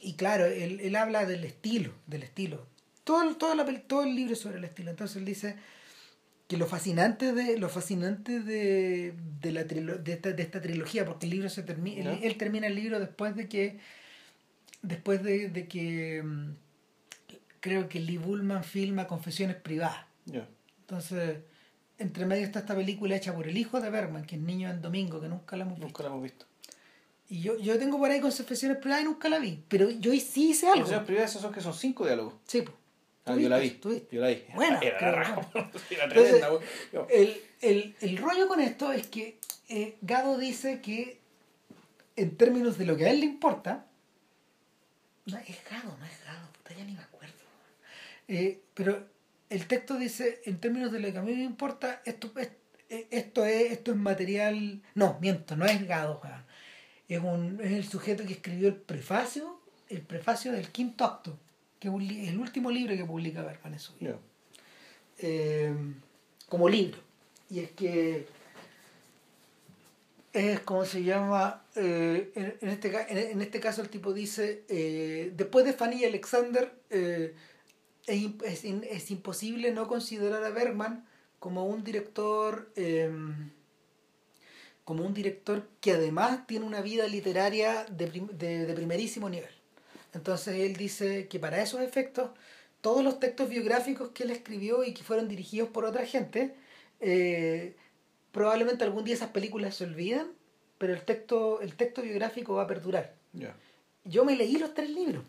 y claro, él, él habla del estilo, del estilo. Todo, toda la todo el libro es sobre el estilo. Entonces él dice que lo fascinante de lo fascinante de, de la trilo- de, esta, de esta trilogía, porque el libro se termina, él, él termina el libro después de que después de, de que mm, creo que Lee Bullman filma Confesiones privadas. Entonces, entre medio está esta película hecha por el hijo de Berman, que es Niño en Domingo, que nunca la hemos visto. Nunca la hemos visto. Y yo, yo tengo por ahí confesiones privadas y nunca la vi. Pero yo sí hice algo. Las privadas esos que son cinco diálogos. Sí, pues. Ah, yo la vi. ¿Tú viste? Yo la vi. Buena, Era la raja. Era Entonces, tremenda, güey. Yo- El, el, el rollo con esto es que eh, Gado dice que en términos de lo que a él le importa, no es Gado, no es Gado, puta, ya ni me acuerdo. Eh, pero el texto dice, en términos de lo que a mí me importa, esto es, eh, esto es, esto es material, no, miento, no es Gado, es, un, es el sujeto que escribió el prefacio, el prefacio del quinto acto, que es el último libro que publica Bergman en su vida. Eh, como libro. Y es que es como se llama, eh, en, en este, en, este caso el tipo dice, eh, después de Fanny y Alexander, es, es es imposible no considerar a Bergman como un director, eh, como un director que además tiene una vida literaria de, prim- de, de primerísimo nivel. Entonces él dice que para esos efectos, todos los textos biográficos que él escribió y que fueron dirigidos por otra gente, eh, probablemente algún día esas películas se olvidan, pero el texto, el texto biográfico va a perdurar. Yo me leí los tres libros.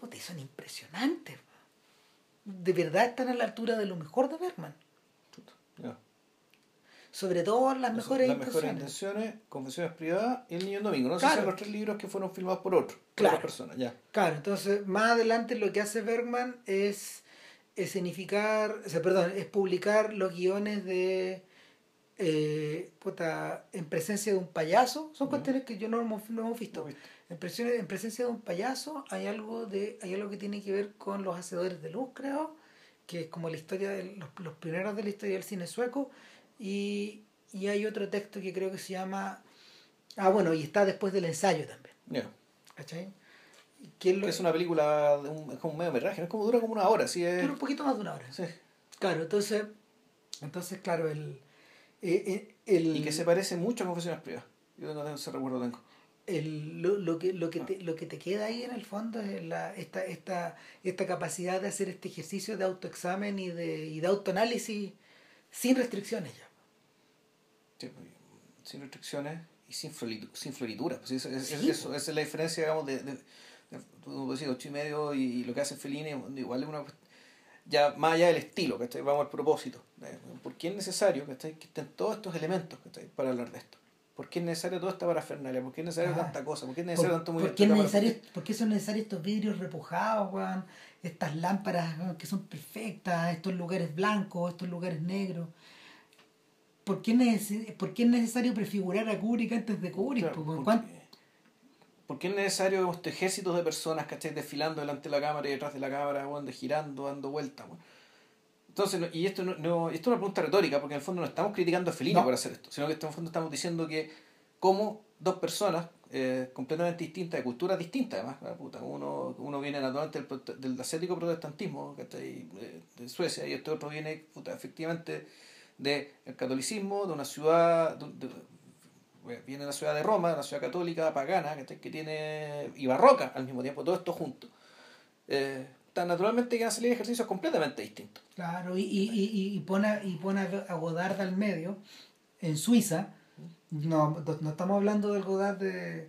Puta, son impresionantes. De verdad están a la altura de lo mejor de Bergman. Sobre todo las mejores las mejores intenciones. intenciones, confesiones privadas y el niño domingo. No sé si son los tres libros que fueron filmados por otro, Claro. persona, ya. Claro, entonces más adelante lo que hace Bergman es escenificar, o sea, perdón, es publicar los guiones de eh, puta, en presencia de un payaso. Son Ya. cuestiones que yo no hemos, no hemos visto. No he visto. En, presión- en presencia de un payaso hay algo de hay algo que tiene que ver con los hacedores de luz, creo, que es como la historia de los, los pioneros de la historia del cine sueco y, y hay otro texto que creo que se llama ah bueno y está después del ensayo también, Ya. ¿cachai? Que lo- es una película, de un, es como un medio metraje, es como dura como una hora, sí es. dura un poquito más de una hora. Sí. Claro, entonces entonces claro el eh, eh, el, Y que se parece mucho a confesiones privadas. Yo tengo ese recuerdo tengo. el, lo, lo que lo que te, lo que te queda ahí en el fondo es la, esta, esta, esta capacidad de hacer este ejercicio de autoexamen y de, y de autoanálisis sin restricciones ya. Sí, pues, sin restricciones y sin, floritu- sin floritura. Pues eso, es, Sí, es- eso- esa es la diferencia, digamos, de, de, de decir, ocho y medio y, y lo que hace Fellini, igual es una ya más allá del estilo, ¿cachai? Vamos al propósito. ¿Por qué es necesario ¿cachai? que estén todos estos elementos ¿cachai? para hablar de esto? ¿Por qué es necesario toda esta parafernalia? ¿Por qué es necesario Ah. tanta cosa? ¿Por qué es ¿Por, necesario tanto por qué es de cámara? necesario, por qué son necesarios estos vidrios repujados? Estas lámparas que son perfectas, estos lugares blancos, estos lugares negros. ¿Por qué, neces- por qué es necesario prefigurar a Kubrick antes de Kubrick? Claro, po, weón? ¿por ¿Cuán- qué- ¿Por qué es necesario este ejércitos de personas, ¿cachai? Desfilando delante de la cámara y detrás de la cámara, de girando, dando vueltas, weón? Entonces, y esto no, no- esto es una pregunta retórica, porque en el fondo no estamos criticando a Fellini No. por hacer esto, sino que en el fondo estamos diciendo que como dos personas eh, completamente distintas, de culturas distintas además, ah, puta, uno, uno viene naturalmente del, del asiático protestantismo, ¿cachai? De, de Suecia, y este otro viene puta, efectivamente del catolicismo, de una ciudad, de- de- viene de la ciudad de Roma, una ciudad católica, pagana, que tiene, y barroca al mismo tiempo, todo esto junto. Eh, tan naturalmente que van a salir ejercicios completamente distintos. Claro, y, y, y, y pone, y pone a Godard al medio, en Suiza. No, no estamos hablando del Godard de,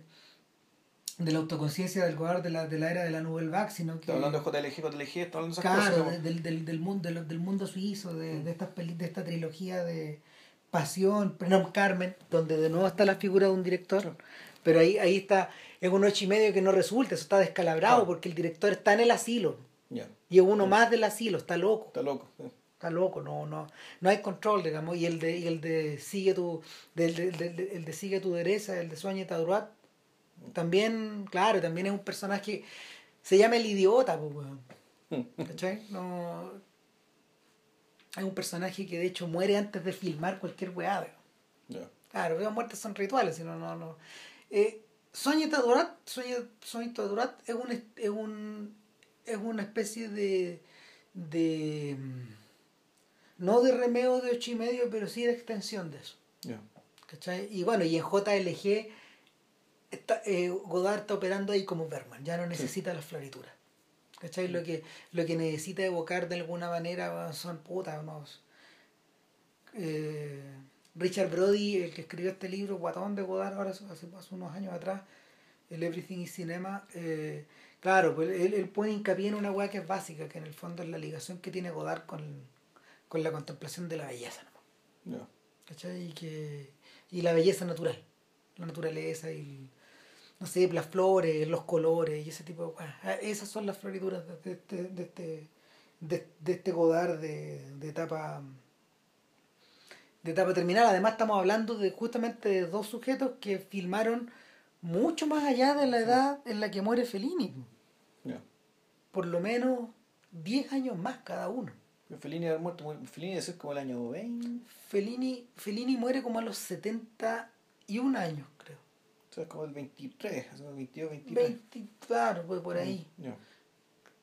de la autoconciencia del Godard de la, de la era de la Nouvelle Vague, sino que... Hablando de JLG, JLG, estoy hablando de esas Claro, cosas. de- del, del, del, mundo, del, del mundo suizo, de, de, estas peli- de esta trilogía de Pasión, Prenom Carmen, donde de nuevo está la figura de un director, pero ahí, ahí está, es un ocho y medio que no resulta, eso está descalabrado Claro. porque el director está en el asilo, Ya, y es uno más del asilo, está loco, está loco. sí. está loco, no, no, no hay control, digamos, y el de, y el de sigue tu, del, del- del- el de sigue tu derecha, el de Sueña Tadruat, también, claro, también es un personaje, se llama el idiota, pues, weón. ¿Cachai? No. Hay un personaje que de hecho muere antes de filmar cualquier weá. Ya. Claro, las muertes son rituales, sino no, no. Eh, Soñeta Durat, Soñeta Durat es un es un es una especie de de mm, no de remeo de ocho y medio, pero sí de extensión de eso. Ya. ¿Cachai? Y bueno, y en JLG está, eh, Godard está operando ahí como Bergman, ya no necesita las florituras. ¿Cachai? Lo que, lo que necesita evocar de alguna manera son putas, unos. eh, Richard Brody, el que escribió este libro, Guatón de Godard, ahora hace, hace unos años atrás, el Everything is Cinema, eh, claro, pues él, él pone hincapié en una weá que es básica, que en el fondo es la ligación que tiene Godard con, con la contemplación de la belleza. ¿no? Ya. ¿cachai? Y, que, y la belleza natural, la naturaleza y el- no sé, las flores, los colores y ese tipo de cosas. Ah, Esas son las florituras de, este, de este, de, de este Godard de, de etapa de etapa terminal. Además estamos hablando de justamente de dos sujetos que filmaron mucho más allá de la edad en la que muere Fellini. Por lo menos 10 años más cada uno. Fellini haber muerto, Fellini debe ser como el año 20, Fellini, Fellini muere como a los 71 años, sea, como el 23, así como el 22, 23. 20, claro, pues por ahí. Ya.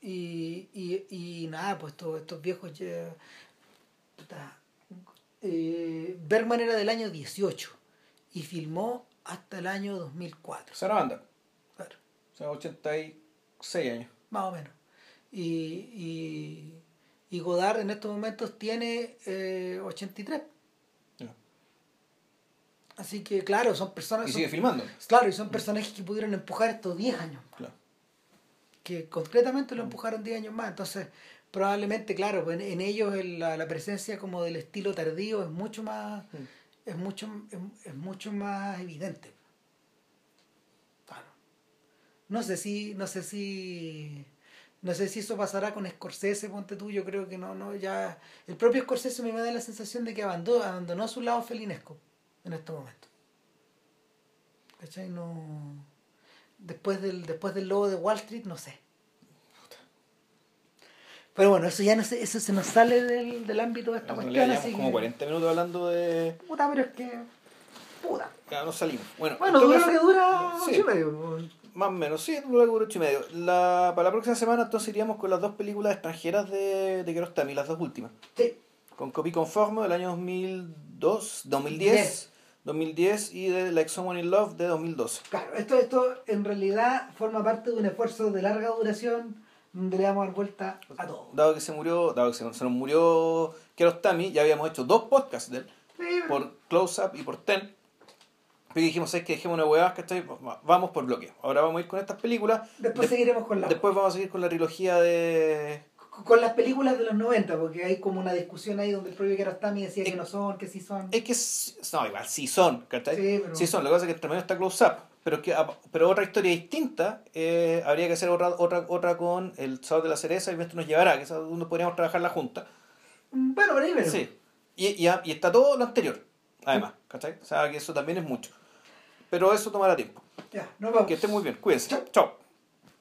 Y, y, y nada, pues estos, estos viejos ya... eh, Bergman era del año 18 y filmó hasta el año 2004. Esa banda, Claro, o sea, 86 años. más o menos. Y, y, y Godard en estos momentos tiene eh, 83. Así que claro, son personas... Y son- sigue filmando. Claro, y son personajes que pudieron empujar estos 10 años. Claro. que concretamente lo empujaron 10 años más. Entonces, probablemente, claro, pues, en, en ellos el- la, la presencia como del estilo tardío es mucho más, es mucho, es, es mucho más evidente. Claro. No sé si, no sé si, no sé si eso pasará con Scorsese, ponte tú, yo creo que no, no, ya, el propio Scorsese me da la sensación de que abandonó, abandonó su lado felinesco en este momento. ¿Cachai? No después del después del lobo de Wall Street no sé pero bueno eso ya no sé eso se nos sale del, del ámbito de esta cuestión así como que 40 minutos hablando de... puta pero es que puta Ya nos salimos. Bueno, bueno dura lo que dura Sí. ocho y medio. Más o menos, sí, dura como ocho y medio. La, para la próxima semana entonces iríamos con las dos películas extranjeras de, de Kiarostami, las dos últimas. sí Con Copy Conforme del año 2002, 2010, Diez. 2010 y de Like Someone in Love de 2012. claro esto esto en realidad forma parte de un esfuerzo de larga duración donde le vamos a dar vuelta a todo Dado que se murió, dado que se, se nos murió Kiarostami, ya habíamos hecho dos podcasts de él, Sí, por Close Up y por Ten. Pero dijimos, es que dejemos una huevada, ¿cachai? Vamos por bloque. Ahora vamos a ir con estas películas. después De- seguiremos con la Después vamos a seguir con la trilogía de. Con las películas de los 90 porque hay como una discusión ahí donde el propio Kiarostami decía que no son que sí son Es que. No, igual, sí son, ¿cachai? Sí, pero- son. Lo que pasa es que entre medio está Close Up. Pero, que, pero otra historia distinta, eh, habría que hacer otra, otra, otra con El Sábado de la Cereza y esto nos llevará, que esa donde podríamos trabajar la junta. bueno por ahí pero Sí. Y, y, y está todo lo anterior, además, ¿cachai? O sea, que eso también es mucho. Pero eso tomará tiempo. ya nos vemos Que estén muy bien, cuídense. Chao. Chao.